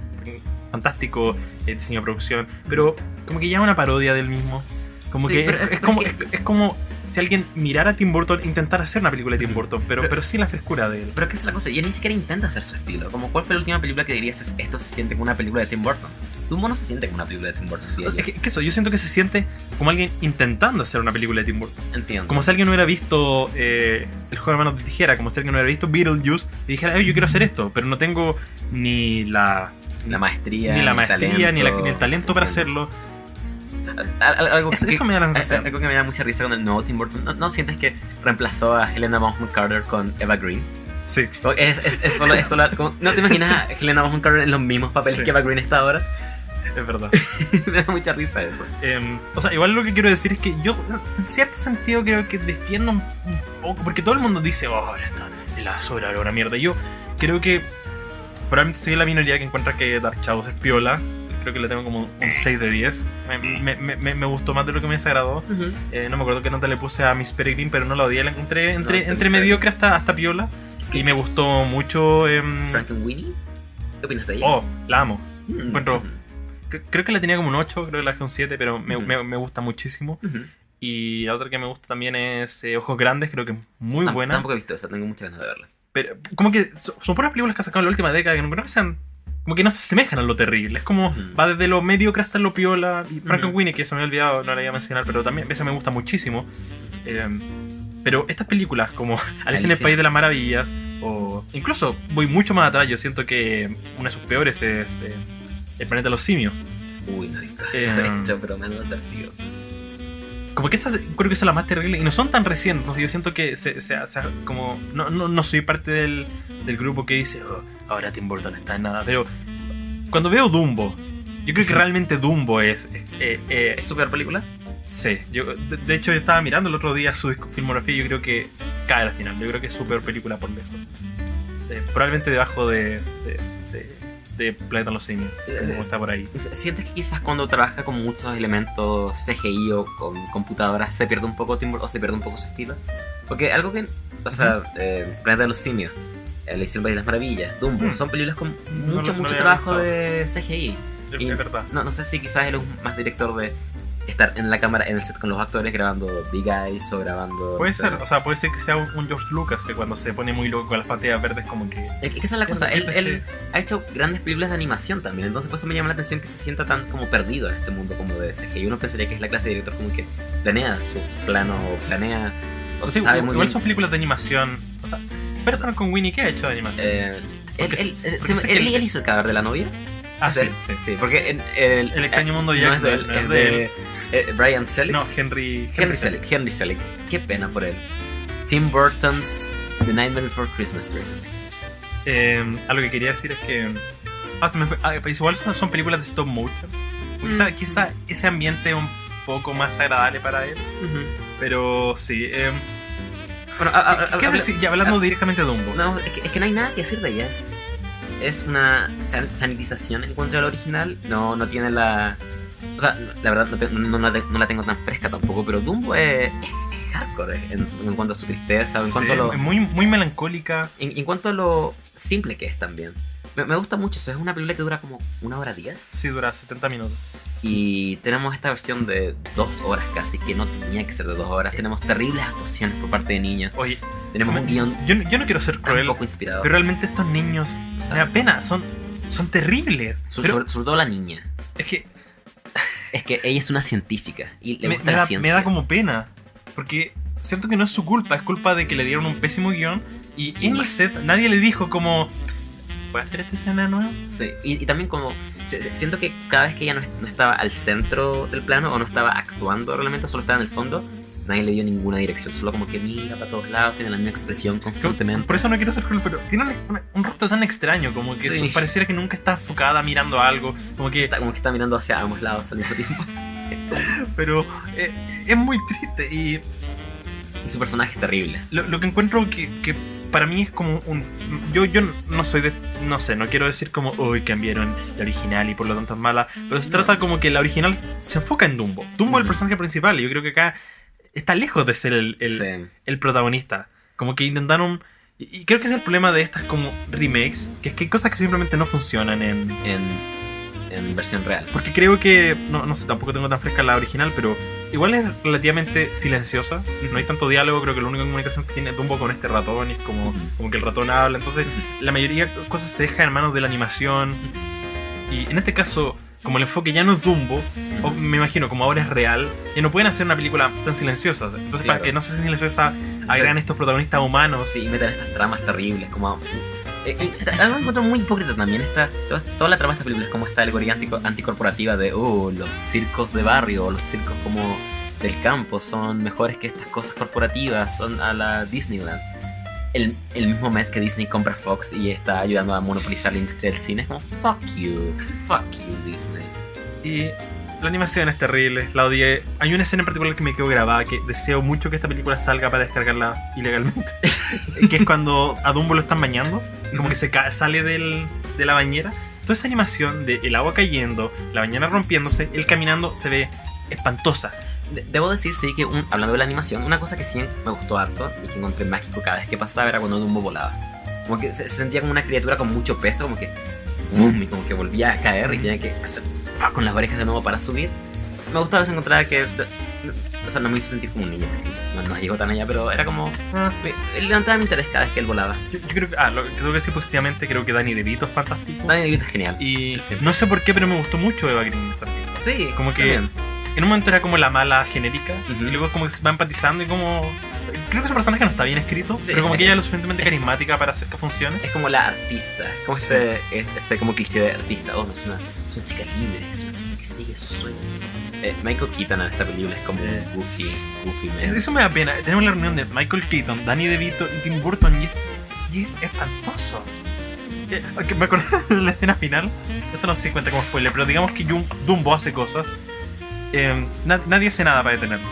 fantástico eh, diseño de producción, pero como que ya una parodia del mismo. Como Sí, que pero es, es- es como, que- es como si alguien mirara a Tim Burton, intentara hacer una película de Tim Burton, pero, Pero- pero sin la frescura de él. Pero que es la cosa, y él ni siquiera intenta hacer su estilo. Como, ¿cuál fue la última película que dirías "Es- esto se siente como una película de Tim Burton? Dumbo no se siente como una película de Tim Burton. Es que, que eso, yo siento que se siente como alguien intentando hacer una película de Tim Burton. Entiendo. Como si alguien no hubiera visto eh, El juego de manos de tijera, como si alguien no hubiera visto Beetlejuice y dijera, "Ay, yo quiero hacer esto, pero no tengo ni la, la maestría, ni la el maestría, ni, la- talento. ni el talento para hacerlo. Al- al- Algo Eso- que- eso me da la sensación. Algo que me da mucha risa con el nuevo Tim Burton. ¿No, no sientes que reemplazó a Helena Bonham Carter con Eva Green? Sí. Es, es, es solo, es solo- como- ¿No te imaginas a Helena Bonham Carter en los mismos papeles Sí. que Eva Green está ahora? Es verdad. me da mucha risa eso. Em, o sea, igual lo que quiero decir es que yo, en cierto sentido, creo que defiendo un, poco. Porque todo el mundo dice, oh, ahora está en la basura, ahora mierda. Yo creo que probablemente en la minoría que encuentra que Dark Shadows es piola. Creo que le tengo como un 6 de 10. Me, me- me- me- gustó más de lo que me desagradó. Eh, no me acuerdo qué nota le puse a Miss Peregrine, pero no la odié. La encontré entre, está entre mediocre hasta, hasta piola. Y me gustó mucho. em, Frankenweenie. ¿Qué opinas de ella? oh, la amo. Mm. encuentro- Cre- Creo que la tenía como un 8, creo que la dejé un 7, pero me, me gusta muchísimo. Y la otra que me gusta también es eh, Ojos Grandes, creo que es muy Tam- buena. Tampoco he visto esa, tengo muchas ganas de verla. Pero como que so- son puras películas que ha sacado en la última década que no creo que sean. Como que no se asemejan a lo terrible. Es como. Ujú. Va desde lo mediocre hasta lo piola. Y Frankenweenie, Ujú. que se me había olvidado, no la iba a mencionar, pero también esa me gusta muchísimo. Eh, pero estas películas como Alicia en el. País de las Maravillas, o incluso voy mucho más atrás, yo siento que una de sus peores es eh, El Planeta de los Simios. Uy, no he visto Eh, eso, de hecho, pero me han advertido. Como que esas creo que son las más terribles y no son tan recientes. Entonces yo siento que se, se- se- como no, no, no soy parte del, del grupo que dice "Oh, ahora Tim Burton está en nada. Pero cuando veo Dumbo, yo creo que realmente Dumbo es. es- eh, eh, ¿Es su peor película? sí, yo, de, de hecho yo estaba mirando el otro día su filmografía y yo creo que cae al final. Yo creo que es su peor película por lejos. Eh, probablemente debajo de, de, de, de Planeta de los Simios. Como está por ahí. ¿Sientes que quizás cuando trabaja con muchos elementos CGI o con computadoras se pierde un poco Tim Burton o se pierde un poco su estilo? Porque algo que, o sea, eh, Planeta de los Simios, Alicia en País de las Maravillas, Dumbo, Mm. son películas con No mucho, no mucho había trabajo de CGI. Es, Y- verdad. No, no sé si quizás él es más director de estar en la cámara, en el set con los actores grabando Big Eyes o grabando... Puede no sé. ser, o sea, puede ser que sea un, George Lucas que cuando se pone muy loco con las pantallas verdes como que... Es que esa es la cosa, él, él ha hecho grandes películas de animación también, entonces por eso me llama la atención que se sienta tan como perdido en este mundo como de CGI. Uno pensaría que es la clase de director como que planea su plano o planea o Sí, sabe igual muy bien. son películas de animación. O sea, pero con Winnie, ¿qué ha hecho de animación? Eh, él, él- sí- eh, él- el- él hizo el cadáver de la novia. ah, ¿Es de sí, sí. Sí, porque en- el, El extraño mundo de no es de él, es de de eh, Brian Selleck. No, Henry. Henry Selick, Henry Selick. Qué pena por él. Tim Burton's The Nightmare Before Christmas Dream. Eh, algo que quería decir es que. Ah, se me fue- ah, pues igual son, son películas de stop motion. Quizá, Mm. quizá ese ambiente es un poco más agradable para él. Pero sí. eh, Bueno, a- a- ¿Qué a- decir? Ya hablando directamente de Dumbo. No, es que, es que no hay nada que decir de ella. Es, una san- sanitización en cuanto al original. No, no tiene la. O sea, la verdad no, te- no- no la, tengo tan fresca tampoco, pero Dumbo es, es- hardcore en, en cuanto a su tristeza, en Sí, cuanto a lo, muy, muy melancólica. en, en cuanto a lo simple que es también. Me, me gusta mucho eso. Es una película que dura como una hora diez. Sí, dura 70 minutos. Y tenemos esta versión de dos horas casi, que no tenía que ser de dos horas. Tenemos terribles actuaciones por parte de niños. Oye, Tenemos un guion yo, yo no quiero ser cruel, poco inspirado. pero realmente estos niños O sea, me da pena, son, son terribles. Pero sobre, sobre todo la niña. es que Es que ella es una científica y le me, gusta me la da, ciencia. me da como pena. Porque siento que no es su culpa, es culpa de que le dieron un pésimo guion. Y en el set nadie le dijo como... ¿Puede hacer esta escena de nuevo? Sí, y, y también como siento que cada vez que ella no, no estaba al centro del plano o no estaba actuando realmente, solo estaba en el fondo, nadie le dio ninguna dirección, solo como que mira para todos lados, tiene la misma expresión constantemente. Por eso no quiero ser cruel, pero tiene un, un- rostro tan extraño, como que Sí. pareciera que nunca está enfocada mirando algo. Como que... Está como que está mirando hacia ambos lados al mismo tiempo. Pero eh, es muy triste y Y su personaje es terrible. lo, lo que encuentro que, que para mí es como un... Yo, yo no soy de... No sé, no quiero decir como, uy, cambiaron la original y por lo tanto es mala. Pero se trata como que la original se enfoca en Dumbo. Dumbo es el personaje principal y yo creo que acá está lejos de ser el, el, Sí. el protagonista. Como que intentaron... Y y creo que es el problema de estas como remakes, que es que hay cosas que simplemente no funcionan en, En, en versión real. Porque creo que, no, no sé, tampoco tengo tan fresca la original, pero igual es relativamente silenciosa. No hay tanto diálogo, creo que la única comunicación que tiene Dumbo con este ratón y es como, como que el ratón habla. Entonces, la mayoría de cosas se deja en manos de la animación. Y en este caso, como el enfoque ya no es Dumbo, o me imagino como ahora es real, y no pueden hacer una película tan silenciosa. Entonces, Claro. para que no sea silenciosa, agregan estos protagonistas humanos. Sí, meten estas tramas terribles, como... Eh, eh, algo encuentro muy hipócrita también esta toda, toda la trama de esta película es como esta alegoría antico- anticorporativa de oh, los circos de barrio o los circos como del campo son mejores que estas cosas corporativas son a la Disneyland. El, el mismo mes que Disney compra Fox y está ayudando a monopolizar la industria del cine es como fuck you fuck you Disney Y la animación es terrible, la odié. Hay una escena en particular que me quedó grabada que deseo mucho que esta película salga para descargarla ilegalmente. que es cuando a Dumbo lo están bañando, y como que se sale del, de la bañera. Toda esa animación de el agua cayendo, la bañera rompiéndose, él caminando, se ve espantosa. De- Debo decir, sí, que un- hablando de la animación, una cosa que sí me gustó harto y que encontré mágico cada vez que pasaba era cuando Dumbo volaba. Como que se, se sentía como una criatura con mucho peso, como que. ¡bum! y como que volvía a caer y tenía que hacer ¡ah! con las orejas de nuevo para subir. Me gustaba esa encontrada que. O sea, no me hizo sentir como un niño, no, no llegó tan allá, pero era como. Ah, me- levantaba mi interés cada vez que él volaba. yo, yo creo que, ah, lo tengo que decir positivamente, creo que Danny DeVito es fantástico. Danny DeVito es genial. Y Sí. no sé por qué, pero me gustó mucho Eva Green película. Sí, como que- también. En un momento era como la mala genérica, Ujú. y luego como que se va empatizando y como... Creo que su personaje no está bien escrito, Sí. pero como que ella es lo suficientemente carismática para hacer que funcione. Es como la artista, como Sí. ese, este como cliché de artista. Oh, no, es una, es una chica libre, es una chica que sigue sus sueños. Eh, Michael Keaton en esta película es como Eh. un goofy, goofy man. Es- Eso me da pena. Tenemos la reunión de Michael Keaton, Danny DeVito y Tim Burton y es, y es espantoso. Eh, ok, Me acuerdo de la escena final. Esto no sé si cuenta como spoiler, pero digamos que Jum- Dumbo hace cosas. eh, na- nadie hace nada para detenerlo.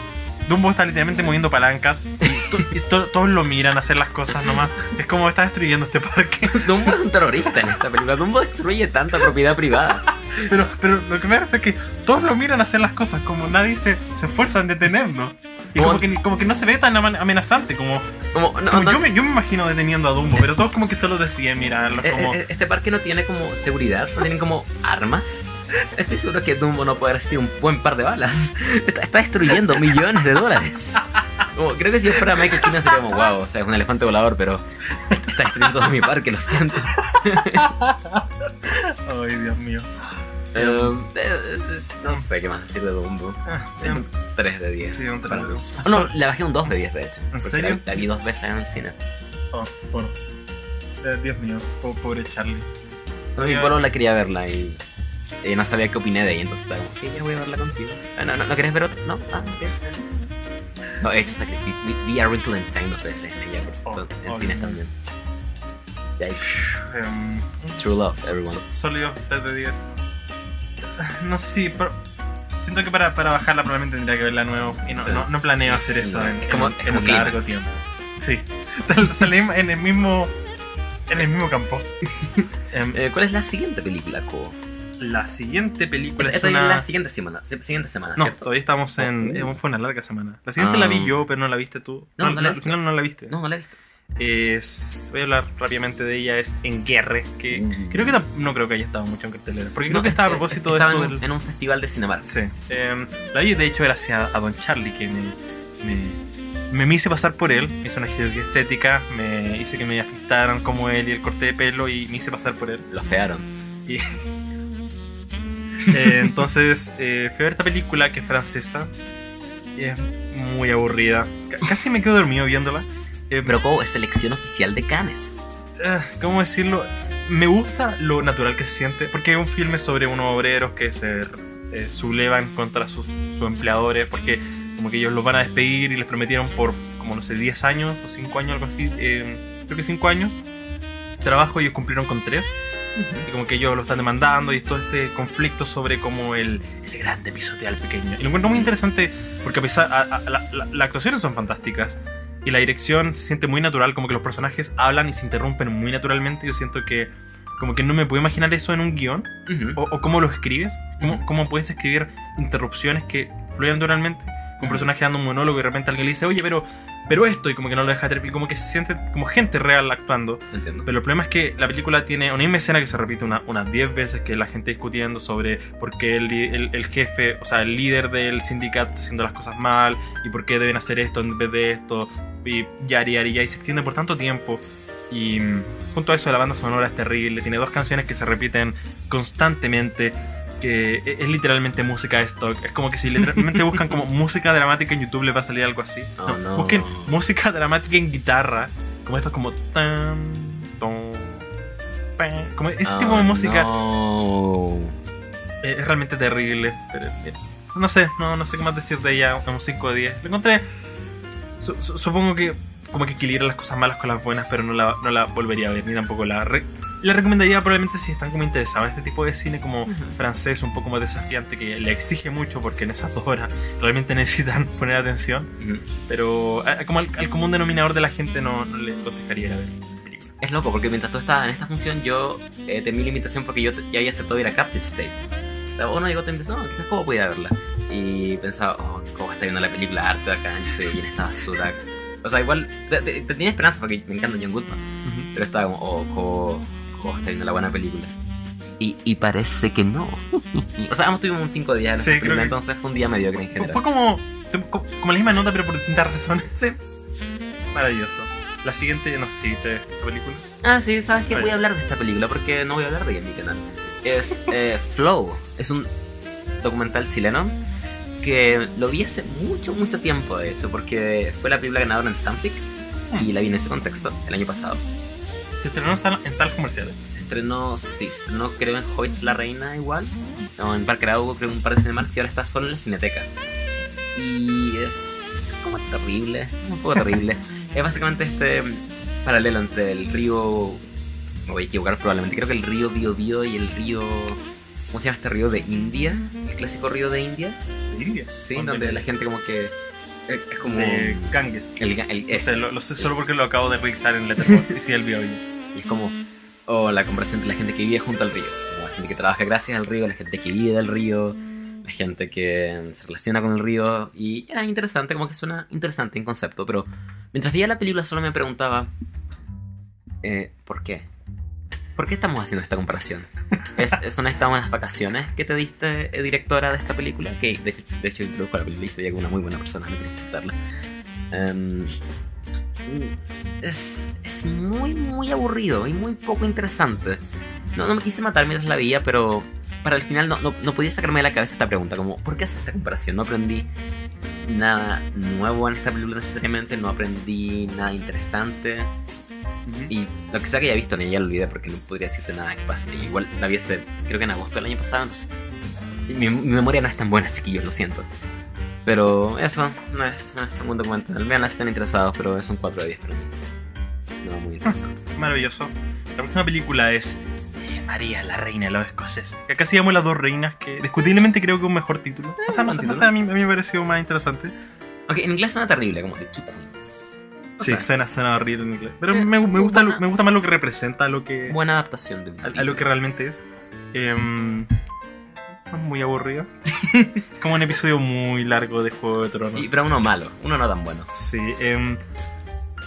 Dumbo está literalmente Sí. moviendo palancas y, to- y to- todos lo miran hacer las cosas nomás. Es como está destruyendo este parque. Dumbo es un terrorista en esta película. Dumbo destruye tanta propiedad privada. Pero, pero lo que me parece es que todos lo miran hacer las cosas, como nadie se, se esfuerza en detenerlo. Y Como- como que, como que no se ve tan amenazante como, Como, no, como no, yo, me, yo me imagino deteniendo a Dumbo, pero todos como que solo deciden mirarlo. eh, Como, eh, Este parque no tiene como seguridad, no tienen como armas. Estoy seguro que Dumbo no puede resistir un buen par de balas. Está, está destruyendo millones de dólares. Creo que si yo fuera Michael Keaton sería como, wow, o sea, es un elefante volador, pero está destruyendo todo mi parque, lo siento. Ay, Dios mío. Um, eh, eh, no sé qué más decir de Dumbo. Ah, Es un 3 de 10. Sí, un tres para de mí. diez. Oh, no, le bajé un 2 de 10 de hecho. porque serio? La, la vi dos veces en el cine. oh, bueno. Eh, Dios mío, po- pobre Charlie. Mi Ya. pueblo la quería verla y, y no sabía qué opiné de ella, entonces estaba como, "Ok, ya voy a verla contigo. Ah, no, no, ¿no querés ver otra? No, ah, ok. No, he hecho sacrificio. Vi, vi A Wrinkle in Time dos veces en ella, por Oh, en oh, cines no. también. Yikes. Em, True love, everyone. Sólido, 3 de 10. No sé si. pero siento que para, para bajarla probablemente tendría que verla nuevo. Y no, Sí. no, no planeo hacer eso No, en, es como- en- es como largo tiempo. Sí. Tal- en el mismo. En el mismo campo. Em, Eh, ¿Cuál es la siguiente película, Ko? la siguiente película Esta es es una. la siguiente semana, si- siguiente semana, No, ¿cierto? todavía estamos en. Oh. eh, Fue una larga semana. La siguiente Ah. la vi yo, pero no la viste tú. No, no la final no la viste. No, no la he visto. Es, voy a hablar rápidamente de ella. Es En Guerre. Que Mm. creo que no creo que haya estado mucho en cartelera. Porque creo No, que estaba a eh, propósito de esto en, del. en un festival de Cinemark. Sí. Em, la vi de hecho gracias a Don Charlie que me, me, me hice pasar por él. Me hizo una cirugía estética. Me hice que me afistaran como él y el corte de pelo y me hice pasar por él. Lo fearon. Y- Eh, entonces eh, fui a ver esta película que es francesa. Y es muy aburrida. C- casi me quedo dormido viéndola. Eh, Pero Ko es selección oficial de Cannes. eh, ¿Cómo decirlo? Me gusta lo natural que se siente. Porque es un filme sobre unos obreros que se eh, sublevan contra sus, sus empleadores. Porque como que ellos los van a despedir y les prometieron por como no sé 10 años o 5 años, algo así. eh, creo que 5 años. Trabajo y ellos cumplieron con 3. Y como que ellos lo están demandando y todo este conflicto sobre como el, el grande pisotea al pequeño. Y lo encuentro muy interesante porque a pesar, a- a- la- la- las actuaciones son fantásticas y la dirección se siente muy natural, como que los personajes hablan y se interrumpen muy naturalmente. Yo siento que como que no me puedo imaginar eso en un guion Ujú. o, o cómo lo escribes, cómo, Ujú. cómo puedes escribir interrupciones que fluyan naturalmente. Un personaje dando un monólogo y de repente alguien le dice, oye, pero pero esto, y como que no lo deja y como que se siente como gente real actuando. Entiendo. Pero el problema es que la película tiene una misma escena que se repite una- unas 10 veces, que la gente discutiendo sobre por qué el, el- el jefe, o sea, el líder del sindicato está haciendo las cosas mal, y por qué deben hacer esto en vez de esto, y yari, yari, yari, y se extiende por tanto tiempo. Y mm, junto a eso la banda sonora es terrible, tiene dos canciones que se repiten constantemente, que e- es literalmente música de stock. Es como que si literalmente buscan como música dramática en YouTube les va a salir algo así. Oh, No, no. Busquen música dramática en guitarra, como esto es como tan, ton, pan, como ese tipo de Oh, música no. eh, es realmente terrible. Pero, eh, no sé, no, no sé qué más decir de ella, un 5 de 10. Lo encontré, su- su- supongo que como que equilibra las cosas malas con las buenas, pero no la, no la volvería a ver, ni tampoco la... re- la recomendaría probablemente si están como interesados en este tipo de cine como francés, un poco más desafiante, que le exige mucho porque en esas dos horas realmente necesitan poner atención. Ujú. Pero a- como al, al común denominador de la gente no, no le aconsejaría ir a ver. Es loco, porque mientras tú estabas en esta función, yo eh, temí la invitación porque yo te- ya había aceptado ir a Captive State. Pero uno llegó empezó, no, quizás cómo podía verla. Y pensaba, oh, cómo está viendo la película arte acá, aquí en esta basura. O sea, igual te- te- te tenía esperanza porque me encanta John Goodman. Pero estaba como, oh, cómo, cómo está viendo la buena película. Y, y parece que no. o sea, ambos tuvimos un 5 días Sí, en creo que- entonces fue un día mediocre en general. fue como, como la misma nota, pero por distintas razones. Sí. Maravilloso. La siguiente, no sé si viste esa película. Ah, sí, ¿sabes? Vale. Voy a hablar de esta película porque no voy a hablar de ella en mi canal. Es eh, Flow. Es un documental chileno que lo vi hace mucho, mucho tiempo, de hecho, porque fue la película ganadora en Sampic y la vi en ese contexto el año pasado. Se estrenó en, sal- en salas comerciales. Se estrenó, sí, se estrenó creo en Hoyts La Reina igual, o en Parque Arauco, creo en un par de Cinemark y ahora está solo en la Cineteca. Y es como terrible, un poco terrible. es básicamente este paralelo entre el río, me voy a equivocar probablemente, creo que el río Bio Bio y el río, ¿cómo se llama este río de India? El clásico río de India, De India. sí, Donde- la gente como que es es como... De Ganges. El, el, O sea, lo, lo sé solo porque lo acabo de revisar en Letterboxd y sí, el vio. Y es como, o la comparación entre la gente que vive junto al río, como la gente que trabaja gracias al río, la gente que vive del río, la gente que se relaciona con el río, y ya, interesante, como que suena interesante en concepto, pero mientras veía la película solo me preguntaba, eh, ¿por qué? ¿Por qué estamos haciendo esta comparación? ¿Es, ¿Son estas unas vacaciones que te diste, eh, directora de esta película? Que de, de hecho introdujo la película y se veía como una muy buena persona, no quería citarla. Em, es, es muy, muy aburrido y muy poco interesante. No, no me quise matar mientras la veía, pero para el final no, no, no podía sacarme de la cabeza esta pregunta, como, ¿por qué hacer esta comparación? No aprendí nada nuevo en esta película necesariamente, no aprendí nada interesante. Y lo que sea que haya visto ella lo olvidé porque no podría decirte nada que pase. Igual la vi hace, creo que en agosto del año pasado, entonces mi, mi memoria no es tan buena, chiquillos, lo siento. Pero eso, no es, no es un buen documental. Veanla si están interesados, pero es un 4 de 10 para mí. No, muy interesante. Maravilloso. La próxima película es eh, María, la reina de los escoceses. Que acá se llama Las dos reinas, que discutiblemente creo que es un mejor título. O sea, no, sé, a mí, a mí me pareció más interesante. Ok, en inglés suena terrible, como The Two Queens. Sí, sea, suena, suena horrible en inglés. Pero Eh, me, me gusta, buena- lo- me gusta más lo que representa a lo que, buena adaptación de a, a lo que realmente es. Em, es muy aburrido. es como un episodio muy largo de Juego de Tronos. Y, pero uno malo, uno no tan bueno. Sí,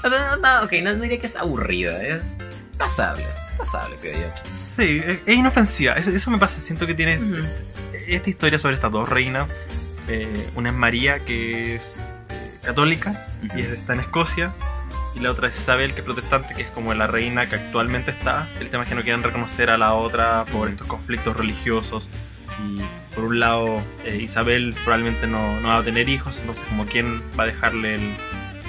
sea, no, no, ok, no, no diría que es aburrida, es pasable. Pasable, creo yo. sí, es, es inofensiva. Eso, eso me pasa. Siento que tiene esta historia sobre estas dos reinas. eh, una es María, que es católica y es- está en Escocia. Y la otra es Isabel, que es protestante, que es como la reina que actualmente está. El tema es que no quieren reconocer a la otra por estos conflictos religiosos. Y por un lado, eh, Isabel probablemente no, no va a tener hijos, entonces como quién va a dejarle el,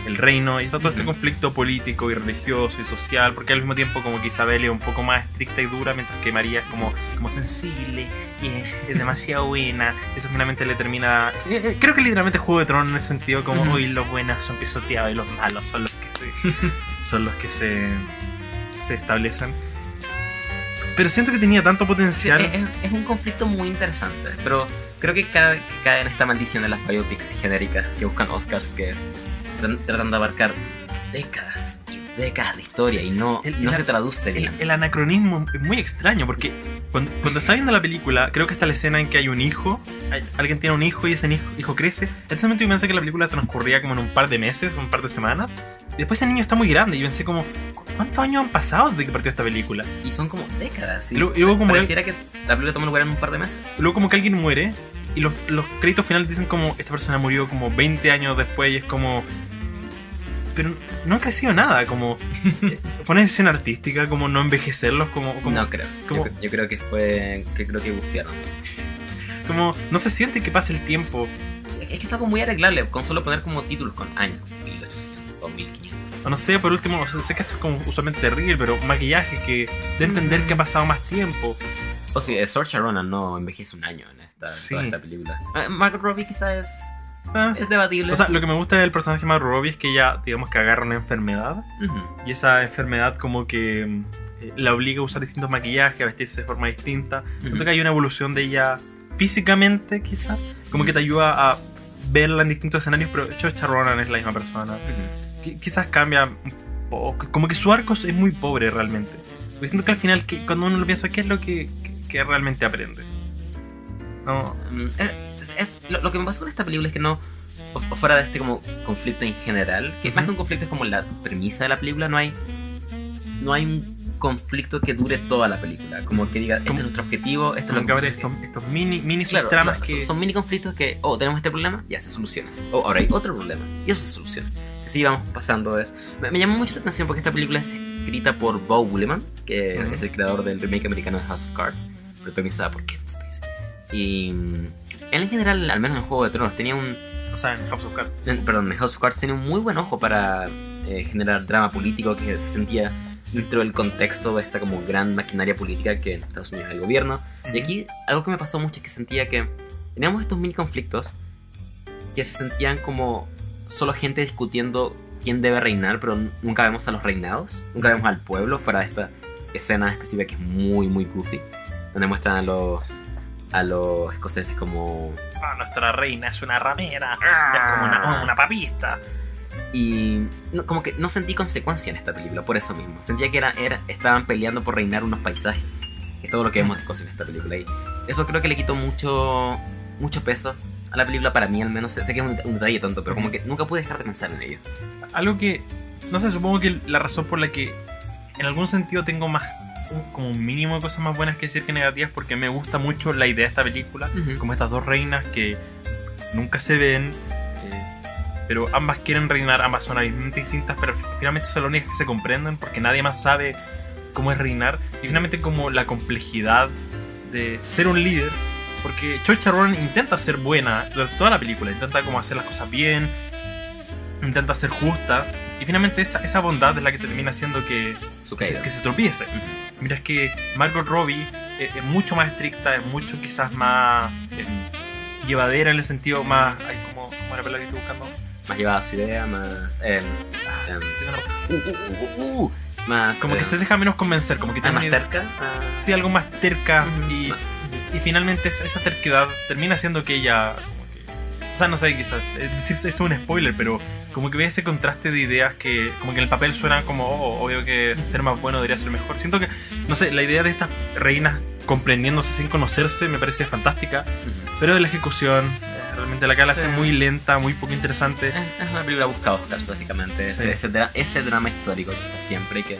el reino. Y está todo este conflicto político y religioso y social, porque al mismo tiempo como que Isabel es un poco más estricta y dura, mientras que María es como, como sensible y es, es demasiado buena. Eso finalmente le termina... eh, Creo que literalmente Juego de Tronos en ese sentido, como hoy los buenos son pisoteados y los malos son los que se, son los que se, se establecen. Pero siento que tenía tanto potencial. es, es- es un conflicto muy interesante, pero creo que cae, cae en esta maldición de las biopics genéricas que buscan Oscars, que es tratan, de abarcar décadas y décadas de historia y no, El- no el- se traduce bien. el anacronismo es muy extraño porque cuando, cuando está viendo la película, creo que está la escena en que hay un hijo, hay- alguien tiene un hijo y ese hijo, hijo crece. En ese momento yo pensé que la película transcurría como en un par de meses, un par de semanas. Y después ese niño está muy grande y pensé como, ¿cuántos años han pasado desde que partió esta película? Y son como décadas. Y luego- y luego como Pareciera que la película toma lugar en un par de meses. Luego como que alguien muere y los, los créditos finales dicen como esta persona murió como 20 años después y es como... Pero no ha crecido nada, como... Fue una decisión artística, como no envejecerlos, como... como no creo. como- Yo, yo creo que fue. que creo que bufiaron. como no se siente que pase el tiempo. Es que es algo muy arreglable, con solo poner como títulos con años, 1800 o 1500. O no sé, por último, sé que esto es como usualmente terrible, pero maquillaje que de entender que ha pasado más tiempo. O sí, Saoirse Ronan no envejece un año en esta, Sí. toda esta película. Eh, Margot Robbie quizás es, Ah, es debatible. O sea, lo que me gusta del personaje de Margot Robbie es que ella, digamos que agarra una enfermedad y esa enfermedad como que eh, la obliga a usar distintos maquillajes, a vestirse de forma distinta. Siento Ujú. que hay una evolución de ella físicamente, quizás, como que te ayuda a verla en distintos escenarios, pero Saoirse Ronan es la misma persona. Qui- quizás cambia un poco, como que su arco es muy pobre realmente. Porque siento que al final, que, cuando uno lo piensa, ¿qué es lo que, que- que realmente aprende? No, Mm, es- es- es- lo, lo que me pasó con esta película es que no, o- o fuera de este como conflicto en general, que más que un conflicto es como la premisa de la película, no hay, no hay un conflicto que dure toda la película, como que diga, este es nuestro objetivo, esto es lo que que estos, estos mini, mini Claro, claro, que... son, son mini conflictos que, oh, tenemos este problema, ya se soluciona. O ahora hay otro problema, y eso se soluciona. Así vamos pasando. Es, me, me llamó mucho la atención porque esta película es escrita por Bo Williman, que es el creador del remake americano de House of Cards, protagonizada por Kevin Spacey. Y mm, en general, al menos en Juego de Tronos, tenía un... O sea, en House of Cards. en- perdón, en House of Cards tenía un muy buen ojo para eh, generar drama político que se sentía dentro del contexto de esta como gran maquinaria política que en Estados Unidos es el gobierno. Y aquí algo que me pasó mucho es que sentía que teníamos estos mini conflictos que se sentían como solo gente discutiendo quién debe reinar, pero nunca vemos a los reinados, nunca vemos al pueblo, fuera de esta escena específica que es muy, muy goofy, donde muestran a los, a los escoceses como... Ah, nuestra reina es una ramera. Es como una, una papista. Y no- como que no sentí consecuencia en esta película, por eso mismo. Sentía que era, era, estaban peleando por reinar unos paisajes. Es todo lo que vemos de cosas en esta película. Y eso creo que le quitó mucho, mucho peso a la película, para mí al menos. Sé que es un, un detalle tonto, pero como que nunca pude dejar de pensar en ello. Algo que, no sé, supongo que la razón por la que en algún sentido tengo más, como un mínimo de cosas más buenas que decir que negativas, porque me gusta mucho la idea de esta película, como estas dos reinas que nunca se ven, eh, pero ambas quieren reinar, ambas son abismalmente distintas, pero finalmente son las únicas que se comprenden porque nadie más sabe cómo es reinar, y finalmente como la complejidad de ser un líder, porque Saoirse Ronan intenta ser buena durante toda la película, intenta como hacer las cosas bien, intenta ser justa, y finalmente esa, esa bondad es la que termina haciendo que, se, que se tropiece. Mira, es que Margot Robbie es, es mucho más estricta, es mucho quizás más eh, llevadera en el sentido más... Ay, ¿cómo, cómo era la palabra que estoy buscando? Más llevada a su idea, más... una- uh, uh, uh, uh, más... Como que em, se deja menos convencer, como que ah, tiene más una idea- terca. ah, sí, algo más terca y, y finalmente esa, terquedad termina haciendo que ella como o sea no sé quizás es decir esto es un spoiler pero como que ve ese contraste de ideas que como que en el papel suenan como oh, obvio que ser más bueno debería ser mejor siento que no sé la idea de estas reinas comprendiéndose sin conocerse me parece fantástica ujú. pero la ejecución eh, realmente la hace Sí. muy lenta muy poco interesante Es, es una película busca Oscars, básicamente. Sí. Ese, ese, ese drama histórico que está siempre y que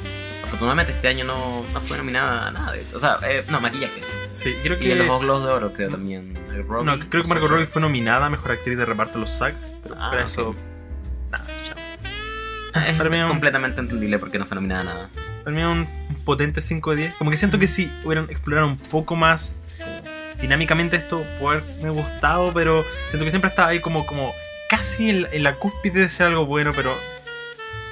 afortunadamente este año no, no fue nominada a nada, de hecho. O sea, eh, no, maquillaje. sí creo Y que en los dos Globos de Oro, creo también. Robbie, no, creo que Margot Robbie fue nominada a mejor actriz de reparto de los SAG pero Ah, eso nada, chao. Es Para mí un- completamente entendible porque no fue nominada a nada. Para mí un, potente 5 de 10. Como que siento que si hubieran explorado un poco más dinámicamente esto, puede haberme gustado, pero siento que siempre está ahí como, como casi en, la- en la cúspide de ser algo bueno, pero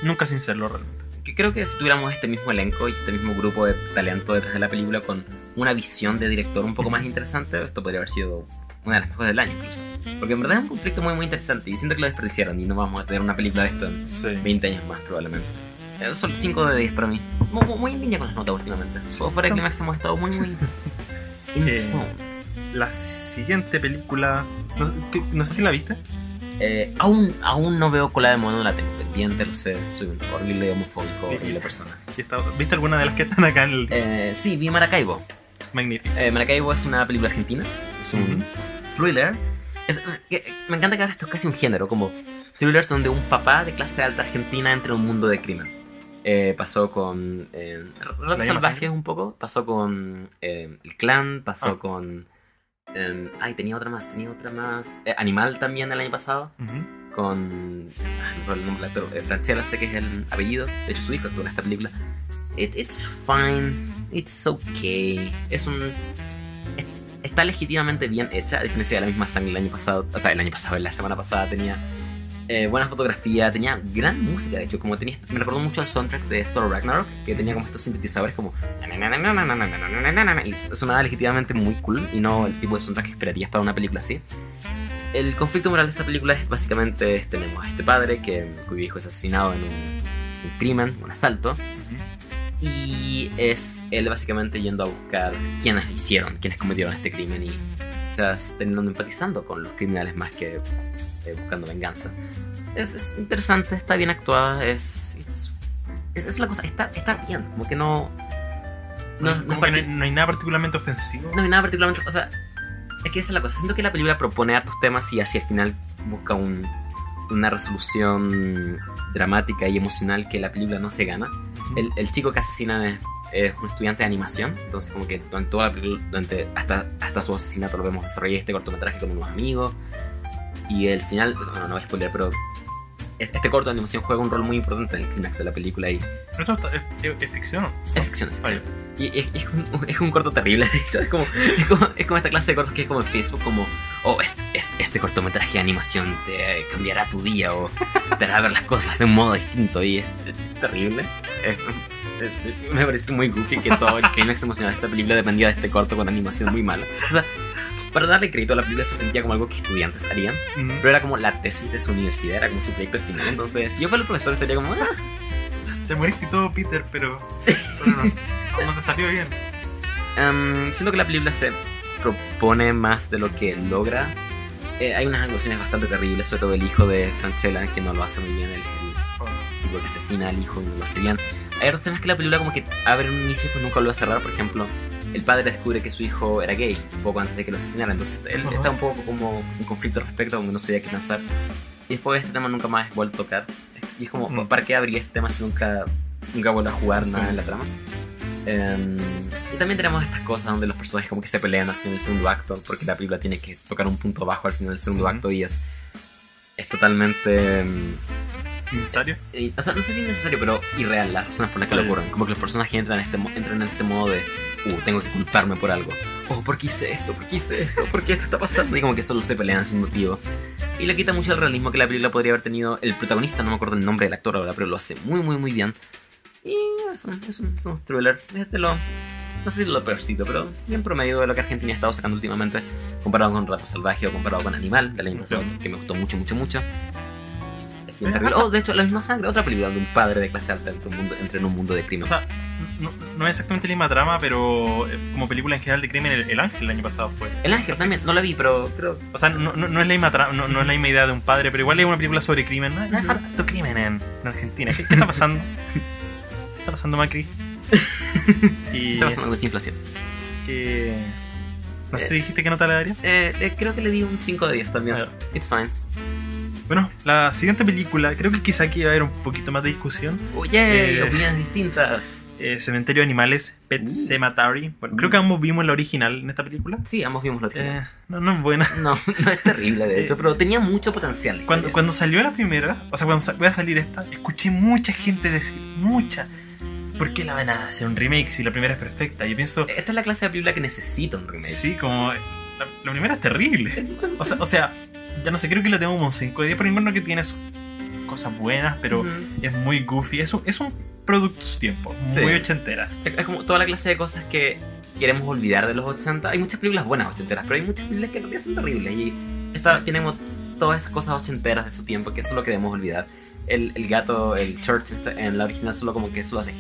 nunca sin serlo realmente. Creo que si tuviéramos este mismo elenco y este mismo grupo de talento detrás de la película con una visión de director un poco más interesante, esto podría haber sido una de las mejores del año incluso. Porque en verdad es un conflicto muy muy interesante y siento que lo desperdiciaron y no vamos a tener una película de esto en Sí. 20 años más probablemente. Eh, Son 5 de 10 para mí. Muy, muy- en línea con las notas últimamente. Todo fuera de Climax hemos estado muy muy... in Eh. La siguiente película. No, sé- ¿qué- no sé si la viste. Eh, aún, aún no veo cola de mono, la tengo. Serpiente, lo sé, soy un horrible homofóbico, horrible persona. ¿Viste alguna de las que están acá en el Eh, sí, vi Maracaibo. Magnífico? Eh, Maracaibo es una película argentina, es un Ujú. thriller. Es- que- me encanta que ahora esto es casi un género, como thrillers donde un papá de clase alta argentina entra en un mundo de crimen. Eh, pasó con eh, Relatos Salvajes un poco, pasó con eh, El Clan, pasó Ah. con... eh, ay, tenía otra más, tenía otra más. Eh, Animal también el año pasado, Ujú. Con... no el nombre del actor, eh, Franchella sé que es el apellido, de hecho su hijo actuó en esta película. It- it's fine, it's okay, es un... es- Está legítimamente bien hecha, a diferencia de la misma sangre el año pasado, o sea, el año pasado, la semana pasada tenía eh, buena fotografía, tenía gran música, de hecho, como tenía, me recordó mucho al soundtrack de Thor Ragnarok, que tenía como estos sintetizadores como... Y sonaba legítimamente muy cool y no el tipo de soundtrack que esperarías para una película así. El conflicto moral de esta película es básicamente, tenemos a este padre que, cuyo hijo es asesinado en un, un crimen, un asalto, y es él básicamente yendo a buscar quiénes hicieron, quiénes cometieron este crimen y quizás terminando empatizando con los criminales más que eh, buscando venganza. Es, es interesante, está bien actuada, es, it's- es, es la cosa, está, está bien, como que no... No, no no, hay, no hay nada particularmente ofensivo. no hay nada particularmente. O sea, es que esa es la cosa. Siento que la película propone hartos temas y hacia el final busca un- una resolución dramática y emocional que la película no se gana. El, el chico que asesinan es, es un estudiante de animación, entonces, como que durante toda la película, durante, hasta, hasta su asesinato, lo vemos desarrollar este cortometraje con unos amigos. Y el final, bueno, no voy a spoiler, pero es- este corto de animación juega un rol muy importante en el clímax de la película y Pero esto es, es- es ficción. es ficción. es ficción. Y es, es un, es un corto terrible, de hecho. Es como, es, como, es como esta clase de cortos que es como en Facebook, como, oh, este, este, este cortometraje de animación te cambiará tu día o te hará ver las cosas de un modo distinto. Y es, es terrible. Es- es- me parece muy goofy que todo el clímax emocional de esta película dependía de este corto con animación muy mala. O sea, para darle crédito a la película se sentía como algo que estudiantes harían, pero era como la tesis de su universidad, era como su proyecto final. Entonces, si yo fuera el profesor, estaría como, ah, Te moriste y todo, Peter, pero, pero no, no te salió bien. Em, siento que la película se propone más de lo que logra. Eh, hay unas actuaciones bastante terribles, sobre todo el hijo de Franchella, que no lo hace muy bien, el, tipo que asesina al hijo no lo hace bien. Hay otros temas que la película como que abre un inicio pues nunca lo va a cerrar, por ejemplo, el padre descubre que su hijo era gay, un poco antes de que lo asesinara, entonces él Ajá. está un poco como en conflicto al respecto, como no sabía qué pensar. Y después este tema nunca más es vuelto a tocar. Y es como, Mm. ¿para qué abrir este tema si nunca, nunca vuelve a jugar nada en la trama? Em, y también tenemos estas cosas donde los personajes como que se pelean al final del segundo acto, porque la película tiene que tocar un punto bajo al final del segundo Ujú. acto y es, es totalmente... em, ¿Necesario? eh, o sea, no sé si es necesario, pero irreal las razones por las que lo ocurren. Como que los personajes entran en este, entran en este modo de, uh, tengo que culparme por algo. Oh, ¿por qué hice esto? ¿Por qué hice esto? ¿Por qué esto está pasando? Y como que solo se pelean sin motivo. Y le quita mucho el realismo que la película podría haber tenido. El protagonista, no me acuerdo el nombre del actor ahora, pero lo hace muy, muy, muy bien. Y es un, es un, es un thriller. Es de lo, no sé si lo peorcito, pero bien promedio de lo que Argentina ha estado sacando últimamente. Comparado con Rato Salvaje o comparado con Animal, del año pasado, que me gustó mucho, mucho, mucho. Es bien terrible. Oh, de hecho, La misma sangre, otra película de un padre de clase alta entre, un mundo, entre en un mundo de crimen. O sea, no, no es exactamente la misma trama, pero eh, como película en general de crimen, El, El Ángel el año pasado fue. el ángel también, no la vi, pero creo. O sea, no, no, no es la misma trama, no, es la misma idea de un padre, pero igual es una película sobre crimen. ¿no? Hay crimen en, en Argentina. ¿Qué, qué está pasando? ¿Qué está pasando, Macri? Y Está pasando con inflación. que... No sé si dijiste qué nota le daría. Eh, eh, creo que le di un 5 de 10 también. It's fine. Bueno, la siguiente película, creo que quizá aquí va a haber un poquito más de discusión. Oye, Eh. opiniones distintas. Eh, Cementerio de Animales, Pet Uh. Cemetery. Bueno, creo que ambos vimos la original en esta película. Sí, ambos vimos la original. Eh, no, no es buena. No, no es terrible, de hecho, pero tenía mucho potencial. Cuando, cuando salió la primera, o sea, cuando voy a salir esta, escuché mucha gente decir, mucha, ¿por qué la van a hacer un remake si la primera es perfecta? Yo pienso, Esta es la clase de película que necesita un remake. sí, como, la, la primera es terrible. O sea, o sea, ya no sé, creo que la tengo como un 5 de 10, pero no que tiene sus cosas buenas, pero Ujú. es muy goofy. Es un, es un producto su tiempo, muy Sí. ochentera. Es, como toda la clase de cosas que queremos olvidar de los 80. Hay muchas películas buenas ochenteras, pero hay muchas películas que en realidad son terribles. Y como todas esas cosas ochenteras de su tiempo que eso es lo que debemos olvidar. El, el gato, el Church este, en la original solo como que solo hace...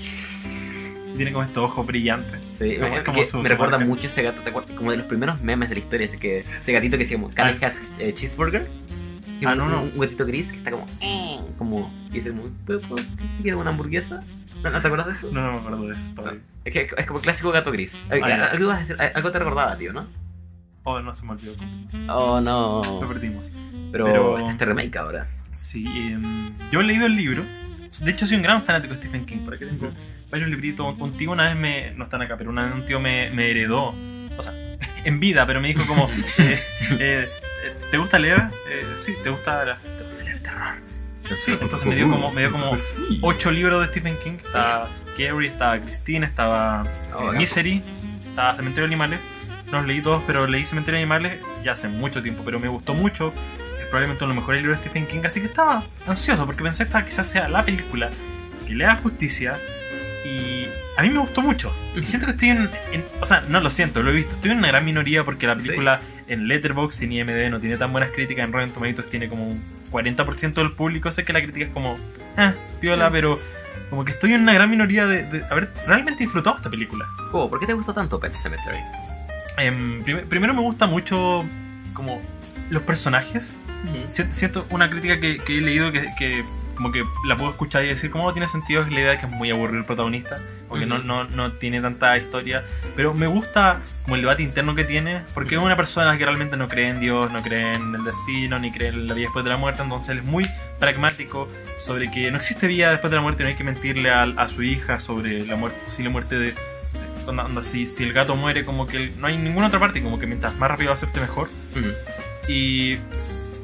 Tiene como estos ojos brillantes. Sí, Como- me, como su- me recuerda marca. mucho ese gato, ¿te acuerdas? Como de los primeros memes de la historia, ese, que, ese gatito que como, Can I Ah. has eh, cheeseburger? Es Ah, un, no, no. un gatito gris que está como, eh, como dice como, ¿puedo, puedo, quiero una hamburguesa? ¿No, no te acuerdas de eso? No, no me acuerdo de eso todavía. Es que es, es como el clásico gato gris. Eh, Ah, ya. algo, a decir- algo te recordaba, tío, ¿no? Oh, no se me olvidó. Oh, no. Lo perdimos. Pero, pero- está este remake ahora. Sí, em, yo he leído el libro. De hecho, soy un gran fanático de Stephen King. Por aquí tengo varios libritos. Un tío una vez me. No están acá, pero una vez un tío me, me heredó. O sea, en vida, pero me dijo como. eh, eh, ¿Te gusta leer? Eh, sí, ¿te gusta, la- ¿te gusta leer terror? Sí, entonces me dio como, me dio como ocho libros de Stephen King. Estaba Carrie, estaba Christine, estaba eh. Misery, estaba Cementerio de Animales. No los leí todos, pero leí Cementerio de Animales ya hace mucho tiempo, pero me gustó mucho. Probablemente uno de los mejores libros de Stephen King, así que estaba ansioso porque pensé que esta quizás sea la película que le haga justicia. Y a mí me gustó mucho. Y siento que estoy en, en- O sea, no lo siento, lo he visto. Estoy en una gran minoría porque la Sí. película en Letterboxd y en IMDb no tiene tan buenas críticas. En Rotten Tomatoes tiene como un 40% del público. Sé que la crítica es como. Ah, piola, pero. Como que estoy en una gran minoría de, de haber realmente disfrutado esta película. Oh, ¿Por qué te gustó tanto Pet Cemetery? Em, prim- primero me gusta mucho como los personajes. Si- Siento una crítica que, que he leído que, que como que la puedo escuchar y decir como "Oh, tiene sentido es la idea de que es muy aburrido el protagonista porque no, Ujú. no, no tiene tanta historia pero me gusta como el debate interno que tiene porque es Ujú. una persona que realmente no cree en Dios no cree en el destino ni cree en la vida después de la muerte entonces él es muy pragmático sobre que no existe vida después de la muerte no hay que mentirle a, a su hija sobre la muerte, posible muerte de onda- onda, si, si el gato muere como que él- no hay ninguna otra parte como que mientras más rápido acepte mejor Ujú. Y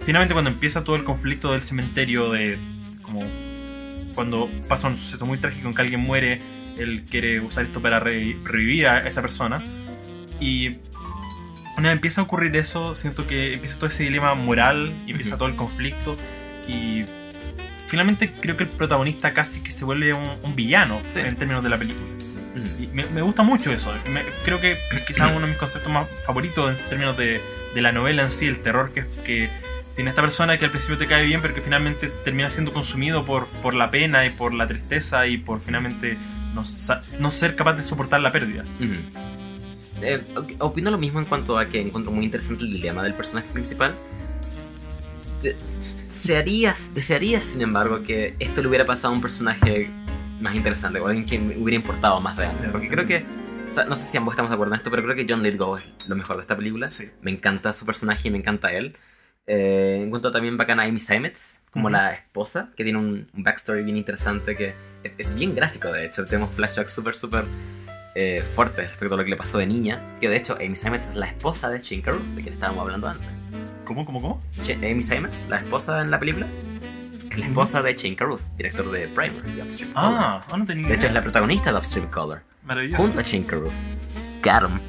finalmente cuando empieza todo el conflicto del cementerio de como cuando pasa un suceso muy trágico en que alguien muere, él quiere usar esto para re- revivir a esa persona. Y una vez empieza a ocurrir eso, siento que empieza todo ese dilema moral y empieza todo el conflicto. Y finalmente creo que el protagonista casi que se vuelve un, un villano Sí. en términos de la película. Y me, me gusta mucho eso. Me- creo que quizás uno de mis conceptos más favoritos en términos de, de la novela en sí, el terror que, que tiene esta persona que al principio te cae bien, pero que finalmente termina siendo consumido por, por la pena y por la tristeza y por finalmente no, no ser capaz de soportar la pérdida. Ujú. Eh, ok, opino lo mismo en cuanto a que encuentro muy interesante el dilema del personaje principal. De- Desearías, desearías, sin embargo, que esto le hubiera pasado a un personaje más interesante o alguien que me hubiera importado más de. Porque creo que, o sea, no sé si ambos estamos de acuerdo en esto, pero creo que John Lithgow es lo mejor de esta película. Sí. Me encanta su personaje y me encanta él. Eh, encuentro también bacana a Amy Seimetz como Ujú. la esposa, que tiene un, un backstory bien interesante, que es, es bien gráfico, de hecho. Tenemos flashbacks súper, súper eh, fuertes respecto a lo que le pasó de niña. Que de hecho, Amy Seimetz es la esposa de Shane Carruth, de quien estábamos hablando antes. ¿Cómo, cómo, cómo? Ch- Amy Seimetz, la esposa en la película, es la esposa de Shane Carruth, director de Primer y Upstream Color. Ah, ah, no tenía De hecho, es la protagonista de Upstream Color Maravilloso. junto a. Got him.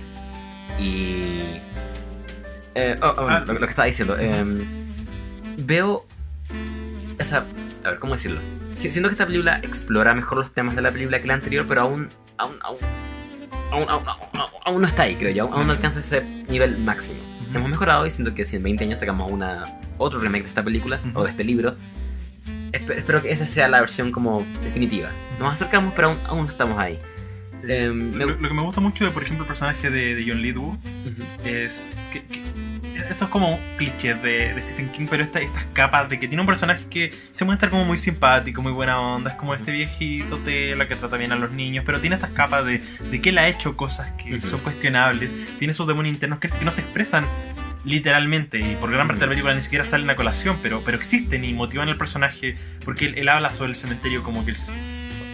Y. eh, oh, oh, Ah. lo, lo que estaba diciendo. em, veo. Esa. A ver, ¿cómo decirlo? Si- Siento que esta película explora mejor los temas de la película que la anterior, pero aún. Aún, aún, aún, aún, aún- aún no está ahí, creo yo. Aún, no alcanza ese nivel máximo. Ujú. Hemos mejorado y siento que si en 20 años sacamos una, otro remake de esta película Ujú. o de este libro, espe- espero que esa sea la versión como definitiva. Nos acercamos, pero aún no estamos ahí. Me- Lo, lo que me gusta mucho de, por ejemplo, el personaje de, de John Ujú. es que, que- esto es como un cliché de, de Stephen King, pero esta- estas capas de que tiene un personaje que se muestra como muy simpático, muy buena onda, es como este viejito tela que trata bien a los niños, pero tiene estas capas de, de que él ha hecho cosas que son cuestionables, tiene sus demonios internos que, que no se expresan literalmente y por gran parte de la película ni siquiera salen a colación, pero, pero existen y motivan al personaje porque él, él habla sobre el cementerio como que él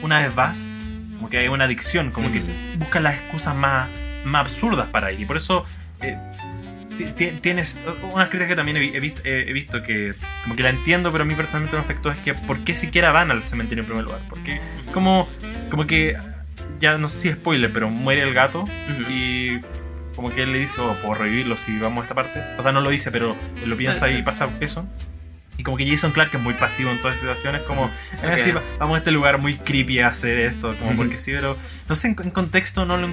una vez vas, como que hay una adicción, como que Ujú. busca las excusas más, más absurdas para ir. Y por eso eh, ti- ti- tienes una crítica que también he, vi- he visto, he, he visto que como que la entiendo pero a mí personalmente me afectó es que por qué siquiera van al cementerio en primer lugar porque como como que ya no sé si es spoiler pero muere el gato y como que él le dice oh puedo revivirlo si vamos a esta parte o sea no lo dice pero lo piensa y pasa eso y como que Jason Clark es muy pasivo en todas las situaciones como Ujú. "Eh, sí, Ok. va- vamos a este lugar muy creepy a hacer esto como porque sí pero no sé en, en contexto no lo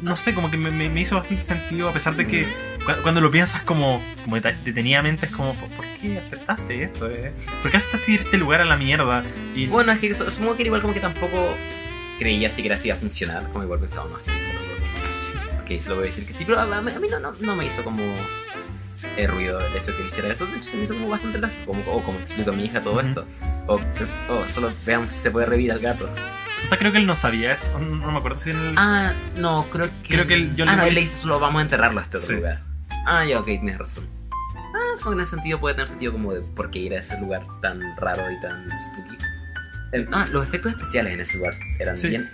no sé como que me, hizo bastante sentido a pesar de que cu- cuando lo piensas como, como detenidamente es como ¿por qué aceptaste esto? eh? ¿por qué aceptaste ir a este lugar a la mierda? y Bueno, es que su- supongo que igual como que tampoco creía si iba a funcionar, como igual pensaba, no, que- ok, se lo voy a decir que sí, pero a, mí, a mí no, no, no me hizo como eh, ruido el hecho de que hiciera eso, de hecho se me hizo como bastante lógico, como, o como explico a mi hija todo Ujú. esto. O, o solo veamos si se puede revivir al gato. O sea, creo que él no sabía eso. No, no me acuerdo si en el. Ah, no, creo que. Creo que el John ah, no, él le dice solo vamos a enterrarlo a este Sí. lugar. Ah, ya, ok, tienes razón. Ah, supongo que en ese sentido puede tener sentido como de por qué ir a ese lugar tan raro y tan spooky. El- ah, los efectos especiales en ese lugar eran Sí. bien.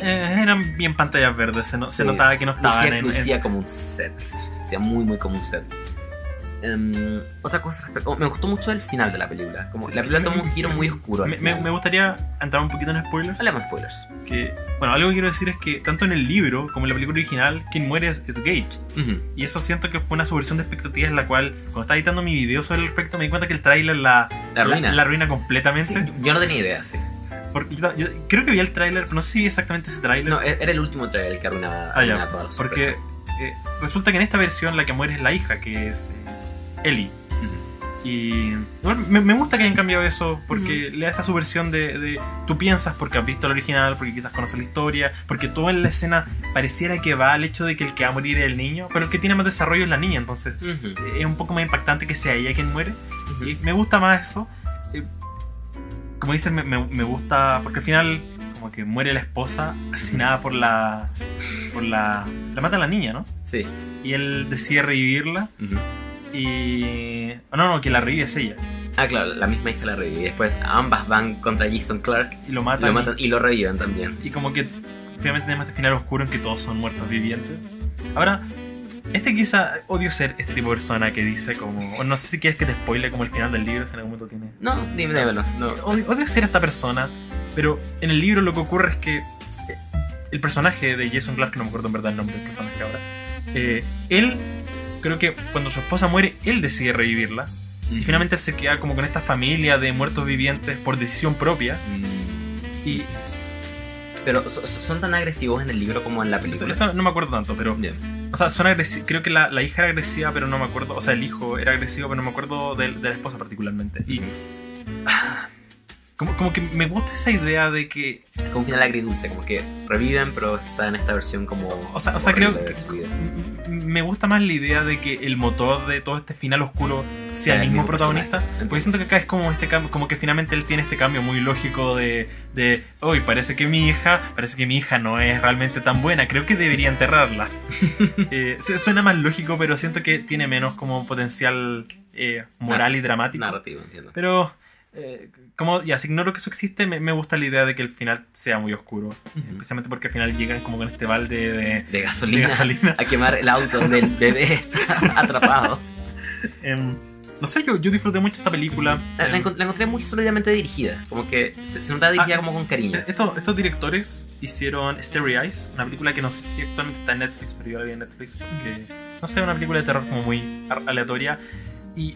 Eh, eran bien pantallas verdes. Se, no- se Sí. notaba que no estaban lucía, en. en- lucía como un set. Lucía muy, muy como un set. Em, otra cosa respecto. oh, me gustó mucho el final de la película. Como Sí, la película toma un giro muy oscuro. me, me- final. me gustaría entrar un poquito en spoilers. Hablemos de spoilers. Que, bueno, algo que quiero decir es que tanto en el libro como en la película original, quien muere es, es Gage. Y eso siento que fue una subversión de expectativas en la cual, cuando estaba editando mi video sobre el respecto, me di cuenta que el tráiler la, La arruina. la arruina completamente. Sí, yo no tenía idea, sí. Porque yo, yo creo que vi el tráiler, pero no sé si vi exactamente ese tráiler. No, e- era el último trailer el que arruinaba, Ah, ya. todas las Porque eh, resulta que en esta versión la que muere es la hija, que es eh, Ellie. Y bueno, me, me gusta que hayan cambiado eso porque le da esta subversión de, de- Tú piensas porque has visto el original, porque quizás conoces la historia, porque todo en la escena pareciera que va al hecho de que el que va a morir es el niño, pero el que tiene más desarrollo es la niña, entonces eh, es un poco más impactante que sea ella quien muere. Y me gusta más eso. Eh, como dicen, me, me- me gusta. Porque al final, como que muere la esposa asesinada por la. por la. La mata la niña, ¿no? Sí. Y él decide revivirla. Y. oh, no, no, que la revive es ella. Ah, claro, la misma hija la revive. Y después ambas van contra Jason Clark Y lo matan. lo matan y lo reviven también. Y, como que. Obviamente tenemos este final oscuro en que todos son muertos vivientes. Ahora. Este quizá odio ser este tipo de persona que dice como. O no sé si quieres que te spoile como el final del libro, si en algún momento tiene. No, dime, dímelo. No. Odio, odio ser esta persona, pero en el libro lo que ocurre es que eh, el personaje de Jason Clark, que no me acuerdo en verdad el nombre del personaje ahora, eh, él, creo que cuando su esposa muere, él decide revivirla. Y finalmente él se queda como con esta familia de muertos vivientes por decisión propia. Mm. Y Pero so- so- son tan agresivos en el libro como en la película. eso no me acuerdo tanto, pero... Bien. O sea, son agresivos. Creo que la, la hija era agresiva, pero no me acuerdo. O sea, el hijo era agresivo, pero no me acuerdo de, de la esposa particularmente. Y... Como, como que me gusta esa idea de que Es como un final agridulce, como que reviven, pero está en esta versión como. O sea, o sea creo que me gusta más la idea de que el motor de todo este final oscuro sea el mismo protagonista. Porque siento que acá es como este cambio, como que finalmente él tiene este cambio muy lógico de, de hoy parece que mi hija, parece que mi hija no es realmente tan buena, creo que debería enterrarla. Eh, suena más lógico, pero siento que tiene menos como potencial eh, moral y dramático. Narrativo, entiendo. Pero eh, como ya, si ignoro que eso existe, me, me gusta la idea de que el final sea muy oscuro. Especialmente porque al final llegan como con este balde de, De gasolina, de gasolina. a quemar el auto donde el bebé está atrapado. Em, no sé, yo, yo disfruté mucho esta película. La, la Em, encont- la encontré muy sólidamente dirigida, como que se, se notaba dirigida Ah, como con cariño. eh, estos, estos directores hicieron Starry Eyes, una película que no sé si actualmente está en Netflix, pero yo la vi en Netflix porque, no sé, una película de terror como muy aleatoria. Y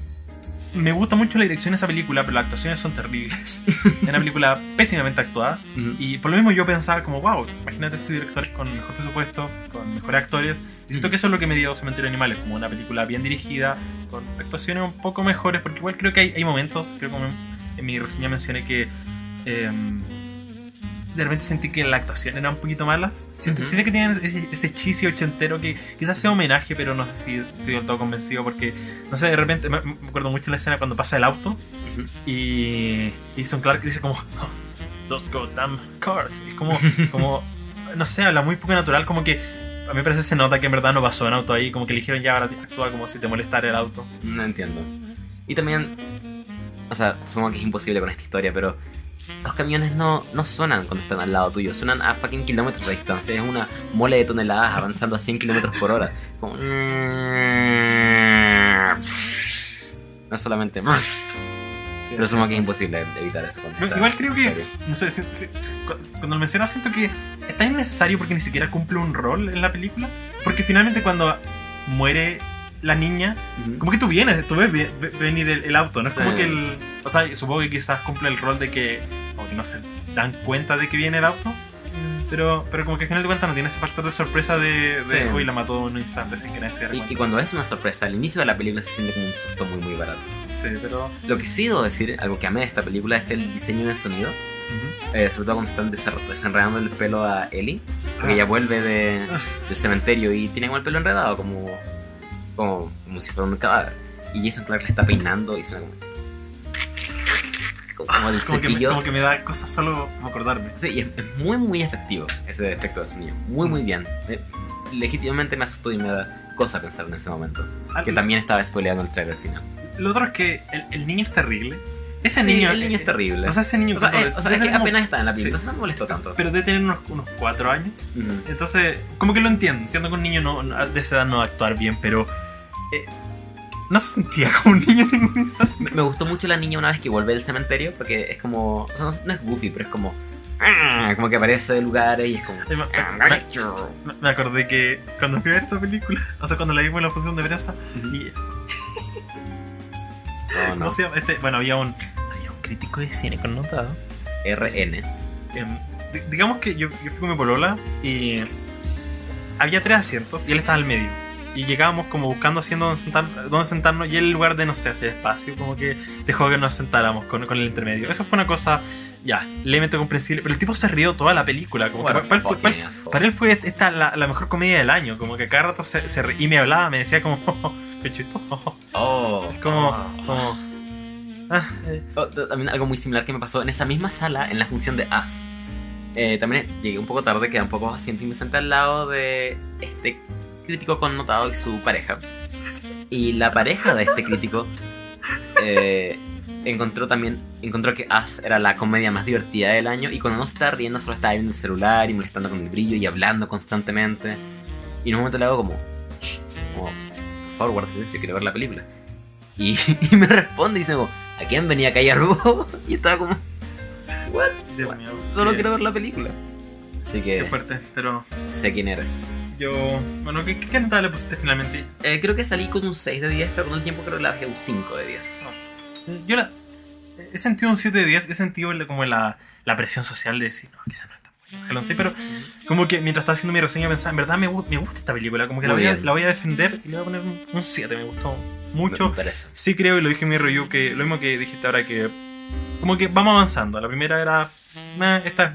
me gusta mucho la dirección de esa película, pero las actuaciones son terribles. es una película pésimamente actuada. Y por lo mismo yo pensaba como, wow, imagínate estos directores con mejor presupuesto, con mejores actores. Y siento Mm. que eso es lo que me dio Cementerio de Animales, como una película bien dirigida, con actuaciones un poco mejores, porque igual creo que hay, hay momentos, creo que en mi reseña mencioné que em, de repente sentí que la actuación era un poquito malas. Siento, Ujú. siento que tienen ese, ese cheesy ochentero que quizás sea homenaje, pero no sé si estoy del todo convencido, porque, no sé, de repente me, me acuerdo mucho la escena cuando pasa el auto Ujú. y Jason Clark dice como "Oh, those goddamn cars es como como no sé habla muy poco natural como que a mí me parece que se nota que en verdad no pasó en auto ahí como que le dijeron ya ahora actúa como si te molestara el auto No entiendo. Y también, o sea, supongo que es imposible con esta historia, pero los camiones no, no suenan cuando están al lado tuyo, suenan a fucking kilómetros de distancia. Es una mole de toneladas avanzando a 100 kilómetros por hora. Como... No es solamente... Pero supongo que es imposible evitar eso. Igual- creo que serio. no sé si- si- cu- cuando lo mencionas siento que es tan innecesario porque ni siquiera cumple un rol en la película porque finalmente cuando muere la niña Ujú. como que tú vienes, tú ves ve- ve- venir el, el auto, no es Sí. como que el. O sea, supongo que quizás cumple el rol de que. Como que no se dan cuenta de que viene el auto. Pero, pero como que al final de cuentas no tiene ese factor de sorpresa de, de Sí. uy, la mató en un instante sin que nadie se Y, y cuando es una sorpresa, al inicio de la película se siente como un susto muy muy barato. Sí, pero. Lo que sí debo decir, algo que amé de esta película, es el diseño de sonido. ujú. Eh, sobre todo cuando están desenredando el pelo a Ellie. Porque Ah. ella vuelve de, Ah. del cementerio y tiene como el pelo enredado, como, como, como si fuera un cadáver. Y Jason Clark le está peinando y suena como. como el Como que, me, como que me da cosas solo como acordarme. Sí, y es, es muy, muy efectivo ese efecto de sonido. Muy, muy bien. Eh, legítimamente me asustó y me da cosa pensar en ese momento. Ah, Que también estaba spoileando el trailer final. Lo otro es que el, el niño es terrible. Ese Sí, niño. el niño es terrible. O sea, ese niño. O sea, cuando- eh, o sea, es que como- apenas está en la película, Sí. entonces no me molestó tanto. Pero debe tener unos, unos cuatro años. Ujú. Entonces, como que lo entiendo. Entiendo que un niño no, de esa edad no va a actuar bien, pero. eh, no se sentía como un niño en ningún instante. Me- Me gustó mucho la niña una vez que vuelve del cementerio, porque es como. O sea, no es- no es goofy, pero es como. ah, Como que aparece de lugares y es como. Eh, me- ah, me-. Me- Me acordé que cuando fui a ver esta película, o sea, cuando la vimos en la función de prensa, y, No, ¿cómo se llama? Este, bueno, había un, había un crítico de cine connotado. RN. Em, di- digamos que yo, yo fui con mi polola y había tres asientos y él estaba al medio. Y llegábamos como buscando haciendo dónde, sentar- dónde sentarnos y él en lugar de, no sé, hacer espacio, como que dejó que nos sentáramos con, con el intermedio. Eso fue una cosa, ya, levemente comprensible, pero el tipo se rió toda la película. Como que para, él fue, fucking para- para él fue esta la, la mejor comedia del año, como que cada rato se, se y me hablaba, me decía como, "Oh, qué chistoso. Oh. Es como, oh. como ah, eh, Oh, También algo muy similar que me pasó en esa misma sala en la función de As. Eh, también llegué un poco tarde, quedan pocos asientos y me senté al lado de este crítico connotado y su pareja. Y la pareja de este crítico eh, encontró también encontró que As era la comedia más divertida del año y cuando no se estaba riendo solo estaba viendo el celular y molestando con el brillo y hablando constantemente. Y en un momento le hago como, "Shh", como por favor, guarda silencio, quiero ver la película. Y, y me responde y dice como, ¿a quién venía a callar vos? Y estaba como, ¿what? Dios mío, Solo qué- quiero ver la película. Así Qué que fuerte, pero sé quién eres. yo, bueno, ¿qué, qué nota le pusiste finalmente? Eh, creo que salí con un 6 de 10, pero con el tiempo creo que la bajé un 5 de 10. Yo la, he sentido un 7 de 10, he sentido como la, la presión social de decir, no, quizás no está bueno, sé, pero como que mientras estaba haciendo mi reseña pensaba, en verdad me, me gusta esta película, como que la voy, a, la voy a defender y le voy a poner un, un 7, me gustó mucho. me parece. Sí creo, y lo dije en mi review, que lo mismo que dijiste ahora, que como que vamos avanzando. La primera era, "Meh, esta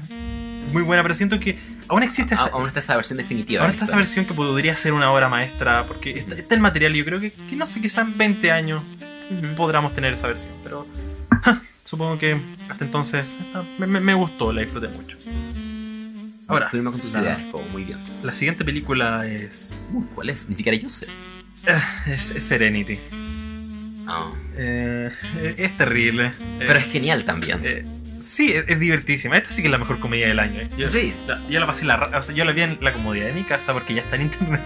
es muy buena, pero siento que aún existe esa, aún está esa versión definitiva. La está esa versión que podría ser una obra maestra, porque está, está el material y yo creo que, que no sé, quizás en 20 años Ujú. podremos tener esa versión, pero ja, supongo que hasta entonces me, me- me gustó, la disfruté mucho. Ahora, Firma con tus la- ideas, como muy bien. la siguiente película es, Uy, ¿Cuál es? Ni siquiera yo sé. es, es Serenity. Ah. Eh, es terrible. Eh, Pero es genial también. eh, sí, es, es divertísima. Esta sí que es la mejor comedia del año. eh. Yo, Sí. la- yo la pasé la, o sea, yo la vi en la comodidad de mi casa porque ya está en internet.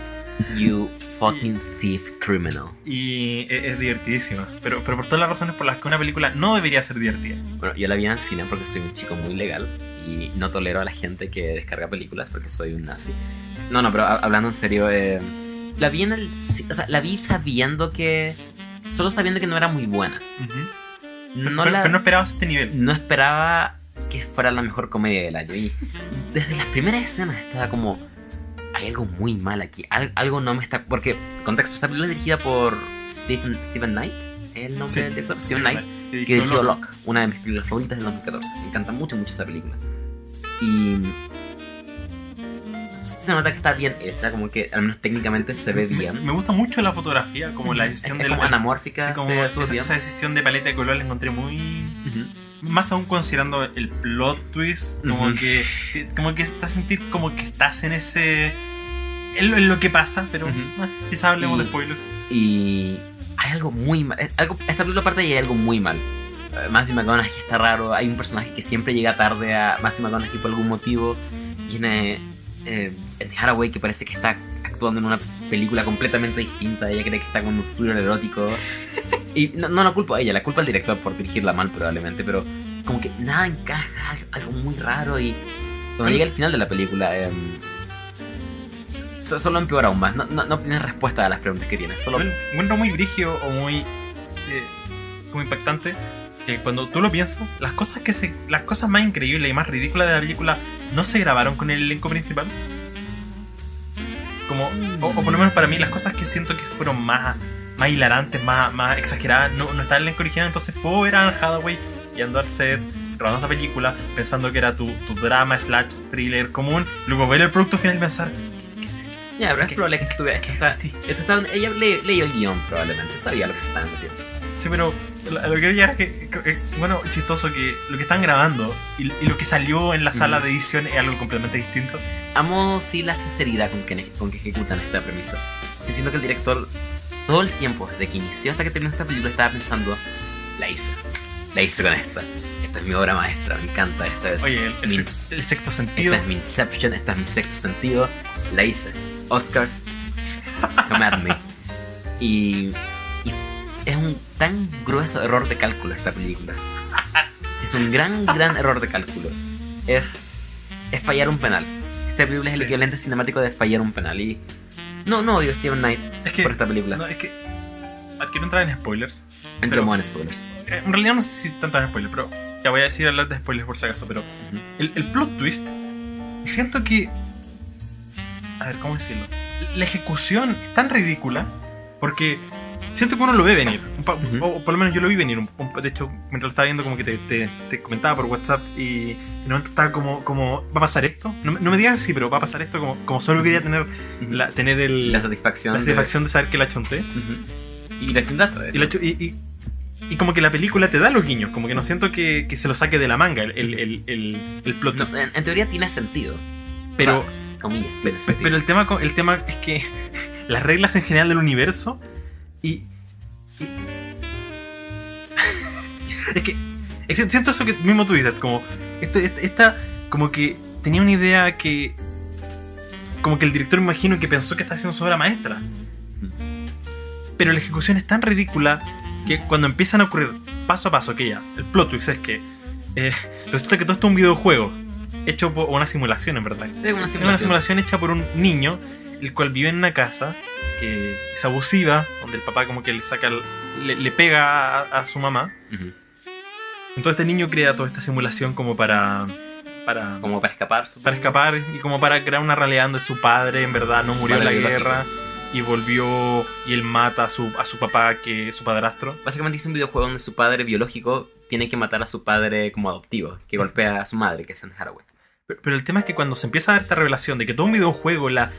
You fucking thief criminal. Y es, es divertidísima. Pero, pero por todas las razones por las que una película no debería ser divertida. Bueno, yo la vi en el cine porque soy un chico muy legal y no tolero a la gente que descarga películas porque soy un nazi. No, no, pero ha- hablando en serio, eh, la vi en el, o sea, la vi sabiendo que, solo sabiendo que no era muy buena. Pero No pero- la, pero no esperabas este nivel. no esperaba que fuera la mejor comedia del año y desde las primeras escenas estaba como, hay algo muy mal aquí, al- algo no me está, porque contexto, esta película es dirigida por Stephen, Stephen Knight, ¿es el nombre Sí. del director, Stephen Knight Que que dirigió Locke. Locke, una de mis películas favoritas del 2014. Me encanta mucho, mucho esa película. Y. Se nota que está bien hecha, como que al menos técnicamente se ve Me- bien. Me, gusta mucho la fotografía, como la decisión es de como la, anamórfica, sí, como se esa, esa decisión de paleta de color la encontré muy Ujú. Más aún considerando el plot twist como Ujú. que te- como que estás sentir como que estás en ese en lo, en lo que pasa pero Ujú. ah, quizás hablemos de spoilers Y hay algo muy mal. es Algo, esta película aparte y hay algo muy mal. Eh, Matthew McConaughey está raro. Hay un personaje que siempre llega tarde a Matthew McConaughey por algún motivo. Viene eh, Haraway que parece que está actuando en una película completamente distinta. Ella cree que está con un thriller erótico. Y no, no la culpo a ella, la culpa al director por dirigirla mal probablemente. Pero como que nada encaja, algo- muy raro. Y cuando llega el final de la película... em, so- solo empeora aún más. No, no, no tienes respuesta a las preguntas que tienes. Solo encuentro muy brigio o muy eh, como impactante que cuando tú lo piensas las cosas que se las cosas más increíbles y más ridículas de la película no se grabaron con el elenco principal como o, o por lo menos para mí las cosas que siento que fueron más más hilarantes más, más exageradas no, no está en el elenco original entonces puedo ver a Anne Hathaway yendo al set rodando esta película pensando que era tu, tu drama slash thriller común luego ver el producto final y pensar ¿qué es esto? Ya, pero es ¿Qué? probable que esto estuviera. Es que está, esto está- ella le- leyó el guion, probablemente. Sabía lo que se estaba metiendo. Sí, pero lo que quería es que, que- bueno, chistoso que lo que están grabando y, y lo que salió en la sala Ujú. de edición es algo completamente distinto. Amo sí la sinceridad con que, con que ejecutan esta premisa. Sí, siento que el director todo el tiempo, desde que inició hasta que terminó esta película, estaba pensando, la hice, la hice con esta. Esta es mi obra maestra, me encanta esta vez. Oye, el, el el sexto sentido. Esta es mi Inception, esta es mi sexto sentido. La hice. Oscars, come at me. Y, y es un tan grueso error de cálculo esta película. Es un gran, gran error de cálculo. Es, es fallar un penal. Esta película es el Sí. equivalente cinemático de fallar un penal. Y no, no odio a Steven Knight Es que- por esta película. No, es que. Quiero entrar en spoilers. Entremos en spoilers. Eh, En realidad no sé si tanto en spoilers, pero ya voy a decir hablar de spoilers por si acaso. Pero el, el plot twist, siento que. A ver, ¿cómo decirlo? La ejecución es tan ridícula porque siento que uno lo ve venir. O por lo menos yo lo vi venir. un- un- de hecho, mientras lo estaba viendo, como que te, te- te comentaba por WhatsApp y en un momento estaba como, como ¿va a pasar esto? No, me- no me digas sí, pero va a pasar esto como, como solo quería tener, la, tener el, La satisfacción. la satisfacción de saber que la chunté. Ujú. Y la chuntaste, Y, la chu- y, y- y como que la película te da los guiños, como que no siento que, que se lo saque de la manga el, el, el, el- plot No, en, en teoría tiene sentido. pero, O sea, comillas, tiene sentido. pero el tema el tema es que las reglas en general del universo y, y- es que es siento eso que mismo tú dices, como esto, esta, esta- como que tenía una idea que como que el director imagino que pensó que está haciendo su obra maestra. Pero la ejecución es tan ridícula que cuando empiezan a ocurrir paso a paso, que ya, el plot twist es que eh, resulta que todo esto es un videojuego hecho por una simulación, en verdad. Es una Es una simulación. simulación hecha por un niño, el cual vive en una casa que es abusiva, donde el papá como que le saca, le, le pega a, a su mamá. Entonces este niño crea toda esta simulación como para, para, Como para escapar. supongo. para escapar y como para crear una realidad donde su padre en verdad no Su murió en la guerra y volvió y él mata a su, a su papá, que es su padrastro. Básicamente es un videojuego donde su padre biológico tiene que matar a su padre como adoptivo, que golpea a su madre, que es en Haraway. Pero, pero el tema es que cuando se empieza a dar esta revelación de que todo un videojuego, la,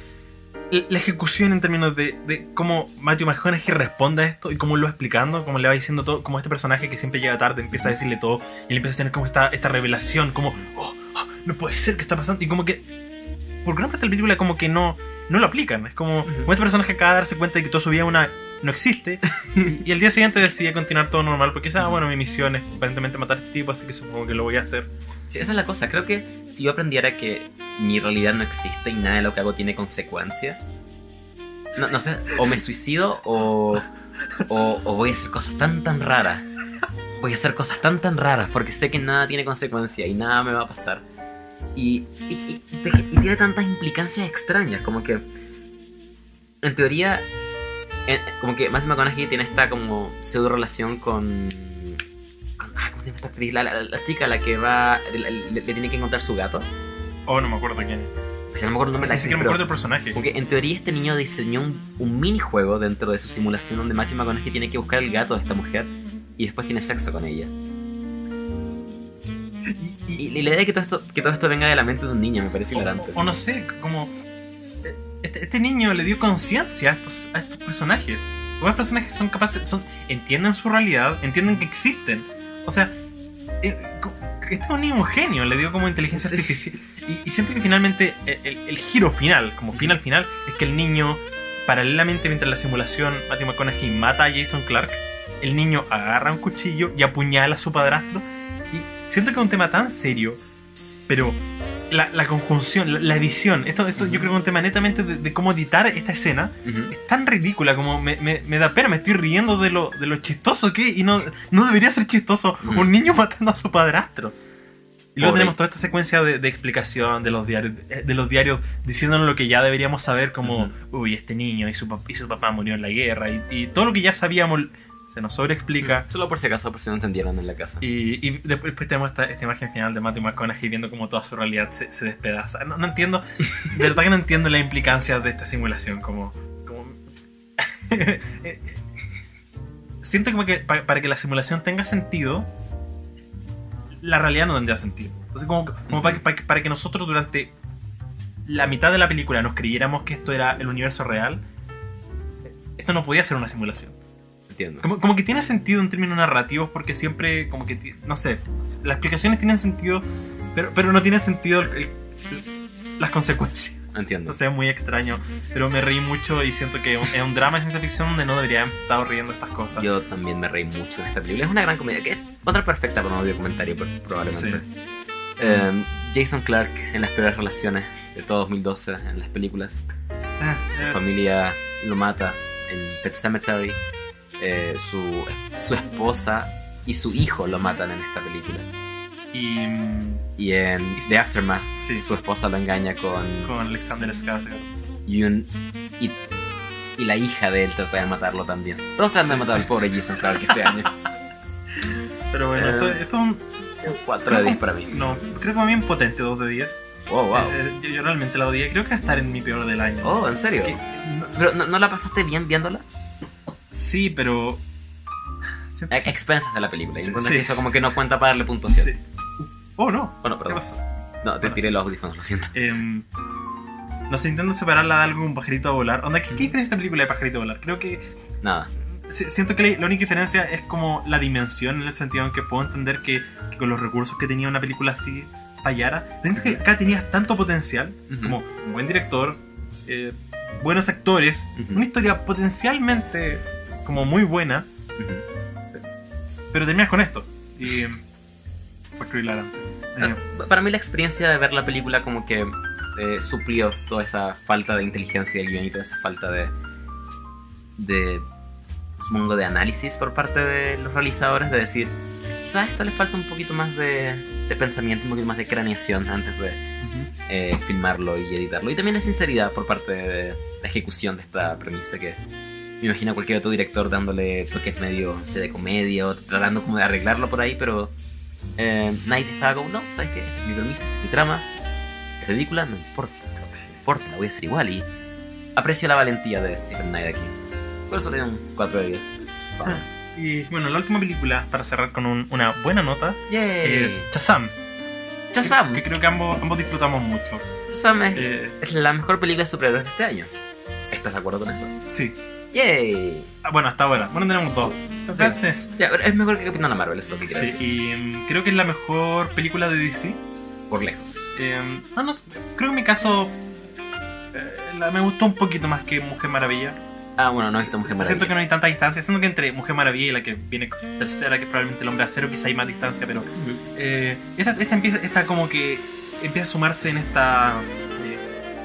la ejecución en términos de, de cómo Matthew McConaughey responde a esto y cómo lo va explicando, cómo le va diciendo todo, como este personaje que siempre llega tarde empieza a decirle todo y él empieza a tener como esta, esta revelación, como, oh, oh, no puede ser que está pasando, y como que, por gran parte de la película, como que no, no lo aplican. Es como, como este personaje acaba de darse cuenta de que toda su vida una, no existe y el día siguiente decide continuar todo normal porque dice, ah, bueno, mi misión es aparentemente matar a este tipo, así que supongo que lo voy a hacer. Sí, esa es la cosa. Creo que si yo aprendiera que mi realidad no existe y nada de lo que hago tiene consecuencia, no, no sé, o me suicido o, o, o voy a hacer cosas tan, tan raras. Voy a hacer cosas tan, tan raras porque sé que nada tiene consecuencia y nada me va a pasar. Y, y, tiene tantas implicancias extrañas, como que, en teoría, como que Matthew McConaughey tiene esta como pseudo relación con- ah, ¿cómo se llama esta actriz? La, la- la chica a la que va, le, le- le tiene que encontrar su gato. Oh, no me acuerdo quién es. Pues no me acuerdo el nombre de la Ni actriz, siquiera me acuerdo del personaje. como que en teoría este niño diseñó un, un minijuego dentro de su simulación donde Matthew McConaughey tiene que buscar el gato de esta mujer y después tiene sexo con ella. Y- y- Y la idea de que todo esto, que todo esto venga de la mente de un niño me parece hilarante. o, o no sé, como. Este, este niño le dio conciencia a estos, a estos personajes. Los personajes son capaces. Son, entienden su realidad, entienden que existen. O sea, eh, este es un genio, le dio como inteligencia Sí. artificial. Y, y siento que finalmente el, el- el giro final, como final final, es que el niño, paralelamente mientras la simulación Matthew McConaughey mata a Jason Clark, el niño agarra un cuchillo y apuñala a su padrastro. Y siento que es un tema tan serio, pero la, la conjunción, la, la edición, esto, esto yo creo que es un tema netamente de, de cómo editar esta escena. Es tan ridícula como me, me- me da pena, me estoy riendo de lo, de lo chistoso que y no, no debería ser chistoso un niño matando a su padrastro. Y luego Pobre. tenemos toda esta secuencia de, de explicación de los diarios, de los diarios diciéndonos lo que ya deberíamos saber, como, uy, este niño y su, y su papá murió en la guerra, y, y todo lo que ya sabíamos se nos sobreexplica. Solo por si acaso, por si no entendieron en la casa. Y, y después, después tenemos esta, esta imagen final de Matthew McConaughey viendo como toda su realidad se, se despedaza. No, no entiendo, de verdad que no entiendo la implicancia de esta simulación. Como. como Siento como que pa- para que la simulación tenga sentido, la realidad no tendría sentido. Entonces, como, como para, que, para que- para que nosotros durante la mitad de la película nos creyéramos que esto era el universo real, esto no podía ser una simulación. Entiendo. Como, como que tiene sentido en términos narrativos porque siempre, como que, no sé, las explicaciones tienen sentido, pero, pero no tiene sentido el- el- las consecuencias. Entiendo. O sea, es muy extraño, pero me reí mucho y siento que es un drama de ciencia ficción donde no debería haber estado riendo estas cosas. Yo también me reí mucho en esta película. Es una gran comedia, que es otra perfecta para un audio comentario, pro- probablemente. Eh, Jason Clark en las peores relaciones de todo 2012 en las películas. Ah, Su eh, familia lo mata en Pet Cemetery. Eh, su, su esposa y su hijo lo matan en esta película. y Y en The Aftermath, Sí. su esposa lo engaña con con Alexander Skarsgård. y, un- y, y la hija de él trata de matarlo también. Todos tratan de Sí, matar sí. al pobre Jason Clark este año. Pero bueno, Eh, esto, esto es un... 4 de 10 para mí. No, creo que va bien potente 2 de 10. Oh, wow. Eh, yo, yo realmente la odié. Creo que va a estar en mi peor del año. Oh, ¿en serio? Que- no- ¿Pero no, no la pasaste bien viéndola? Sí, pero... siento- expensas de la película. Y Sí, entonces sí. eso como que no cuenta para darle puntuación. sí. Oh, no. Bueno, ¿Qué perdón. pasó? No, te Bueno, tiré sí. los audífonos, lo siento. Em, no sé, intento separarla de algo con pajarito a volar. Onda, ¿qué, qué diferencia esta película de pajarito a volar? Creo que Nada. si- siento que la, única diferencia es como la dimensión en el sentido en que puedo entender que, que con los recursos que tenía una película así fallara. Pero siento que acá tenías tanto potencial, como un buen director, eh, buenos actores, una historia potencialmente como muy buena, pero terminas con esto. Y fue cruel hilarante. Eh, Para mí la experiencia de ver la película como que eh, suplió toda esa falta de inteligencia del guion y toda esa falta de... de supongo de análisis por parte de los realizadores de decir quizás a esto le falta un poquito más de, de pensamiento un poquito más de craneación antes de eh, filmarlo y editarlo y también la sinceridad por parte de la ejecución de esta premisa que me imagino a cualquier otro director dándole toques medio no sé, de comedia o tratando como de arreglarlo por ahí pero eh, Knight estaba como no sabes qué Esta es mi es mi trama es ridícula no importa no importa la voy a hacer igual y aprecio la valentía de Stephen Knight aquí por eso le doy un 4 de 10 It's fun. Ah, Y bueno, la última película, para cerrar con un- una buena nota, Yay. es Shazam. Shazam Que creo que ambos, ambos disfrutamos mucho. Shazam es, Eh, es la mejor película de superhéroes de este año ¿estás de acuerdo con eso? sí. Yay Ah, bueno, hasta ahora. Bueno, tenemos dos. Entonces, Ya, es mejor que Capitana Marvel, es lo que quiero sí. decir. Y mm, creo que es la mejor película de DC. Por lejos. Eh, no, no, creo que en mi caso eh, la- me gustó un poquito más que Mujer Maravilla. Ah, bueno, no he visto Mujer Maravilla. Siento que no hay tanta distancia. Siento que entre Mujer Maravilla y la que viene tercera, que es probablemente el hombre acero, quizá hay más distancia, pero eh, esta, esta empieza, esta como que empieza a sumarse en esta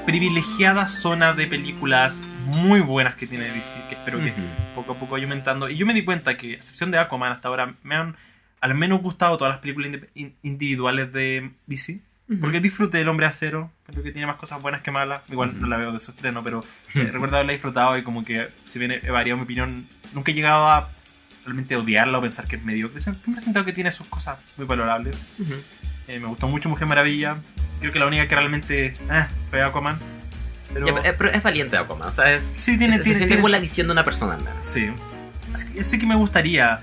privilegiada zona de películas muy buenas que tiene DC, que espero que Ujú. poco a poco vaya aumentando. Y yo me di cuenta que, a excepción de Aquaman, hasta ahora me han al menos gustado todas las películas in- individuales de DC. Porque disfruté El Hombre Acero, creo que tiene más cosas buenas que malas. Igual Ujú. no la veo de su estreno, pero eh, recuerdo haberla disfrutado y como que, si bien he variado mi opinión, nunca he llegado a realmente odiarla o pensar que es mediocre. Siempre he sentido que tiene sus cosas muy valorables. Eh, me gustó mucho Mujer Maravilla. Creo que la única que realmente eh, fue Aquaman. Pero, Ya, pero, pero es valiente Aquaman, o sea, es, sí, tiene, se, se tiene, tiene- la visión de una persona, menos. Sí. Así que, así que me gustaría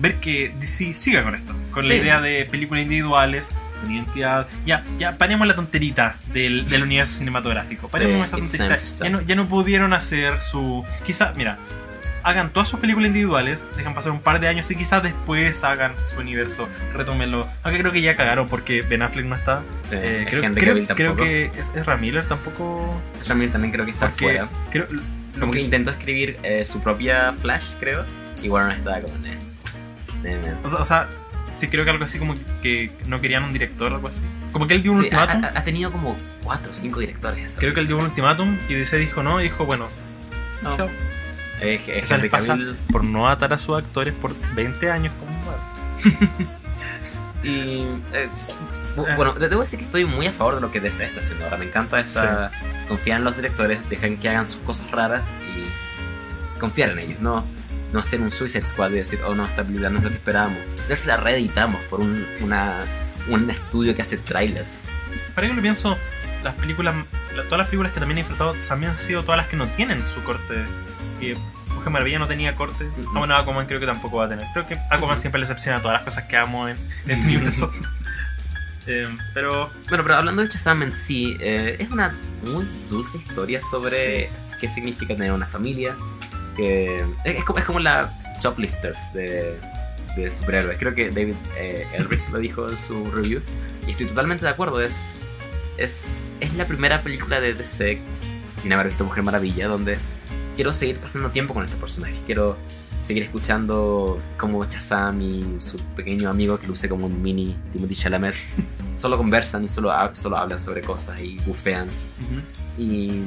ver que DC siga con esto. Con la Sí. idea de películas individuales, con identidad. Ya, ya paremos la tonterita del, del universo cinematográfico. Paremos esa it's tonterita. Ya no, ya no pudieron hacer su. Quizá, mira, hagan todas sus películas individuales, dejan pasar un par de años y quizás después hagan su universo, retómenlo. Aunque creo que ya cagaron porque Ben Affleck no está. Sí, Eh, creo, creo- creo que es, es Ramiller tampoco. Ramírez también creo que está Porque fuera. creo, Como que intentó escribir eh, su propia Flash, creo. Y Warner estaba como, "Nah, nah, nah". O sea, o sea, sí creo que algo así como que no querían un director o algo así. Como que él dio un Sí, ultimátum. ha- ha tenido como 4 o 5 directores. Creo que él dio un ultimátum y DC dijo no y dijo, bueno, No. chao. Es que es Henry Cavill. por no atar a sus actores por 20 años como Y. eh, bu- bueno, de- debo decir que estoy muy a favor de lo que DC está haciendo ahora. Me encanta esa. Confiar en los directores, dejar que hagan sus cosas raras y confiar en ellos. No, no hacer un Suicide Squad y decir, oh no, esta película no es lo que esperábamos. Ya se la reeditamos por un, una, un estudio que hace trailers. Para que lo pienso, las películas, la- todas las películas que también he disfrutado también han sido todas las que no tienen su corte. Y Mujer Maravilla no tenía corte. Mm. Ah, bueno, Aquaman creo que tampoco va a tener. Creo que Aquaman Mm. siempre le excepciona a todas las cosas que amo en, en este universo. Eh, pero Bueno, pero hablando de Shazam en sí, eh, es una muy dulce historia sobre qué significa tener una familia, Que es, es como, es como la Shoplifters de, de superhéroes. Creo que David eh, Elric lo dijo en su review. Y estoy totalmente de acuerdo. Es, es, es la primera película de DC, sin haber visto Mujer Maravilla, donde quiero seguir pasando tiempo con estos personajes. Quiero seguir escuchando como Shazam y su pequeño amigo que luce como un mini Timothy Chalamet solo conversan y solo, ha- solo hablan sobre cosas y bufean. Y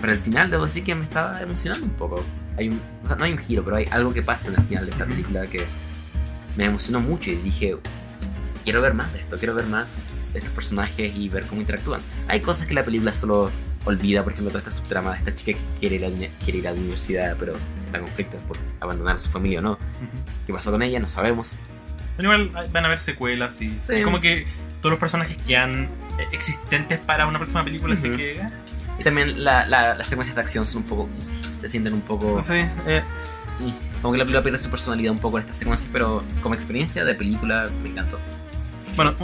pero al final debo decir que me estaba emocionando un poco. Hay un, o sea, no hay un giro, pero hay algo que pasa en el final de esta película que me emocionó mucho y dije, quiero ver más de esto, quiero ver más de estos personajes y ver cómo interactúan. Hay cosas que la película solo olvida, por ejemplo, toda esta subtrama de esta chica que quiere ir a, quiere ir a la universidad, pero está en conflicto por abandonar a su familia o no. ¿Qué pasó con ella? No sabemos. Pero igual van a haber secuelas y Sí. es como que todos los personajes quedan eh, existentes para una próxima película, así Ujú. que... eh, Y también la- la- las secuencias de acción son un poco... se sienten un poco... Sí, eh, Como que la película pierde su personalidad un poco en estas secuencias, pero como experiencia de película me encantó. bueno,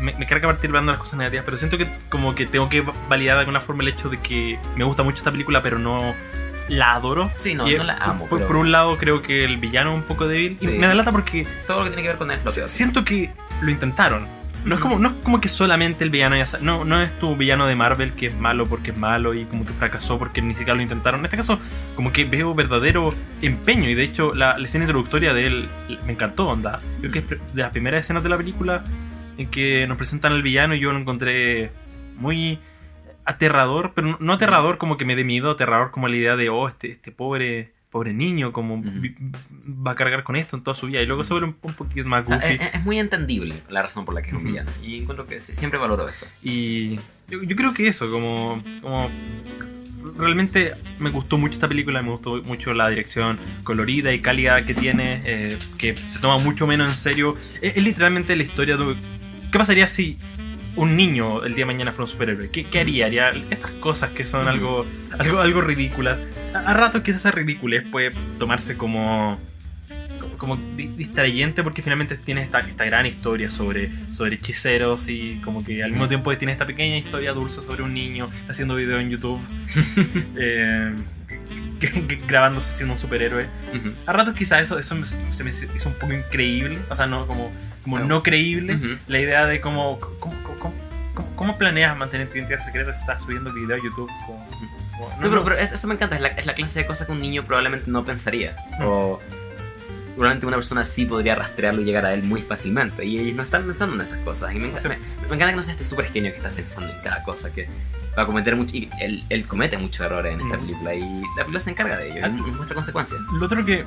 me, me carga partir hablando de las cosas negativas, pero siento que como que tengo que validar de alguna forma el hecho de que me gusta mucho esta película, pero no la adoro. Sí, no, Y, no la amo, Por, pero por un lado creo que el villano es un poco débil. Sí. Y me da lata porque todo lo que tiene que ver con él siento que lo intentaron. No es, como, no es como que solamente el villano ya no, no es tu villano de Marvel que es malo porque es malo y como que fracasó porque ni siquiera lo intentaron. En este caso, como que veo verdadero empeño y de hecho la, la escena introductoria de él me encantó, onda. Creo que es de las primeras escenas de la película en que nos presentan al villano y yo lo encontré muy aterrador, pero no- aterrador como que me dé miedo, aterrador como la idea de, oh, este, este pobre pobre niño, como Ujú. vi- va a cargar con esto en toda su vida y luego se vuelve un, un poquito más O sea, goofy. es, es muy entendible la razón por la que es un Ujú. villano. Y encuentro que siempre valoro eso. Y yo, yo creo que eso, como, como realmente me gustó mucho esta película, me gustó mucho la dirección colorida y cálida que tiene, eh, que se toma mucho menos en serio. Es, es literalmente la historia de... ¿Qué pasaría si un niño el día de mañana fuera un superhéroe? ¿Qué, qué haría? Haría estas cosas que son algo, algo, algo ridículas. A, a ratos quizás esa ridiculez puede tomarse como como- como di- distrayente porque finalmente tiene esta, esta gran historia sobre, sobre hechiceros y como que al mismo tiempo tiene esta pequeña historia dulce sobre un niño haciendo video en YouTube, eh, grabándose siendo un superhéroe. Ujú. A ratos quizás eso, eso me- se me hizo un poco increíble, o sea, no como, como Ah, no creíble, Ujú. la idea de cómo, cómo, cómo, cómo- planeas mantener tu identidad secreta si estás subiendo video a YouTube. Como- como- No, pero, pero es- eso me encanta, es la, es la clase de cosa que un niño probablemente no pensaría. O probablemente una persona sí podría rastrearlo y llegar a él muy fácilmente. Y ellos no están pensando en esas cosas. Y me, encanta- Sí. me, me encanta que no sea este super genio que está pensando en cada cosa. Que va a cometer mucho. Y él, él comete muchos errores en esta Mm. película. Y la película se encarga de ello. Y muestra consecuencias. Lo otro que.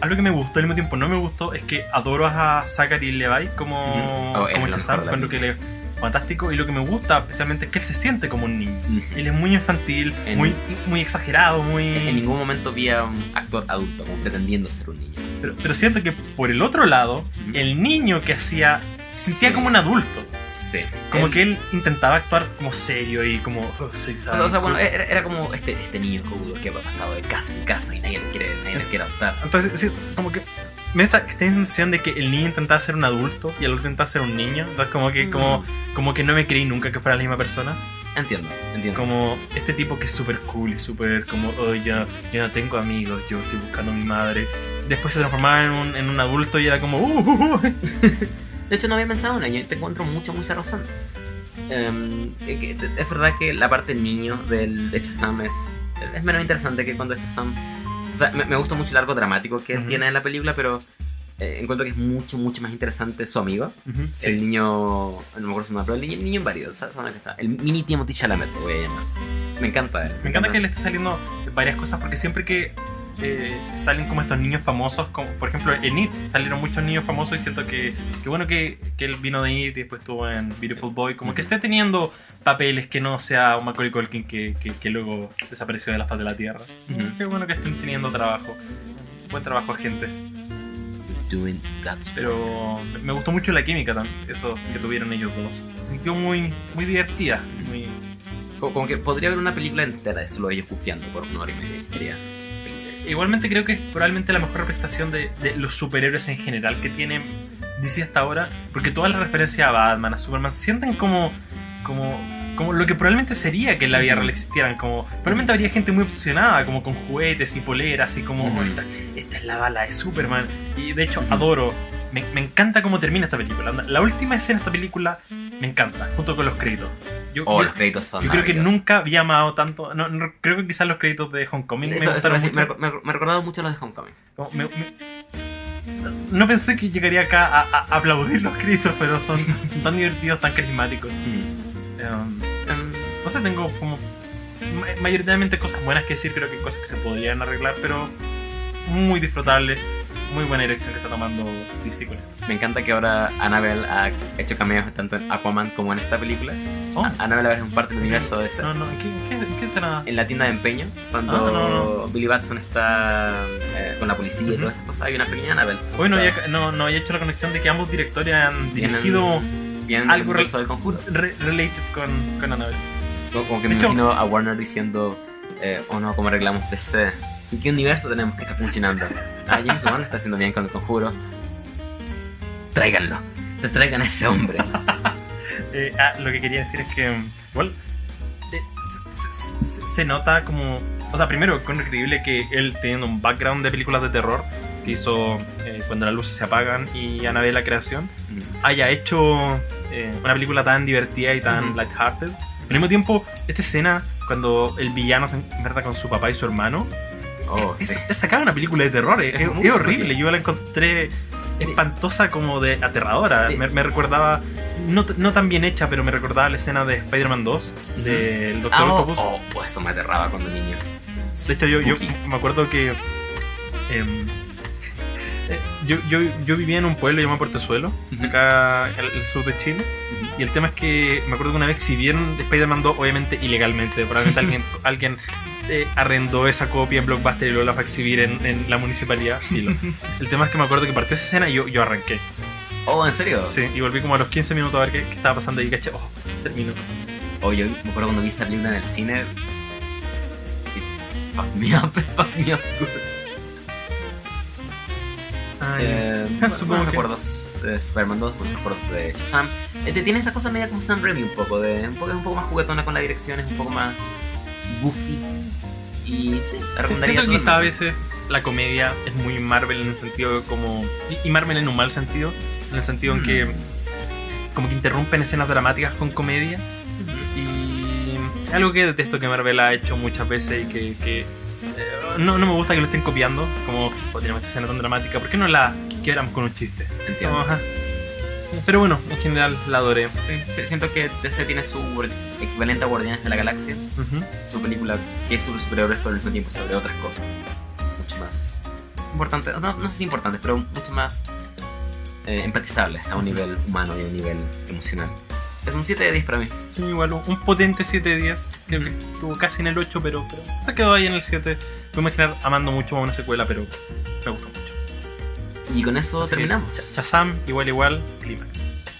Algo que me gustó al mismo tiempo no me gustó es que adoro a Zachary Levi como. Oh, es como la encuentro que le fantástico y lo que me gusta especialmente es que él se siente como un niño. Él es muy infantil, En- muy, muy exagerado, muy... En, ningún momento vi a un actor adulto como pretendiendo ser un niño. Pero, pero siento que por el otro lado, el niño que hacía sentía Sí. como un adulto. Sí. Como Él- que él intentaba actuar como serio y como... "Oh, soy O sea, o sea, bueno, cool". era, era como este, este niño cojudo que ha pasado de casa en casa y nadie lo quiere, nadie lo quiere adoptar. Entonces, sí, como que me da esta, esta sensación de que el niño intentaba ser un adulto y el adulto intentaba ser un niño. Entonces, como que, como, Mm. como que no me creí nunca que fuera la misma persona. Entiendo, entiendo. Como este tipo que es súper cool y súper como, oh, yo, yo no tengo amigos, yo estoy buscando a mi madre. Después se transformaba en un, en un adulto y era como, uh, uh, uh. De hecho, no había pensado en ello te encuentro mucha, mucha razón. Em, es verdad que la parte niño del, de Shazam es, es menos interesante que cuando es Shazam. O sea, me, me gusta mucho el arco dramático que él Ujú. tiene en la película, pero eh, encuentro que es mucho, mucho más interesante su amigo. Ujú, sí. El niño, no me acuerdo su nombre, pero el niño, niño inválido, ¿sabes dónde está? El mini Timothy Chalamet, lo voy a llamar. Me encanta él. Me encanta que le esté saliendo varias cosas porque siempre que eh, salen como estos niños famosos, como por ejemplo en It salieron muchos niños famosos y siento que, que bueno que, que él vino de It y después estuvo en Beautiful Boy, como que esté teniendo papeles que no sea un Macaulay Culkin que, que, que luego desapareció de la faz de la tierra. Ujú. Qué bueno que estén teniendo trabajo. Buen trabajo, agentes. Pero me- gustó mucho la química también, eso que tuvieron ellos dos. Sintió muy, muy divertida. Muy... Como, como que podría haber una película entera de solo ellos bufiando por una hora y media. Igualmente creo que es probablemente la mejor representación de, de los superhéroes en general que tiene DC hasta ahora, porque todas las referencias a Batman, a Superman, se sienten como, como como lo que probablemente sería que en la vida real existieran. Como, probablemente habría gente muy obsesionada, como con juguetes y poleras, y como. "Oh, esta, esta es la bala de Superman. Y de hecho, adoro. Me, me encanta cómo termina esta película. La última escena de esta película me encanta, junto con los créditos. Yo, Oh, yo- los créditos son yo creo que nunca había amado tanto. No, no, creo que quizás los créditos de Homecoming me eso gustaron me, mucho. me, me, recordado mucho los de Homecoming. Como me- me- no pensé que llegaría acá a, a- a aplaudir los créditos, pero son, son tan divertidos, tan carismáticos. Um, no sé, tengo como ma- mayoritariamente cosas buenas que decir, creo que hay cosas que se podrían arreglar, pero muy disfrutable, muy buena dirección que está tomando DC con esto. me encanta que ahora Annabelle ha hecho cameos tanto en Aquaman como en esta película. Oh, Annabelle ahora es un parte del universo de ese. no, no, ¿qué, qué, qué será? En la tienda de empeño, cuando Ah, no, Billy Batson está eh, con la policía y Ujú. todas esas cosas, hay una pequeña Annabelle. Bueno, Está ya, no, no había hecho la conexión de que ambos directores han dirigido bien algo universo del conjuro. re- related con, con Annabelle. Como, como que me hecho- imagino a Warner diciendo, eh, oh no, ¿cómo arreglamos DC? ¿Qué, qué universo tenemos que está funcionando? Ah, James Wan lo está haciendo bien con el conjuro. Tráiganlo. Te traigan a ese hombre. Eh, ah, lo que quería decir es que, mm, igual, eh, se, se- se- se nota como. O sea, primero, con increíble que él teniendo un background de películas de terror que hizo eh, Cuando las luces se apagan y Annabelle la creación, haya hecho eh, una película tan divertida y tan Ujú. lighthearted. Al mismo tiempo, esta escena, cuando el villano se enfrenta con su papá y su hermano, Oh, es, sí. es una película de terror. Es, Es es- es horrible. Yo la encontré espantosa como de aterradora. Me, me recordaba, no, no tan bien hecha, pero me recordaba la escena de Spider-Man 2, del Doctor Ah, oh, Octopus. oh, pues eso me aterraba cuando niño. De hecho, yo, yo me acuerdo que em, eh, yo, yo, yo vivía en un pueblo llamado Portezuelo, Ujú. acá en el sur de Chile. Y el tema es que me acuerdo que una vez exhibieron Spider-Man 2, obviamente ilegalmente. Probablemente alguien, alguien eh, arrendó esa copia en Blockbuster y luego la fue a exhibir en, en la municipalidad. Filo. el tema es que me acuerdo que partió esa escena y yo, yo arranqué. Oh, ¿en serio? Sí, y volví como a los 15 minutos a ver qué, qué estaba pasando y caché, oh, termino. Oh, yo me acuerdo cuando vi esa película en el cine. Fuck me up, fuck me up. Ay, Eh, Supongo buenos que- recuerdos de Spider-Man 2, buenos recuerdos de Shazam. Eh, te- tiene esa cosa media como Sam Raimi un poco, de, un poco, es un poco más juguetona con la dirección, es un poco más goofy. Y sí, Siento que quizá a veces la comedia es muy Marvel en un sentido como. y- Y Marvel en un mal sentido, en el sentido en que. como que interrumpen escenas dramáticas con comedia. Y. es algo que detesto que Marvel ha hecho muchas veces y que. que, eh, no, no me gusta que lo estén copiando. Como, oh, tenemos esta escena tan dramática, ¿por qué no la quebramos con un chiste? Entiendo. Como, ajá. Pero bueno, en general la adoré. Sí, siento que DC tiene su equivalente a Guardianes de la Galaxia, su película que es sobre superhéroes, pero al mismo tiempo sobre otras cosas. Mucho más importante, no, no sé si importante, pero mucho más eh, empatizable a un nivel humano y a un nivel emocional. Es un 7 de 10 para mí. Sí, igual un, potente 7-10, que Ujú. estuvo casi en el 8, pero, pero se quedó ahí en el 7. Puedo imaginar amando mucho más una secuela, pero me gustó mucho. Y con eso Así que, terminamos. Shazam, igual, igual, Clímax.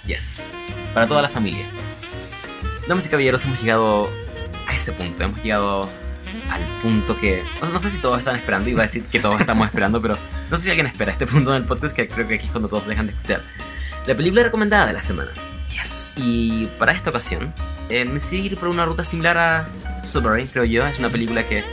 Yes. Para toda la familia. Damas y caballeros, hemos llegado a ese punto. Hemos llegado al punto que. No, no sé si todos están esperando, iba a decir que todos estamos esperando, pero no sé si alguien espera este punto en el podcast, que creo que aquí es cuando todos dejan de escuchar. La película recomendada de la semana. Yes. Y para esta ocasión, eh, me decidí ir por una ruta similar a Submarine, creo yo. Es una película que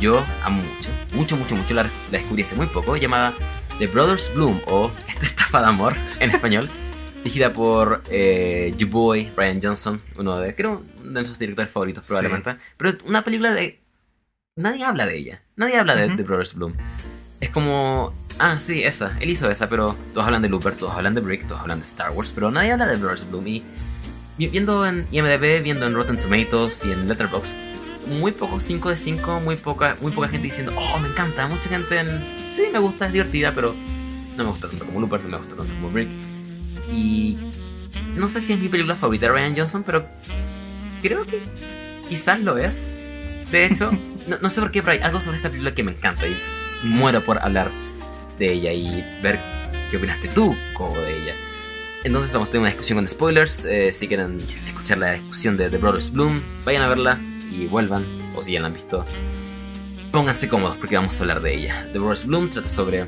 yo amo mucho. Mucho, mucho, mucho. La, la descubrí hace muy poco. Llamada The Brothers Bloom o Esta estafa de amor en español. dirigida por eh, your boy Ryan Johnson, uno de, creo, uno de nuestros directores favoritos Sí. probablemente. Pero una película de... Nadie habla de ella. Nadie habla de Brothers Bloom. Es como... Ah, sí, esa. Él hizo esa, pero todos hablan de Looper, todos hablan de Brick, todos hablan de Star Wars, pero nadie habla de Brothers Bloom. Y vi- viendo en IMDb, viendo en Rotten Tomatoes y en Letterboxd, muy pocos 5 de 5, muy poca, muy poca gente diciendo, oh, me encanta. Mucha gente en, sí, me gusta, es divertida, pero no me gusta tanto como Looper, no me gusta tanto como Brick. Y no sé si es mi película favorita de Ryan Johnson, pero creo que quizás lo es. De hecho, no, no sé por qué, pero hay algo sobre esta película que me encanta y muero por hablar de ella y ver qué opinaste tú, Cobo, de ella. Entonces vamos a tener una discusión con spoilers. eh, si quieren escuchar la discusión de The Brothers Bloom, vayan a verla y vuelvan, o si ya la han visto, pónganse cómodos porque vamos a hablar de ella. The Brothers Bloom trata sobre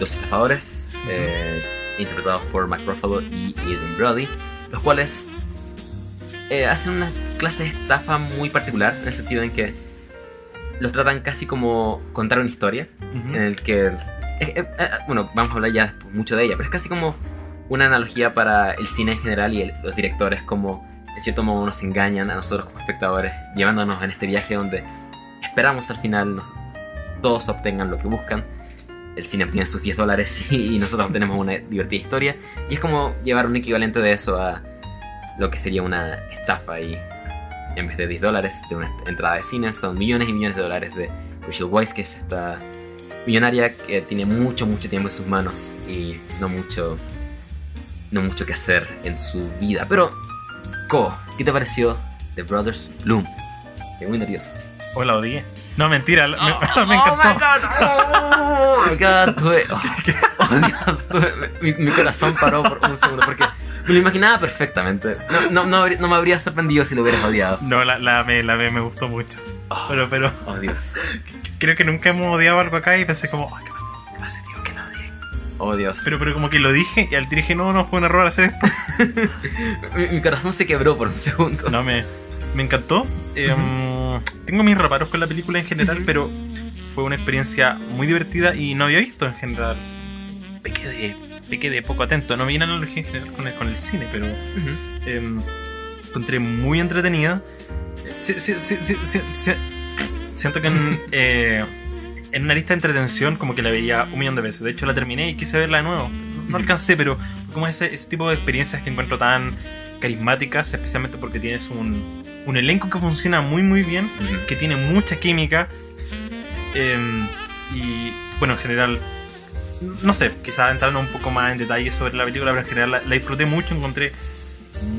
dos estafadores eh, interpretados por Mark Ruffalo y Adrian Brody, los cuales eh, hacen una clase de estafa muy particular, en el sentido en que los tratan casi como contar una historia, en el que... eh, eh, bueno, vamos a hablar ya mucho de ella, pero es casi como una analogía para el cine en general y el- los directores como, en cierto modo, nos engañan a nosotros como espectadores, llevándonos en este viaje donde esperamos al final nos- todos obtengan lo que buscan. El cine obtiene sus 10 dólares y, nosotros obtenemos una divertida historia. Y es como llevar un equivalente de eso a lo que sería una estafa y en vez de 10 dólares de una entrada de cine son millones y millones de dólares de Rachel Weisz, que es esta millonaria que tiene mucho, mucho tiempo en sus manos y no mucho, no mucho que hacer en su vida. Pero, Ko, ¿qué te pareció The Brothers Bloom? Estoy muy nervioso. O la odié. No, mentira, la- me, Oh, me encantó. Oh my god, tuve. Oh, oh, Dios, tuve- mi, mi corazón paró por un segundo porque me lo imaginaba perfectamente. No, no, no, habría- no me habría sorprendido si lo hubieras odiado. No, la, la, me, la me, me gustó mucho. Oh, Pero, pero oh, Dios. creo que nunca hemos odiado algo acá y pensé como, ay, ¿qué pasa, tío? Que la odié. Oh, Dios. Pero, pero como que lo dije y al dije, no, no, fue un error hacer esto. Mi, mi corazón se quebró por un segundo. No, me, me encantó. Em, tengo mis reparos con la película en general, pero fue una experiencia muy divertida y no había visto en general. Pequé de, pequé de poco atento. No vi una analogía en general con el, con el cine, pero em, encontré muy entretenida. Sí, sí, sí. Siento que en, eh, en una lista de entretención como que la veía un millón de veces. De hecho la terminé y quise verla de nuevo. No, no alcancé, pero como ese, ese tipo de experiencias que encuentro tan carismáticas, especialmente porque tienes un, un elenco que funciona muy muy bien, que tiene mucha química. em, y bueno, en general, no sé, quizás entrando un poco más en detalle sobre la película, pero en general la, la disfruté mucho, encontré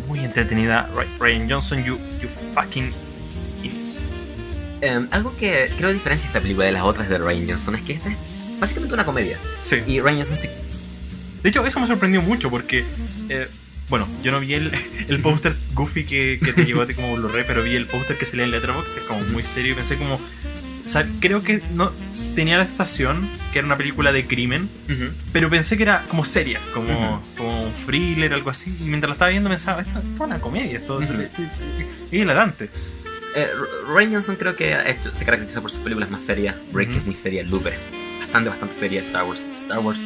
muy entretenida. Ry- Ryan Johnson, you, you fucking genius. Em, algo que creo diferencia esta película de las otras de Ryan Johnson es que esta es básicamente una comedia. Sí. Y Ryan Johnson se De hecho, eso me sorprendió mucho porque, eh, bueno, yo no vi el, el póster goofy que, que te llegó a ti como Blu-ray, pero vi el póster que se lee en Letterboxd, es como muy serio y pensé como, o sea, creo que no tenía la sensación que era una película de crimen, Ujú. pero pensé que era como seria, como, Ujú. como un thriller, algo así. Y mientras la estaba viendo pensaba, esto, esto es una comedia, esto, Ujú. esto- es hilarante. Eh, R- Ryan Johnson creo que ha hecho, se caracteriza por sus películas más serias. Break es muy seria, Looper bastante, bastante seria. Star Wars, Star Wars.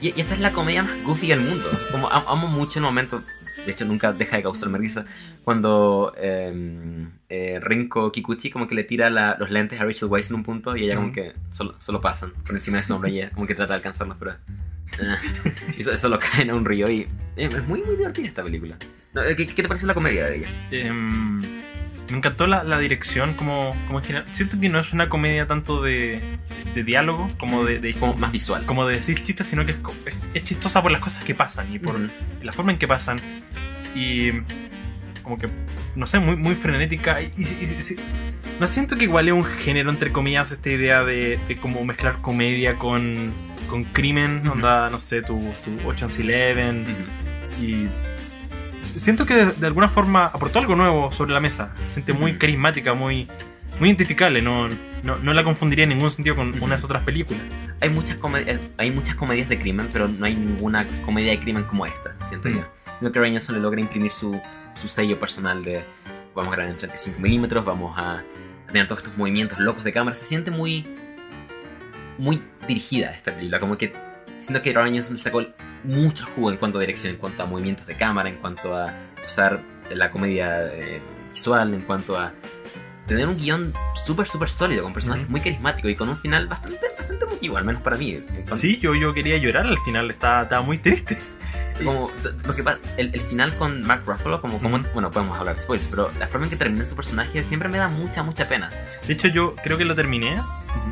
Y, y esta es la comedia más goofy del mundo. Como am- amo mucho el momento, de hecho nunca deja de causarme risa, cuando eh, eh, Rinko Kikuchi como que le tira la- los lentes a Rachel Weisz en un punto y ella como que solo, solo pasan por encima de su hombro y ella como que trata de alcanzarlos, pero... eh, eso, eso lo caen a un río y eh, es muy, muy divertida esta película. Eh, ¿Qué, qué te pareció la comedia de ella? Em, me encantó la, la dirección, como, como en general. Siento que no es una comedia tanto de, de diálogo como de, de- Como más visual. como de decir chistes, sino que es, es- chistosa por las cosas que pasan y por Ujú. la forma en que pasan. Y como que, no sé, muy, muy frenética. Y, y- y- y- no siento que igual es un género, entre comillas, esta idea de, de como mezclar comedia con, con crimen. Ujú. Onda, no sé, tu, tu Ocean's Eleven. Ujú. Y s- siento que de, de alguna forma aportó algo nuevo sobre la mesa. Se siente muy carismática, muy, muy identificable. No, no, no la confundiría en ningún sentido con Ujú. unas otras películas. hay muchas comedias hay muchas comedias de crimen pero no hay ninguna comedia de crimen como esta siento Mm. yo siento que Ryan Johnson le logra imprimir su, su sello personal de vamos a grabar en 35 milímetros vamos a tener todos estos movimientos locos de cámara se siente muy muy dirigida esta película como que siento que Ryan Johnson le sacó mucho jugo en cuanto a dirección en cuanto a movimientos de cámara en cuanto a usar la comedia eh, visual en cuanto a tener un guion súper, súper sólido, con personajes muy carismáticos y con un final bastante, bastante emotivo, al menos para mí. Entonces, Sí, yo, yo quería llorar al final, estaba, estaba muy triste. Como, lo que pasa, el, el final con Mark Ruffalo, como, como bueno, podemos hablar spoilers, pero la forma en que termina su personaje siempre me da mucha, mucha pena. De hecho, yo creo que lo terminé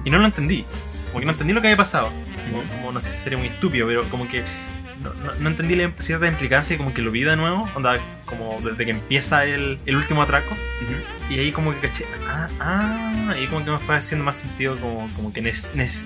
y no lo entendí. Como que no entendí lo que había pasado. Como, como no sé si sería muy estúpido, pero como que no, no- entendí la cierta implicancia y como que lo vi de nuevo. Onda, como desde que empieza el, el último atraco. Y ahí como que caché, ah, ah, ahí como que me fue haciendo más sentido, como, como que nes, nes-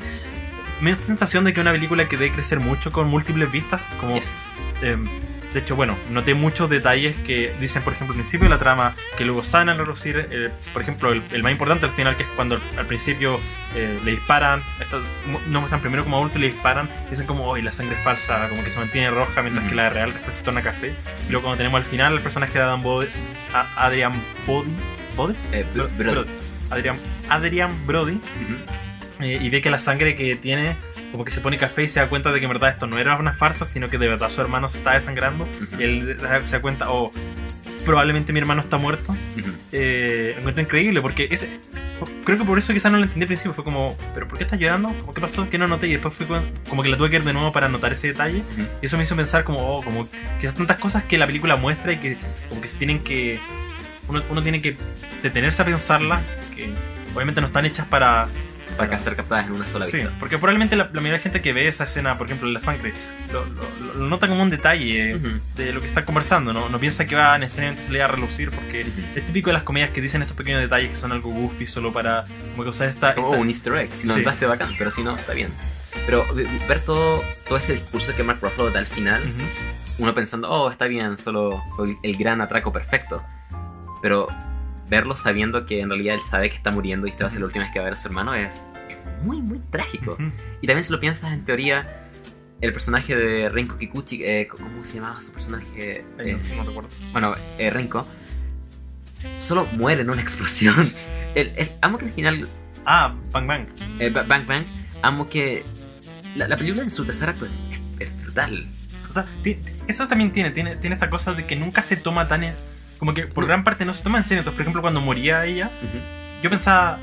me da la sensación de que una película que debe crecer mucho con múltiples vistas, como Yes. em, De hecho, bueno, noté muchos detalles que dicen, por ejemplo, al principio de la trama, que luego saben al reducir, eh, por ejemplo, el, el más importante al final, que es cuando al principio eh, le disparan, estos, mu- nos muestran primero como adulto y le disparan, dicen como, hoy la sangre es falsa, como que se mantiene roja, mientras que la real después se torna café. Y luego cuando tenemos al final el personaje de Adam Bode, a- Adrian ¿Bode? Eh, Bro- bro- Brody. Adrian, Adrian Brody, eh, y ve que la sangre que tiene como que se pone café y se da cuenta de que en verdad esto no era una farsa, sino que de verdad su hermano se está desangrando. Ujú. Y él se da cuenta, oh, probablemente mi hermano está muerto. Ujú. Eh, encuentro increíble porque ese, creo que por eso quizás no lo entendí al principio. Fue como, ¿pero por qué estás llorando? ¿Cómo, ¿Qué pasó? ¿Qué no noté? Y después fue como que la tuve que ver de nuevo para notar ese detalle. Ujú. Y eso me hizo pensar como, oh, como quizás tantas cosas que la película muestra y que como que se tienen que... Uno, uno tiene que detenerse a pensarlas, que obviamente no están hechas para... Para que ser captadas en una sola Sí, vista. porque probablemente la, la mayoría de gente que ve esa escena, por ejemplo, en la sangre, lo, lo- lo nota como un detalle Ujú. de lo que están conversando, ¿no? No piensa que va a necesariamente a relucir porque Ujú. es típico de las comedias que dicen estos pequeños detalles que son algo goofy solo para como que usar esta... Como esta- un easter egg. Si no Sí. notaste bacán, pero si no, está bien. Pero ve- ver todo, todo ese discurso que Mark Ruffalo da al final, Ujú. uno pensando, oh, está bien, solo fue el gran atraco perfecto. Pero verlo sabiendo que en realidad él sabe que está muriendo y esta va a ser la última vez que va a ver a su hermano es, es muy, muy trágico. Y también si lo piensas en teoría, el personaje de Renko Kikuchi, eh, ¿cómo se llamaba su personaje? Ay, Eh, no, recuerdo. bueno, eh, Renko, solo muere en una explosión. El- el- amo que al final, Ah, Bang Bang. eh, Ba- Bang Bang, amo que la, la película en su tercer acto es, es brutal. O sea, eso también tiene, tiene, tiene esta cosa de que nunca se toma tan... en- como que por No. gran parte no se toma en serio. Entonces, por ejemplo, cuando moría ella, yo pensaba...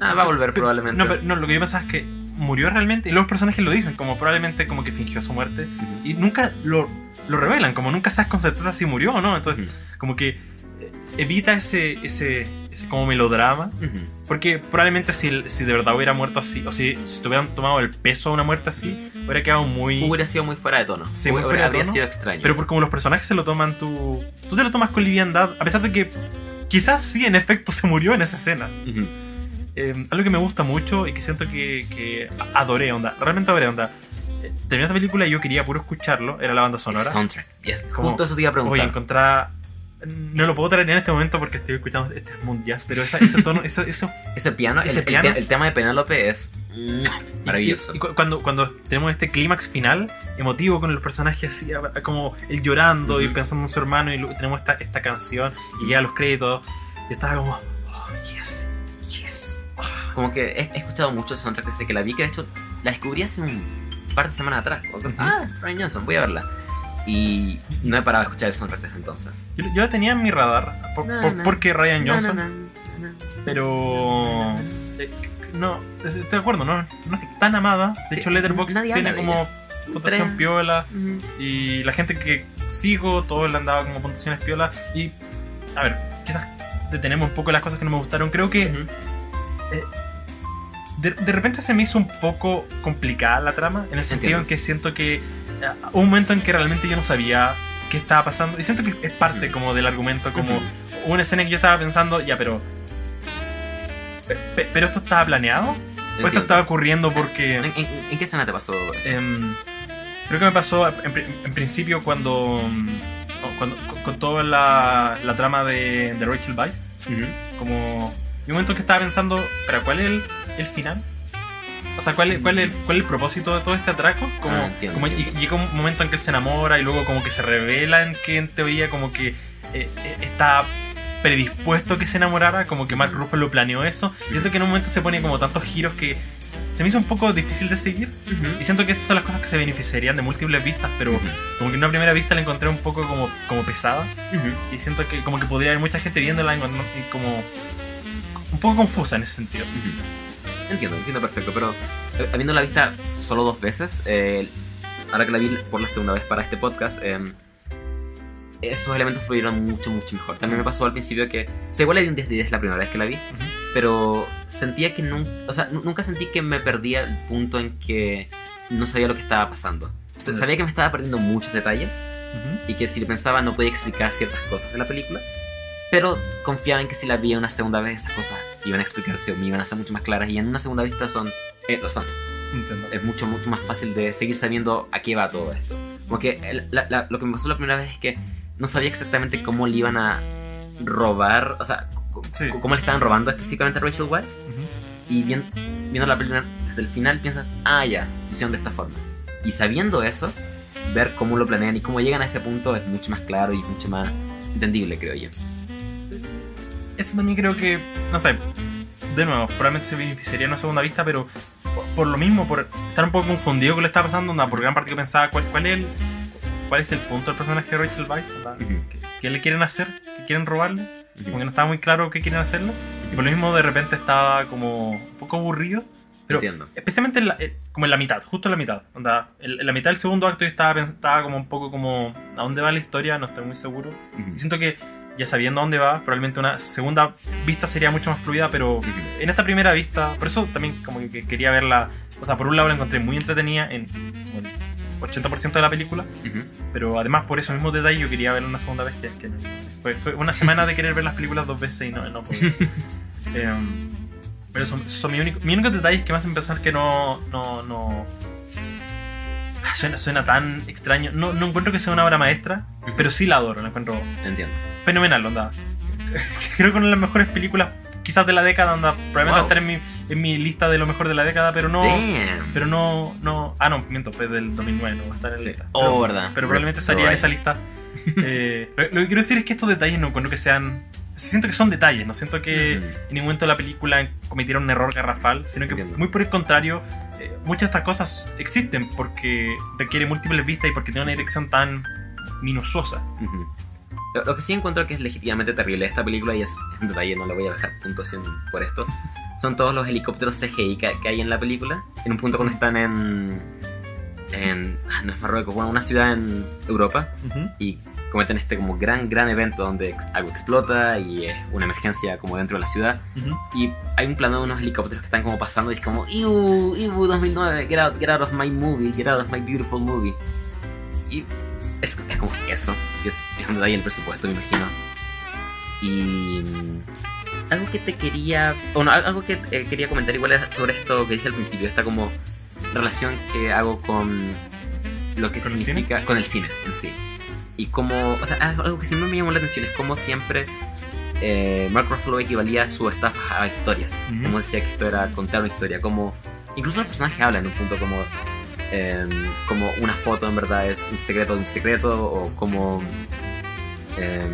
Ah, va a volver Pero- probablemente. No, pero no, lo que yo pensaba es que murió realmente y luego los personajes lo dicen, como probablemente como que fingió su muerte y nunca lo, lo revelan, como nunca sabes con certeza si murió o no, entonces como que eh, evita ese, ese como melodrama, Ujú. porque probablemente si, si de verdad hubiera muerto así, o si, si te hubieran tomado el peso de una muerte así, hubiera quedado muy... Hubiera sido muy fuera de tono. Sí, muy fuera de tono. sido extraño. Pero por como los personajes se lo toman, tú, tú te lo tomas con liviandad, a pesar de que quizás sí, en efecto, se murió en esa escena. Ujú. Eh, algo que me gusta mucho y que siento que, que adoré, onda. Realmente adoré, onda. Eh, Terminé esta película y yo quería puro escucharlo. Era la banda El sonora. soundtrack. Yes. Como- Justo eso te iba a Oye, preguntar. encontrar. No lo puedo traer en este momento porque estoy escuchando este smooth jazz, pero esa- ese tono, eso, eso Ese piano, el- ese el, piano. te- el tema de Penélope es maravilloso. Y, y cu- cuando, cuando tenemos este clímax final, emotivo con el personaje así, como él llorando y Ujú. pensando en su hermano, y tenemos esta, esta canción y llega a los créditos, y estaba como, oh, yes, yes. Como que he, he escuchado mucho el soundtrack desde que la vi, que de hecho la descubrí hace un par de semanas atrás. Como que, Ujú. Ah, Ryan Johnson, voy a verla. Y no he parado de escuchar el soundtrack desde entonces. Yo, yo la tenía en mi radar, por- No, por- no. porque Ryan Johnson, pero... eh, no, estoy de acuerdo, no, no es tan amada. De Sí, hecho, Letterboxd tiene como puntuación piola. Y la gente que sigo, todos le han dado como puntuaciones piola. Y, a ver, quizás detenemos un poco las cosas que no me gustaron. Creo que Ujú. de, de repente se me hizo un poco complicada la trama, en el sentido Entiendo. en que siento que eh, un momento en que realmente yo no sabía qué estaba pasando. Y siento que es parte Ujú. como del argumento, como una escena que yo estaba pensando, ya, pero... pe- pe- ¿Pero esto estaba planeado? ¿O esto estaba ocurriendo porque... ¿En, en- en qué escena te pasó eso? Em, creo que me pasó en, en principio cuando, mm, cuando con, toda la, la trama de, de Rachel Weisz. Ujú. Como. Y un momento que estaba pensando, ¿pero cuál es el, el final? O sea, ¿cuál es, cuál, es, ¿cuál es el propósito de todo este atraco? Como, Ah, entiendo, como entiendo. llega un momento en que él se enamora y luego como que se revela en que en teoría como que eh, eh, está predispuesto a que se enamorara, como que Mark Ruffalo planeó eso. Y siento que en un momento se pone como tantos giros que se me hizo un poco difícil de seguir. Y siento que esas son las cosas que se beneficiarían de múltiples vistas, pero Ujú. como que en una primera vista la encontré un poco como, como pesada. Ujú. Y siento que como que podría haber mucha gente viéndola y como un poco confusa en ese sentido. Entiendo, entiendo perfecto, pero eh, habiendo la vista solo dos veces, eh, ahora que la vi por la segunda vez para este podcast, eh, esos elementos fluyeron mucho, mucho mejor. También me pasó al principio que, o sea, igual le di un 10 de 10 la primera vez que la vi, pero sentía que nunca, o sea, nu- nunca sentí que me perdía el punto en que no sabía lo que estaba pasando. O sea, sabía que me estaba perdiendo muchos detalles Ujú. y que si lo pensaba no podía explicar ciertas cosas de la película, pero confiaba en que si la vi una segunda vez esas cosas iban a explicarse o me iban a ser mucho más claras y en una segunda vista son, eh, lo son. Entiendo. Es mucho, mucho más fácil de seguir sabiendo a qué va todo esto. Como que el- la- la- lo que me pasó la primera vez es que no sabía exactamente cómo le iban a robar, o sea, Sí. cómo le estaban robando específicamente a Rachel Weisz. Ujú. Y bien, viendo la película desde el final piensas, ah, ya, lo hicieron de esta forma. Y sabiendo eso, ver cómo lo planean y cómo llegan a ese punto es mucho más claro y mucho más entendible, creo yo. Eso también creo que, no sé, de nuevo, probablemente se beneficiaría en una segunda vista, pero por, por lo mismo, por estar un poco confundido con lo que está pasando, onda, por gran parte que pensaba cuál, cuál, es el, cuál es el punto del personaje de Rachel Weisz, onda, Ujú. ¿qué, qué le quieren hacer? ¿Qué quieren robarle? Ujú. Como que no estaba muy claro qué quieren hacerle. Y por lo mismo de repente estaba como un poco aburrido. Pero Entiendo. especialmente en la- eh, como en la mitad, justo en la mitad. Onda, en, en la mitad del segundo acto yo estaba, estaba como un poco como a dónde va la historia, no estoy muy seguro. Ujú. Y siento que ya sabiendo a dónde va, probablemente una segunda vista sería mucho más fluida, pero en esta primera vista, por eso también como que quería verla, o sea, por un lado la encontré muy entretenida en el 80% de la película, Ujú. pero además por esos mismos detalles yo quería verla una segunda vez que, que fue, fue una semana de querer ver las películas dos veces y no, no pude. Em, pero son, son mis únicos, mis únicos detalles que me hacen pensar que no, no, no suena, suena tan extraño. No, no encuentro que sea una obra maestra, Ujú. pero sí la adoro, la encuentro Entiendo. fenomenal, onda. Creo que una de las mejores películas, quizás de la década, onda. Probablemente va a Wow. estar en mi, en mi lista de lo mejor de la década, pero no. Damn. Pero no, no. Ah, no, miento, fue del 2009, no va a estar en la Sí. lista. Oh, pero, verdad. pero probablemente estaría en right. esa lista. Eh, lo, que quiero decir es que estos detalles no encuentro que sean. Siento que son detalles, no siento que Ujú. en ningún momento de la película cometiera un error garrafal, sino que Entiendo. muy por el contrario, eh, muchas de estas cosas existen porque requiere múltiples vistas y porque tiene una dirección tan minuciosa. Ujú. Lo, lo que sí encuentro que es legítimamente terrible de esta película, y es un detalle, no le voy a dejar puntuación por esto, son todos los helicópteros CGI que, que hay en la película. En un punto cuando están en. en. ah, no es Marruecos, bueno, una ciudad en Europa, y cometen este como gran, gran evento donde algo explota y es una emergencia como dentro de la ciudad. Y hay un plano de unos helicópteros que están como pasando y es como, Iu, Iu 2009, get out, get out of my movie, get out of my beautiful movie. Y es, es como eso, que es, es un detalle del presupuesto, me imagino. Y mm, algo que te quería, bueno, algo que eh, quería comentar igual es sobre esto que dije al principio, esta como relación que hago con lo que ¿Con el significa, con el cine en sí. Y como, o sea, algo que siempre me llamó la atención es como siempre eh, Mark Ruffalo equivalía su estafa a historias. Como decía que esto era contar una historia. Como, incluso los personajes hablan en un punto como, eh, como una foto en verdad es un secreto de un secreto o como eh,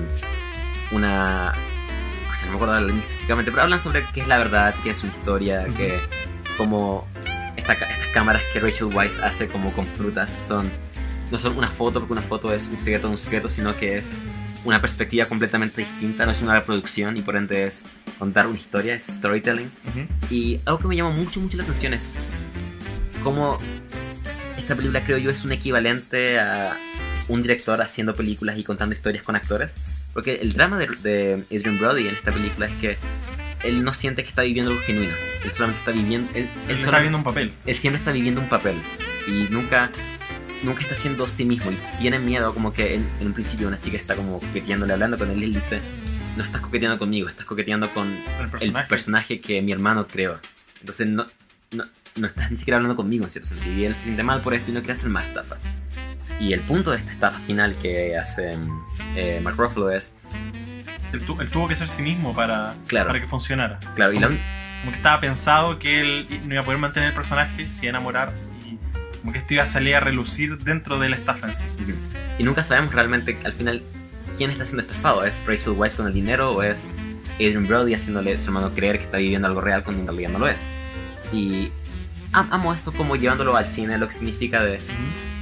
una... no me acuerdo la línea específicamente, pero hablan sobre qué es la verdad, qué es una historia, que como esta estas cámaras que Rachel Weisz hace como con frutas son no son una foto porque una foto es un secreto de un secreto, sino que es una perspectiva completamente distinta, no es una reproducción y por ende es contar una historia, es storytelling. Y algo que me llama mucho, mucho la atención es cómo esta película creo yo es un equivalente a un director haciendo películas y contando historias con actores. Porque el drama de, de Adrian Brody en esta película es que él no siente que está viviendo algo genuino. Él solamente está viviendo... Él, él Él solo- está viendo un papel. él siempre está viviendo un papel y nunca nunca está siendo sí mismo y tiene miedo como que en, en un principio una chica está como coqueteándole hablando con él y él dice no estás coqueteando conmigo estás coqueteando con El el personaje. personaje que mi hermano creó entonces no, no, no estás ni siquiera hablando conmigo en cierto sentido y él se siente mal por esto y no quiere hacer más estafa y el punto de esta estafa final que hace eh, Mark Ruffalo es Él, tu- él tuvo que ser sí mismo para, Claro. para que funcionara. claro y la, Como, como que estaba pensado que él no iba a poder mantener el personaje, se iba a enamorar como que esto iba a salir a relucir dentro de la estafa en sí. Y nunca sabemos realmente al final quién está siendo estafado. ¿Es Rachel Weisz con el dinero o es Adrian Brody haciéndole a su hermano creer que está viviendo algo real cuando en realidad no lo es? Y am- amo eso como llevándolo al cine, lo que significa de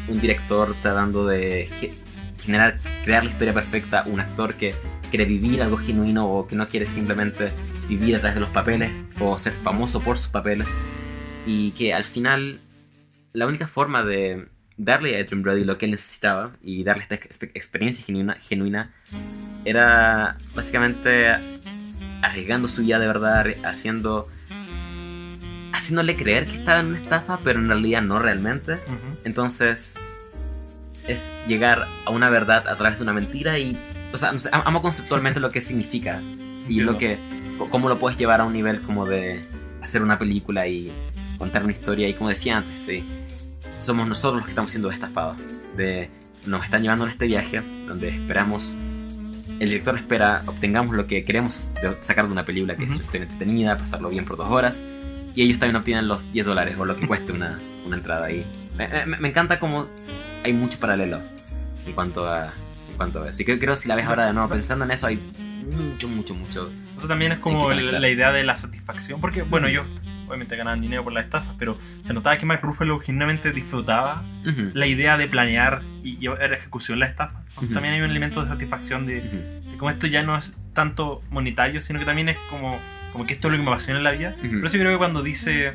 un director tratando de ge- generar, crear la historia perfecta, un actor que quiere vivir algo genuino o que no quiere simplemente vivir a través de los papeles o ser famoso por sus papeles. Y que al final la única forma de darle a Adrian Brody lo que él necesitaba y darle esta ex- experiencia genuina, genuina era básicamente arriesgando su vida de verdad, haciendo haciéndole creer que estaba en una estafa, pero en realidad no realmente. Entonces, es llegar a una verdad a través de una mentira y. O sea, no sé, am- amo conceptualmente lo que significa y Entiendo. lo que. cómo lo puedes llevar a un nivel como de hacer una película y contar una historia. Y como decía antes, sí, somos nosotros los que estamos siendo estafados. De nos están llevando en este viaje donde esperamos, el director espera obtengamos lo que queremos sacar de una película, que es Ujú. una historia entretenida, pasarlo bien por dos horas, y ellos también obtienen los 10 dólares o lo que cueste una, una entrada ahí. Me, me- me encanta como hay mucho paralelo en cuanto a, en cuanto a eso. Y creo, creo que si la ves ahora de nuevo pensando en eso, hay mucho, mucho, mucho. Eso también es como la idea de la satisfacción. Porque, bueno, yo obviamente ganaban dinero por las estafas, pero se notaba que Mark Ruffalo genuinamente disfrutaba la idea de planear y llevar a ejecución la estafa. Entonces también hay un elemento de satisfacción de, de como esto ya no es tanto monetario, sino que también es como, como que esto es lo que me apasiona en la vida. Por eso yo creo que cuando dice,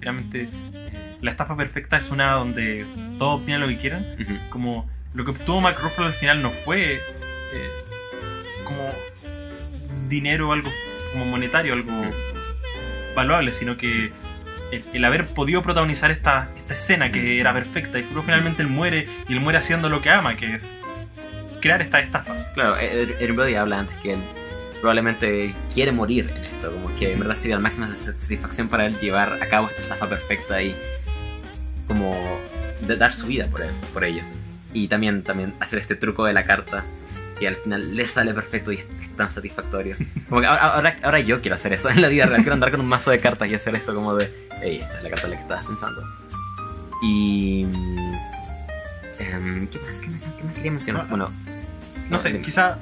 realmente, eh, la estafa perfecta es una donde todos obtienen lo que quieran, como lo que obtuvo Mark Ruffalo al final no fue eh, como dinero o algo como monetario, algo valuable, sino que el, el haber podido protagonizar esta, esta escena que era perfecta y luego finalmente él muere y él muere haciendo lo que ama, que es crear estas estafas. Claro, Erin Brody habla antes que él probablemente quiere morir en esto, como que en verdad sería la máxima sa- satisfacción para él llevar a cabo esta estafa perfecta y como de dar su vida por él, por ello. Y también, también hacer este truco de la carta que al final le sale perfecto y es, es tan satisfactorio. Como que ahora, ahora, ahora yo quiero hacer eso en la vida real, quiero andar con un mazo de cartas y hacer esto como de, hey, esta es la carta en la que estabas pensando. Y... em, ¿Qué más? ¿Qué más, qué más quería mencionar? No, Bueno, No sé, quizá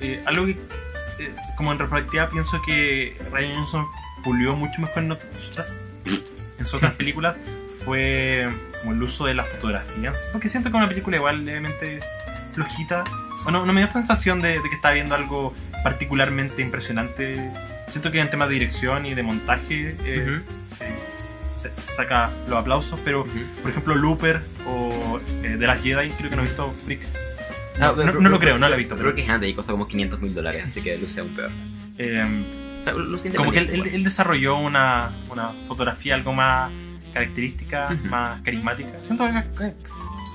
eh, algo que, eh, como en retrospectiva, pienso que Ryan Johnson pulió mucho mejor en, otras- en sus otras películas fue como el uso de las fotografías. Porque siento que una película igual levemente flojita. Bueno, no me dio sensación de, de que estaba viendo algo particularmente impresionante. Siento que en temas de dirección y de montaje eh, se, se saca los aplausos, pero por ejemplo Looper o eh, de las Jedi, creo que no he visto Brick. Ah, No, pero- no lo creo, no lo he visto. Creo que Hand ahí costó como 500 mil dólares, así que luce aún peor. Eh, O sea, como que él, desarrolló una, una fotografía algo más característica, Ujú. más carismática. Siento que eh,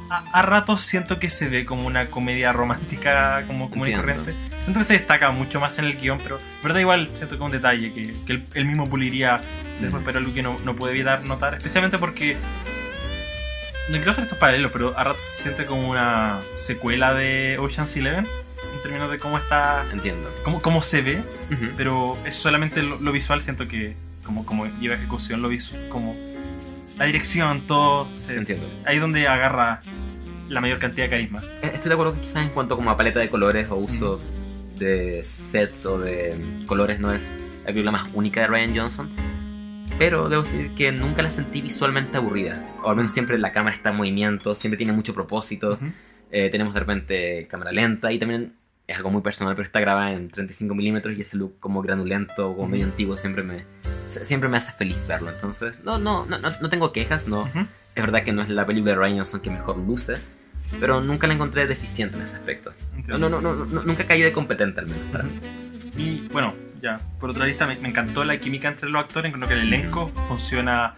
a, a ratos siento que se ve como una comedia romántica como común y corriente. Siento que se destaca mucho más en el guion, pero verdad igual siento que es un detalle que, que él, él mismo puliría después, Ujú. pero algo que no, no puede evitar notar, especialmente porque no quiero hacer estos paralelos, pero a ratos se siente como una secuela de Ocean's Eleven en términos de cómo está, Entiendo. cómo, cómo se ve Ujú. pero es solamente lo, lo visual siento que como, como lleva ejecución lo visual como la dirección todo se- Entiendo. ahí donde agarra la mayor cantidad de carisma Eh, Estoy de acuerdo que quizás en cuanto como a paleta de colores o uso de sets o de colores no es la película más única de Ryan Johnson. Pero debo decir que nunca la sentí visualmente aburrida. O al menos siempre la cámara está en movimiento, siempre tiene mucho propósito. Eh, tenemos de repente cámara lenta y también es algo muy personal, pero está grabada en 35 milímetros y ese look como granulento, como medio antiguo, siempre me, siempre me hace feliz verlo. Entonces, no, no, no, no, no tengo quejas, no. Ujú. Es verdad que no es la película de Ryan Johnson que mejor luce, pero nunca la encontré deficiente en ese aspecto. No, no, no, no, nunca cayó de competente al menos para mí. y bueno ya por otra lista me, me encantó la química entre los actores creo que el elenco funciona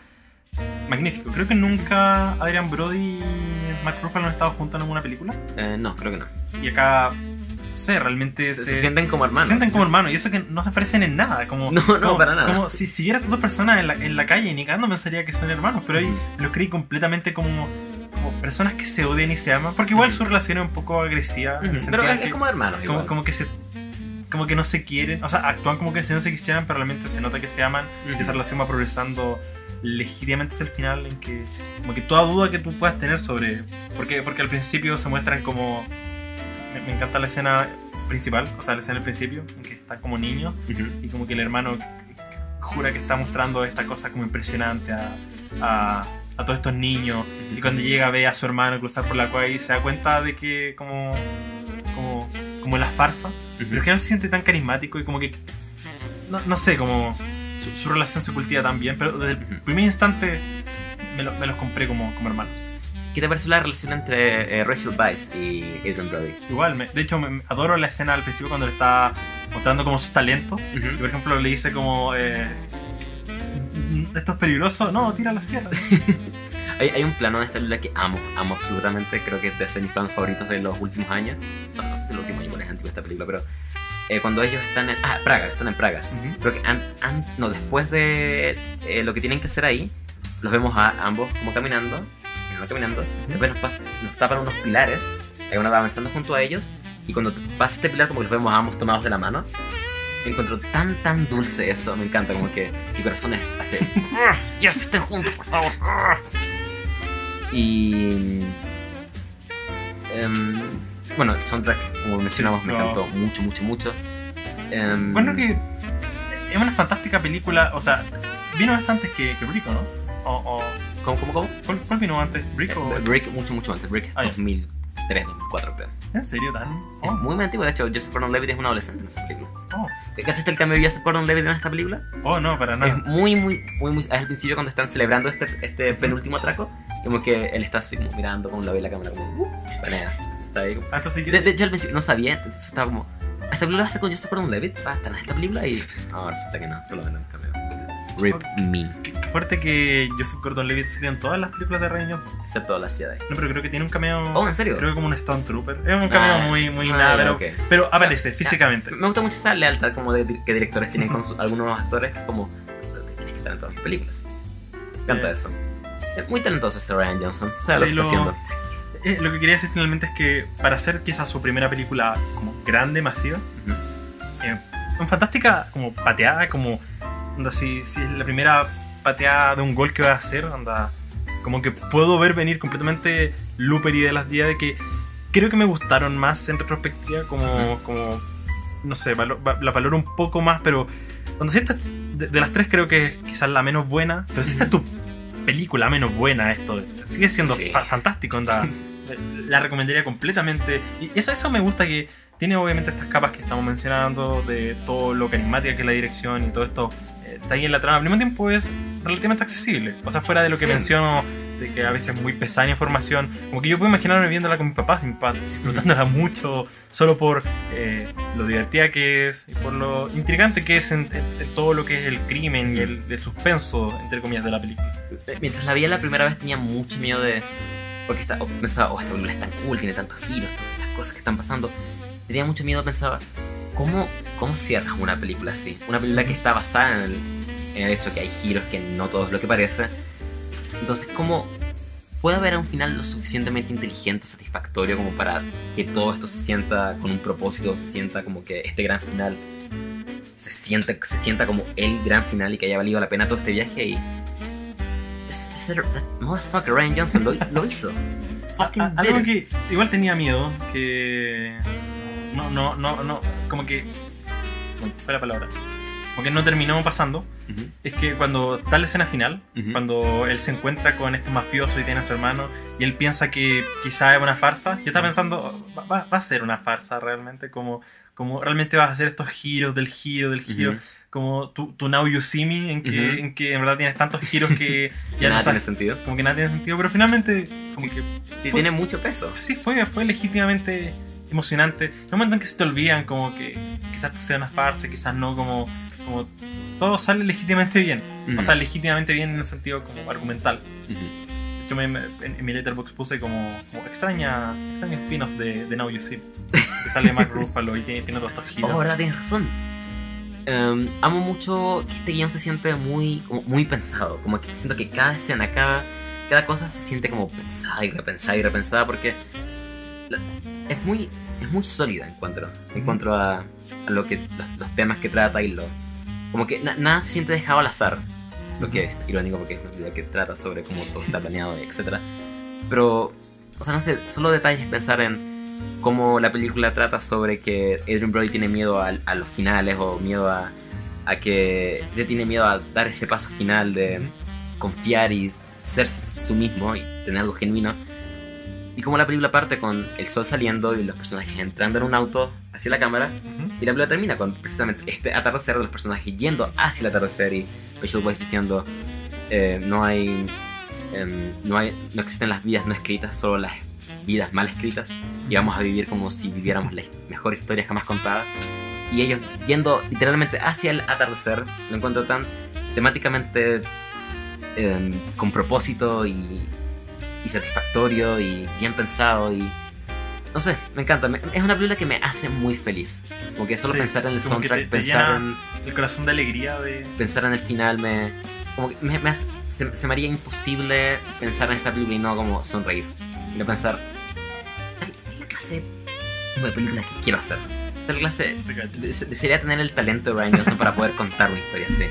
magnífico creo que nunca Adrian Brody y Mark Ruffalo han estado juntos en alguna película Eh, no, creo que no. y acá sé realmente Se, sienten como hermanos. Se sienten como hermanos y eso que no se parecen en nada. Como, No, no, como- para nada. Como si, si viera a dos personas en la, en la calle, ni cagando pensaría que son hermanos, pero ahí Ujú. los creí completamente como, como personas que se odian y se aman, porque igual su relación es un poco agresiva. Pero es, es que como hermanos. como, como que se como que no se quieren, o sea, actúan como que si no se quisieran, pero realmente se nota que se aman y esa relación va progresando legítimamente hasta el final en que como que toda duda que tú puedas tener sobre porque porque al principio se muestran como me, me encanta la escena principal, o sea, la escena del principio en que están como niños Ujú. y como que el hermano jura que está mostrando esta cosa como impresionante a, a, a todos estos niños. Y cuando llega ve a su hermano cruzar por la calle y se da cuenta de que como como como la farsa. Pero al final se siente tan carismático y como que no, no sé como su, su relación se cultiva tan bien pero desde el primer instante me, lo- me los compré como, como hermanos ¿Qué te pareció la relación entre eh, Rachel Weisz y Adrian Brody? igual me- de hecho me- adoro la escena al principio cuando le está mostrando como sus talentos y por ejemplo le dice como eh, esto es peligroso no tira la sierra Hay, hay un plano de esta película que amo, amo absolutamente. Creo que es de mis planos favoritos de los últimos años. No, no sé si el último año, porque es antigua esta película, pero eh, cuando ellos están en. Ah, Praga, están en Praga. Ujú. Creo que an- an- no, después de eh, lo que tienen que hacer ahí, los vemos a ambos como caminando. Va caminando, después nos, nos tapan unos pilares, y uno va avanzando junto a ellos, y cuando pasa este pilar, como que los vemos ambos tomados de la mano, encuentro tan, tan dulce eso, me encanta, como que mi corazón es- hace, "Ah, ya se estén juntos, por favor. Ah". Y... em, bueno, el soundtrack, como mencionamos, me no. encantó mucho, mucho, mucho. Em, Bueno, que es una fantástica película. O sea, vino antes que, que Brick, ¿o ¿no? O, o- ¿Cómo, cómo, cómo? ¿cuál, cuál vino antes? ¿Brick o.? Eh, Brick, mucho, mucho antes. Brick Ah, ya. 2003, 2004, creo. ¿En serio tan? Es Oh, muy, muy antiguo. De hecho, Joseph Gordon-Levitt es un adolescente en esa película. oh. ¿Cachaste el cambio de Joseph Gordon-Levitt en esta película? Oh, no, para Es nada. muy, muy, muy, muy... Al principio cuando están celebrando este, este penúltimo atraco, como que él está así como mirando como lo ve la cámara, como... Uh, planea. Está ahí como- Ah, entonces, De, de hecho, al principio no sabía, entonces estaba como... ¿Esta película hace con Joseph Gordon-Levitt? ¿Va a estar en esta película? Y... No, resulta que no, solo ven un cameo. Rip me. Fuerte que Joseph Gordon-Levitt salió en todas las películas de Ryan Johnson. Excepto la ciudad. No, pero creo que tiene un cameo. Oh, ¿en serio? Creo que como un Stone Trooper. Es un cameo Ah, muy, muy ah, nada, pero, ok. pero aparece físicamente. Me gusta mucho esa lealtad como de, que directores tienen con su- algunos actores que como tienes que estar en todas las películas. Me encanta eso. Es muy talentoso ese Ryan Johnson. Sabe Sí, lo que está lo- haciendo. Eh, lo que quería decir finalmente es que para hacer quizás su primera película como grande, masiva, eh, una fantástica como pateada, como onda, si, si es la primera pateada de un gol que va a hacer, anda, como que puedo ver venir completamente Looper y de las días de que creo que me gustaron más en retrospectiva, como, como no sé, va- la valoro un poco más, pero cuando si esta de, de las tres creo que es quizás la menos buena, pero si esta es tu película menos buena, esto sigue siendo Sí. fa- fantástico, onda, la recomendaría completamente. Y eso, eso me gusta que tiene obviamente estas capas que estamos mencionando, de todo lo carismática que es la dirección y todo esto está ahí en la trama. Al mismo tiempo es relativamente accesible. O sea, fuera de lo que Sí. menciono, de que a veces es muy pesada la información, como que yo puedo imaginarme viéndola con mi papá, sin papá, disfrutándola mucho, solo por eh, lo divertida que es y por lo intrigante que es en, en- en todo lo que es el crimen y el, el suspenso, entre comillas, de la película. Eh, Mientras la vi la primera vez tenía mucho miedo de... Porque esta, oh, pensaba, oh, esta película es tan cool, tiene tantos giros, todas las cosas que están pasando. Tenía mucho miedo, pensaba, ¿cómo, cómo cierras una película así? Una película que está basada en el, en el hecho que hay giros que no todo es lo que parece. Entonces, ¿cómo puede haber un final lo suficientemente inteligente, satisfactorio como para que todo esto se sienta con un propósito, se sienta como que este gran final se sienta, se sienta como el gran final y que haya valido la pena todo este viaje y that motherfucker Ryan Johnson lo, lo hizo. Fucking A- Algo que igual tenía miedo, que. No, no, no, no. Como que. fue la palabra. Como que no terminó pasando. Ujú. Es que cuando está la escena final, Ujú. cuando él se encuentra con estos mafiosos y tiene a su hermano, y él piensa que quizá es una farsa, yo estaba pensando, va, va- va a ser una farsa realmente, como, como realmente vas a hacer estos giros del giro, del giro, como tu, tu Now You See Me, en que, en que en verdad tienes tantos giros que ya no Nada tiene sabes, sentido. como que nada tiene sentido, pero finalmente, como que fue- tiene mucho peso. sí, fue, fue legítimamente emocionante. En un momento en que se te olvidan, como que quizás sea una farsa, quizás no, como, como todo sale legítimamente bien. O sea, legítimamente bien en el sentido como argumental. Yo me, me- en, mi letterbox puse como, como extraña, extraña spin-off de, de Now You See. Que sale Mark Ruffalo y tiene, tiene todos estos giros. Oh, verdad, tienes razón. Em, amo mucho que este guion se siente muy, como muy pensado. Como que siento que cada escena, cada, cada cosa se siente como pensada y repensada y repensada porque la- es muy, es muy sólida encuentro. En cuanto a, a lo que, los, los temas que trata y lo. Como que na- nada se siente dejado al azar. Lo que es irónico porque es una película que trata sobre cómo todo está planeado, etc. Pero, o sea, no sé, solo detalles pensar en cómo la película trata sobre que Adrian Brody tiene miedo a, a los finales o miedo a, a que ya tiene miedo a dar ese paso final de confiar y ser su mismo y tener algo genuino. Y cómo la película parte con el sol saliendo y los personajes entrando en un auto hacia la cámara Ujú. Y la película termina con precisamente este atardecer de los personajes yendo hacia el atardecer y Rachel Weisz diciendo eh, no hay, em, no hay no existen las vidas no escritas solo las vidas mal escritas. Y vamos a vivir como si viviéramos la mejor historia jamás contada. Y ellos yendo literalmente hacia el atardecer lo encuentro tan temáticamente em, con propósito y, y satisfactorio y bien pensado y no sé, me encanta. me- es una película que me hace muy feliz. Como que solo Sí, pensar en el soundtrack, te- te pensar, en, El corazón de alegría de... pensar en el final me, como que me, me hace- se, se me haría imposible pensar en esta película y no como sonreír. Y no pensar, es la clase de películas que quiero hacer. Es la clase Dese- Desearía tener el talento de Ryan Johnson para poder contar una historia así.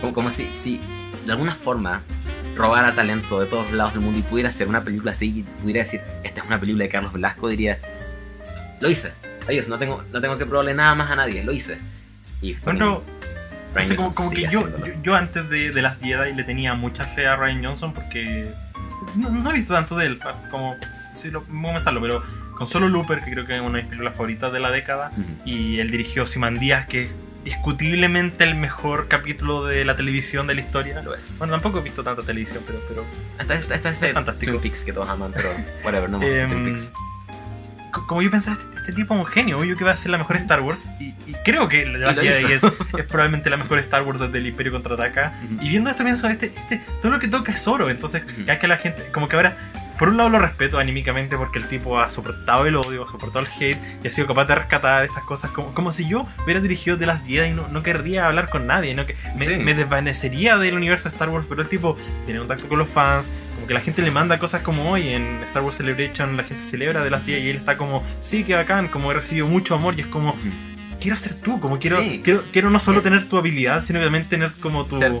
Como, como si, si de alguna forma robara talento de todos lados del mundo y pudiera hacer una película así y pudiera decir, esta es una película de Carlos Velasco, diría, lo hice. Adiós, no tengo, no tengo que probarle nada más a nadie, lo hice. Y Bueno, No sé, como, como que yo, yo, yo antes de, de las Jedi le tenía mucha fe a Ryan Johnson porque no, no he visto tanto de él, como si lo voy a pensarlo, pero con solo Looper, que creo que es una de mis películas favoritas de la década, Ujú. y él dirigió Díaz que discutiblemente el mejor capítulo de la televisión de la historia. Lo es. Bueno, tampoco he visto tanta televisión, pero, pero Esta, esta, esta es es fantástico. Twin Peaks que todos aman, pero whatever, no me gusta Em, Twin Peaks. co- como yo pensaba, este, este tipo es un genio, yo que va a ser la mejor Star Wars, y, y creo que la Jedi es, es probablemente la mejor Star Wars desde el Imperio Contraataca. Ujú. Y viendo esto pienso, este, este, todo lo que toca es oro. Entonces, cada vez que la gente, como que ahora, por un lado lo respeto anímicamente porque el tipo ha soportado el odio, ha soportado el hate y ha sido capaz de rescatar estas cosas. Como, como si yo hubiera dirigido de las 10 y no, no querría hablar con nadie, no que me, Sí. me desvanecería del universo de Star Wars, pero el tipo tiene contacto con los fans. Como que la gente le manda cosas como hoy en Star Wars Celebration, la gente celebra de las 10 y él está como, sí, que bacán, como he recibido mucho amor y es como, quiero ser tú, como quiero, Sí. quiero, quiero no solo tener tu habilidad, sino también tener como tu... Ser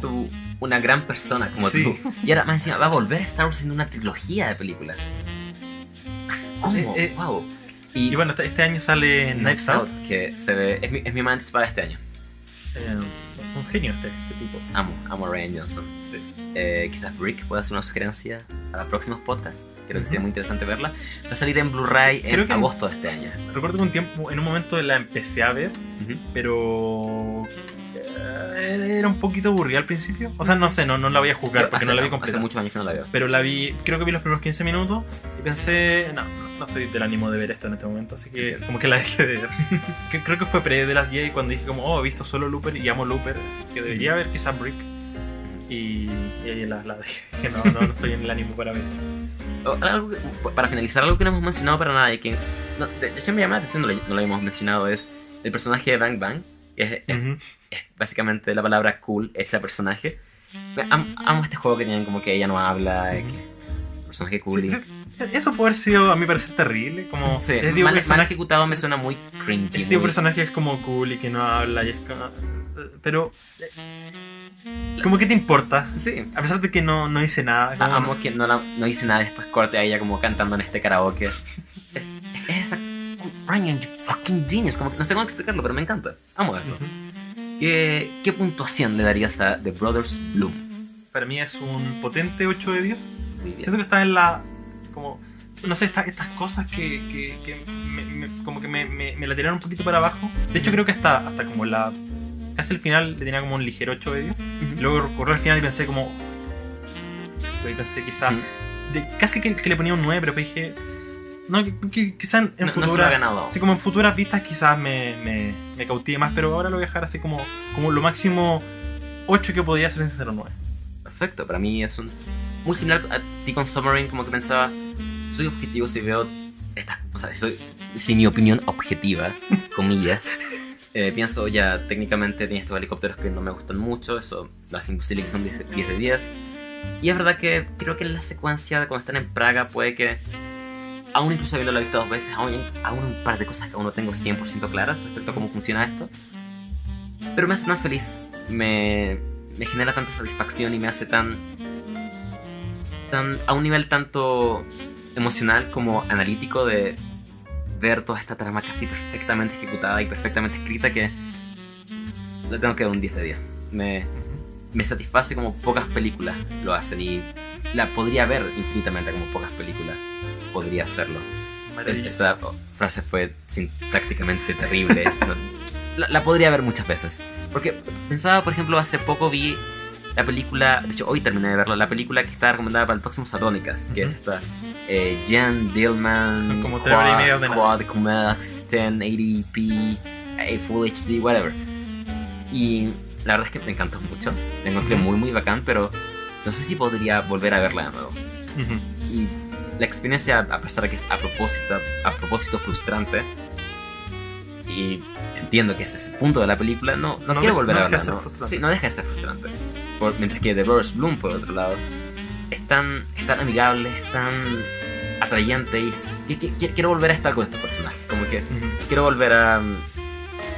una gran persona como Sí. tú. Y ahora más encima va a volver a Star Wars una trilogía de películas. ¿Cómo? Eh, eh, wow. Y bueno, este, año sale Knives Out. que se ve, es mi, es mi para este año. Eh, un genio este, este tipo. Amo, amo a Ryan Johnson. Sí. Eh, quizás Brick pueda hacer una sugerencia para próximos podcasts. Creo que sería muy interesante verla. Va a salir en Blu-ray en agosto de este año. Recuerdo que un tiempo, en un momento la empecé a ver, pero eh, era un poquito aburrida al principio. O sea, no sé, no, no la voy a juzgar porque hace, no la vi hace completa. muchos años que no la veo. Pero la vi, creo que vi los primeros 15 minutos y pensé, no, no estoy del ánimo de ver esto en este momento, así que como que la dejé de ver. Creo que fue pre de las 10 cuando dije como, oh, he visto solo Looper y amo Looper, así que debería ver quizás Brick. Y, y ahí la, la dejé, que no, no, no estoy en el ánimo para ver. O algo que- para finalizar, algo que no hemos mencionado para nada y que no, de, hecho me llama la atención, no lo, no lo hemos mencionado, es el personaje de Bang Bang, que es, es- Ujú. es básicamente la palabra cool hecha personaje. Am- amo este juego que tienen como que ella no habla, eh, que personaje cool. Y- sí, Eso puede haber sido, a mi parecer, terrible. Como, Sí, de mal, mal ejecutado me suena muy cringy. Este muy- personaje es como cool y que no habla y es como... Pero... Como que te importa. Sí, A pesar de que no, no hice nada. como- a- amo que no, la- no hice nada después corte a ella como cantando en este karaoke. Es, es esa... Ryan, you fucking genius. Como que no sé cómo explicarlo, pero me encanta. Amo eso. Ujú. ¿Qué, qué puntuación le darías a The Brothers Bloom? Para mí es un potente 8 de 10. Muy bien. Siento que está en la... Como... No sé, esta- estas cosas que, que, que me- me- como que me, la tiraron un poquito para abajo. De hecho, creo que hasta, hasta como la... Casi el final le tenía como un ligero 8 de 10. Y luego corrió al final y pensé como... Y pensé quizá... Ujú. de- casi que, que le ponía un 9, pero dije... No, que, que quizá en, en No- no se lo futura- ha ganado. Así como en futuras vistas quizás me, me, me cautive más, pero ahora lo voy a dejar así como, como lo máximo 8 que podía ser en 09. Perfecto, para mí es un... Muy similar a ti con Submarine, como que pensaba, soy objetivo si veo estas... O sea, si, soy, si mi opinión objetiva, comillas, eh, pienso ya técnicamente tiene estos helicópteros que no me gustan mucho, eso lo hace imposible que son 10 de 10. de 10. Y es verdad que creo que la secuencia de cuando están en Praga puede que, aún incluso habiéndola visto dos veces, aún, aún un par de cosas que aún no tengo 100% claras respecto a cómo funciona esto. Pero me hace tan feliz, me, me genera tanta satisfacción y me hace tan, tan a un nivel tanto emocional como analítico de ver toda esta trama casi perfectamente ejecutada y perfectamente escrita que le tengo que dar un 10 de 10. Me, me satisface como pocas películas lo hacen y la podría ver infinitamente como pocas películas podría hacerlo. Es- esa frase fue sintácticamente terrible. no- la, la podría ver muchas veces. Porque pensaba, por ejemplo, hace poco vi la película, de hecho hoy terminé de verla, la película que está recomendada para el próximo Sardónicas, que es esta eh, Jan Dillman, Son como tres horas y media de. Quad, Comex, 1080p, eh, Full HD, whatever. Y la verdad es que me encantó mucho, la encontré Ujú. muy muy bacán, pero no sé si podría volver a verla de nuevo Ujú. y la experiencia, a pesar de que es a propósito, a propósito frustrante, y entiendo que ese es el punto de la película, no, no, No quiero volver no a deja verla. ¿no? frustrante. Sí, no deja de ser frustrante. por- mientras que The Brothers Bloom, por otro lado, es tan, es tan amigable, es tan atrayente y, y qui- qui- quiero volver a estar con estos personajes. Como que Ujú. quiero volver a,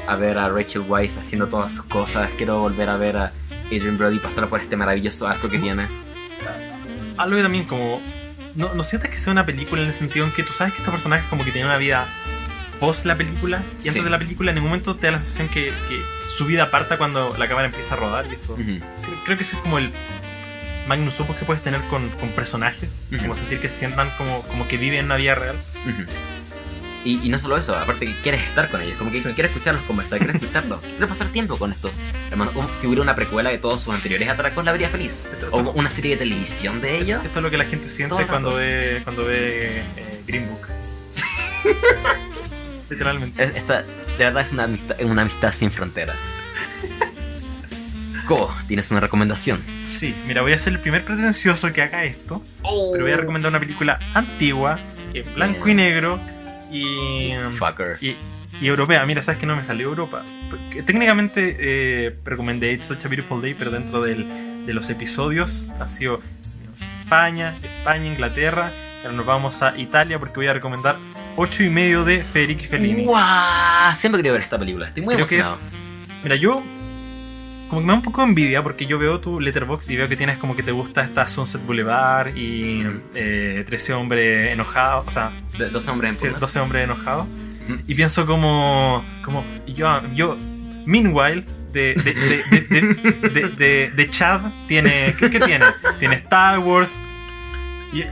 a ver a Rachel Weisz haciendo todas sus cosas, quiero volver a ver a Adrian Brody pasar por este maravilloso arco que tiene. algo que también como no, no sientes que sea una película en el sentido en que tú sabes que estos personajes como que tienen una vida post la película y antes de la película en ningún momento te da la sensación que, que su vida parta cuando la cámara empieza a rodar y eso creo, creo que ese es como el magnus opus que puedes tener con, con personajes como sentir que se sientan como, como que viven una vida real. Y, y no solo eso, aparte que quieres estar con ellos, como que Sí. quieres escucharlos conversar, quieres escucharlos, quieres pasar tiempo con estos hermanos. Como si hubiera una precuela de todos sus anteriores atracos, la habría feliz. Esto- O esto- una serie de televisión de ellos. esto es lo que la gente siente cuando ve cuando ve eh, Green Book literalmente Es- Esta, de verdad es una amistad, una amistad sin fronteras. Cobo, ¿tienes una recomendación? sí mira voy a ser el primer pretencioso que haga esto pero voy a recomendar una película antigua en blanco y negro y Fucker. y, y europea. Mira, sabes que no me salió Europa. Porque Técnicamente eh, recomendé It's Such a Beautiful Day, pero dentro del- de los episodios ha sido España, España, Inglaterra. Ahora nos vamos a Italia porque voy a recomendar 8 y medio de Federico Fellini. ¡Guau! Siempre quería ver esta película. Estoy muy Creo que emocionado. Mira, yo como que me da un poco de envidia porque yo veo tu letterbox y veo que tienes como que te gusta esta Sunset Boulevard y eh, 13 hombres enojados, o sea, De- dos hombres en Sí, funda. 12 hombres enojados. Mm. Y pienso como. como yo, yo meanwhile, de, de, de, de, de, de- de Chad tiene. ¿qué, qué tiene? Tiene Star Wars. Y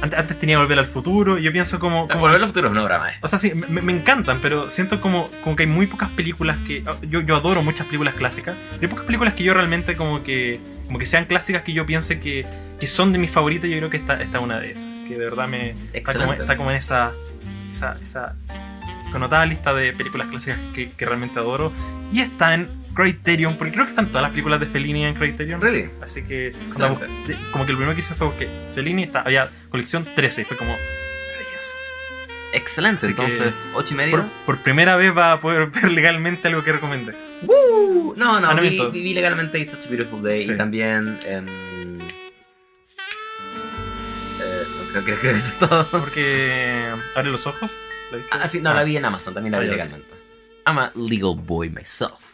antes, antes tenía Volver al Futuro. Y yo pienso como. como Volver al futuro es una obra maestra. o sea, sí, me, me encantan, pero siento como, como que hay muy pocas películas que. Yo, yo adoro muchas películas clásicas. pero Hay pocas películas que yo realmente como que. Como que sean clásicas que yo piense que, que son de mis favoritas. Yo creo que esta, es una de esas. Que de verdad me, está como, está como en esa, esa, esa connotada lista de películas clásicas que, que realmente adoro. Y está en Criterion, porque creo que están todas las películas de Fellini en Criterion. Really? Así que, como que el primero que hice fue que Fellini está, había colección 13. y Fue como. Excelente. Así Entonces, ocho y Por, medio. por primera vez va a poder ver legalmente algo que recomendé. ¡Woo! No, no, Ah, vi, vi legalmente It's Such a Beautiful Day Sí. y también. em, eh, no, creo, creo que eso es todo. Porque abre los ojos. Ah, sí, no, Ah. la vi en Amazon, también la vi Ah, ya, legalmente. I'm a legal boy myself.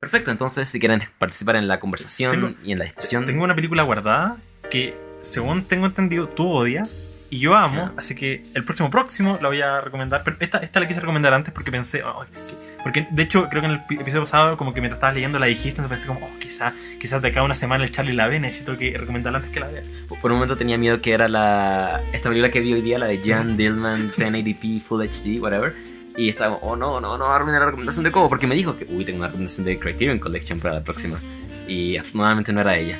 Perfecto, entonces si quieren participar en la conversación Tengo- y en la discusión. Tengo una película guardada que, según tengo entendido, tú odias y yo amo. Ya. Así que el próximo próximo la voy a recomendar. Pero esta, esta la quise recomendar antes porque pensé. "Oh, que- porque de hecho, creo que en el pi- episodio pasado, como que mientras estabas leyendo la dijiste, entonces pensé como, oh, quizás quizás de acá una semana el Charlie la ve, necesito que recomendarla antes que la vea. Por un momento tenía miedo que era la esta película que vi hoy día, la de Jan Dillman 1080p Full HD, whatever. Y estaba, oh no, no, no, arruiné la recomendación de Cobo porque me dijo que, uy, tengo una recomendación de Criterion Collection para la próxima. Y afortunadamente no era ella.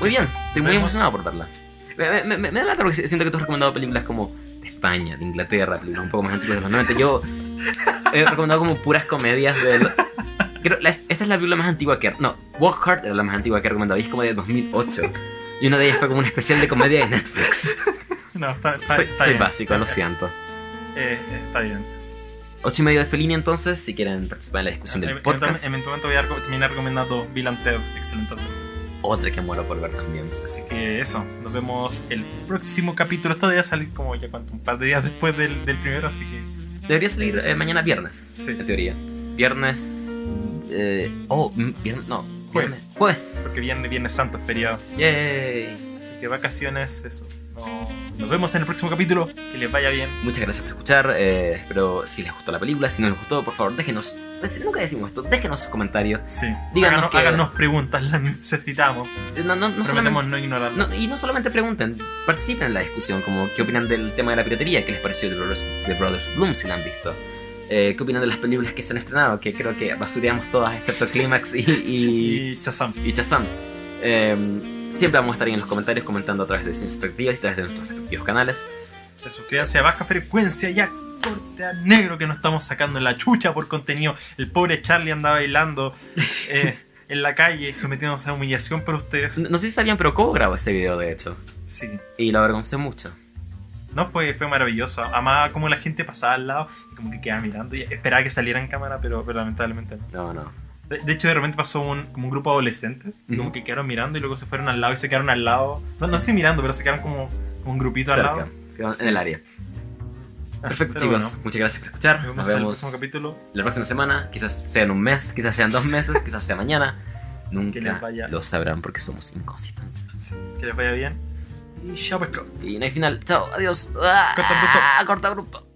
Muy bien, estoy muy emocionado por verla. Me, me, me, me da lata porque siento que tú has recomendado películas como de España, de Inglaterra, películas un poco más antiguas de los 90. Yo he recomendado como puras comedias de... Creo, la- esta es la película más antigua que... No, Walk Hard era la más antigua que he recomendado y es como de 2008. Y una de ellas fue como un especial de comedia de Netflix. No, está, está, soy está soy bien. básico, lo siento. Eh, eh, está bien. Ocho y medio de Fellini entonces, si quieren participar en la discusión del podcast. Eventualmente voy a terminar recomendando Bill and Ted, excelente. Otra que muero por ver también. Así que eso, nos vemos el próximo capítulo. Esto debe salir como ya cuánto, un par de días después del, del primero, así que Debería salir eh, mañana viernes, Sí. en teoría. Viernes... eh, oh, viernes... No. Jueves. viernes- Jueves. porque viene Viernes Santo, feriado. Yay. Así que vacaciones, eso. No- nos vemos en el próximo capítulo. Que les vaya bien. Muchas gracias por escuchar. eh, espero si les gustó la película. Si no les gustó, por favor, déjenos. pues, nunca decimos esto. Déjenos sus comentarios. Sí. Díganos háganos, que- háganos preguntas, las necesitamos. Eh, No, no, no Prometemos no ignorarlas. no, y no solamente pregunten, participen en la discusión. Como qué opinan del tema de la piratería. ¿Qué les pareció de Brothers, de Brothers Bloom si la han visto? Eh, ¿Qué opinan de las películas que se han estrenado? Que creo que basureamos todas excepto Clímax y, y, Y Chazam. y Shazam. Eh, siempre vamos a estar ahí en los comentarios comentando a través de sus perspectivas y a través de nuestros respectivos canales. Suscríbanse a baja frecuencia ya corte a negro que nos estamos sacando en la chucha por contenido. El pobre Charlie anda bailando eh, en la calle, sometiéndose a humillación por ustedes. No, no sé si sabían, pero Cobo grabó ese video de hecho. Sí. Y lo avergoncé mucho. No, fue, fue maravilloso. Amaba como la gente pasaba al lado y como que quedaba mirando y esperaba que saliera en cámara, pero, pero lamentablemente no. No, no. De, de hecho, de repente pasó un, como un grupo de adolescentes, como que quedaron mirando y luego se fueron al lado y se quedaron al lado. O sea, no sé si mirando, pero se quedaron como, como un grupito al lado. Se quedan Sí. En el área. Perfecto, Pero chicos. bueno. Muchas gracias por escuchar. Nos vemos Nos en el próximo capítulo. la próxima semana. Quizás sea en un mes, quizás sean dos meses, quizás sea mañana. Nunca vaya. lo sabrán porque somos inconsistentes. Sí, que les vaya bien. Y chao, pescado. Y no hay final. Chao, adiós. Ah, Corta abrupto. Corta abrupto.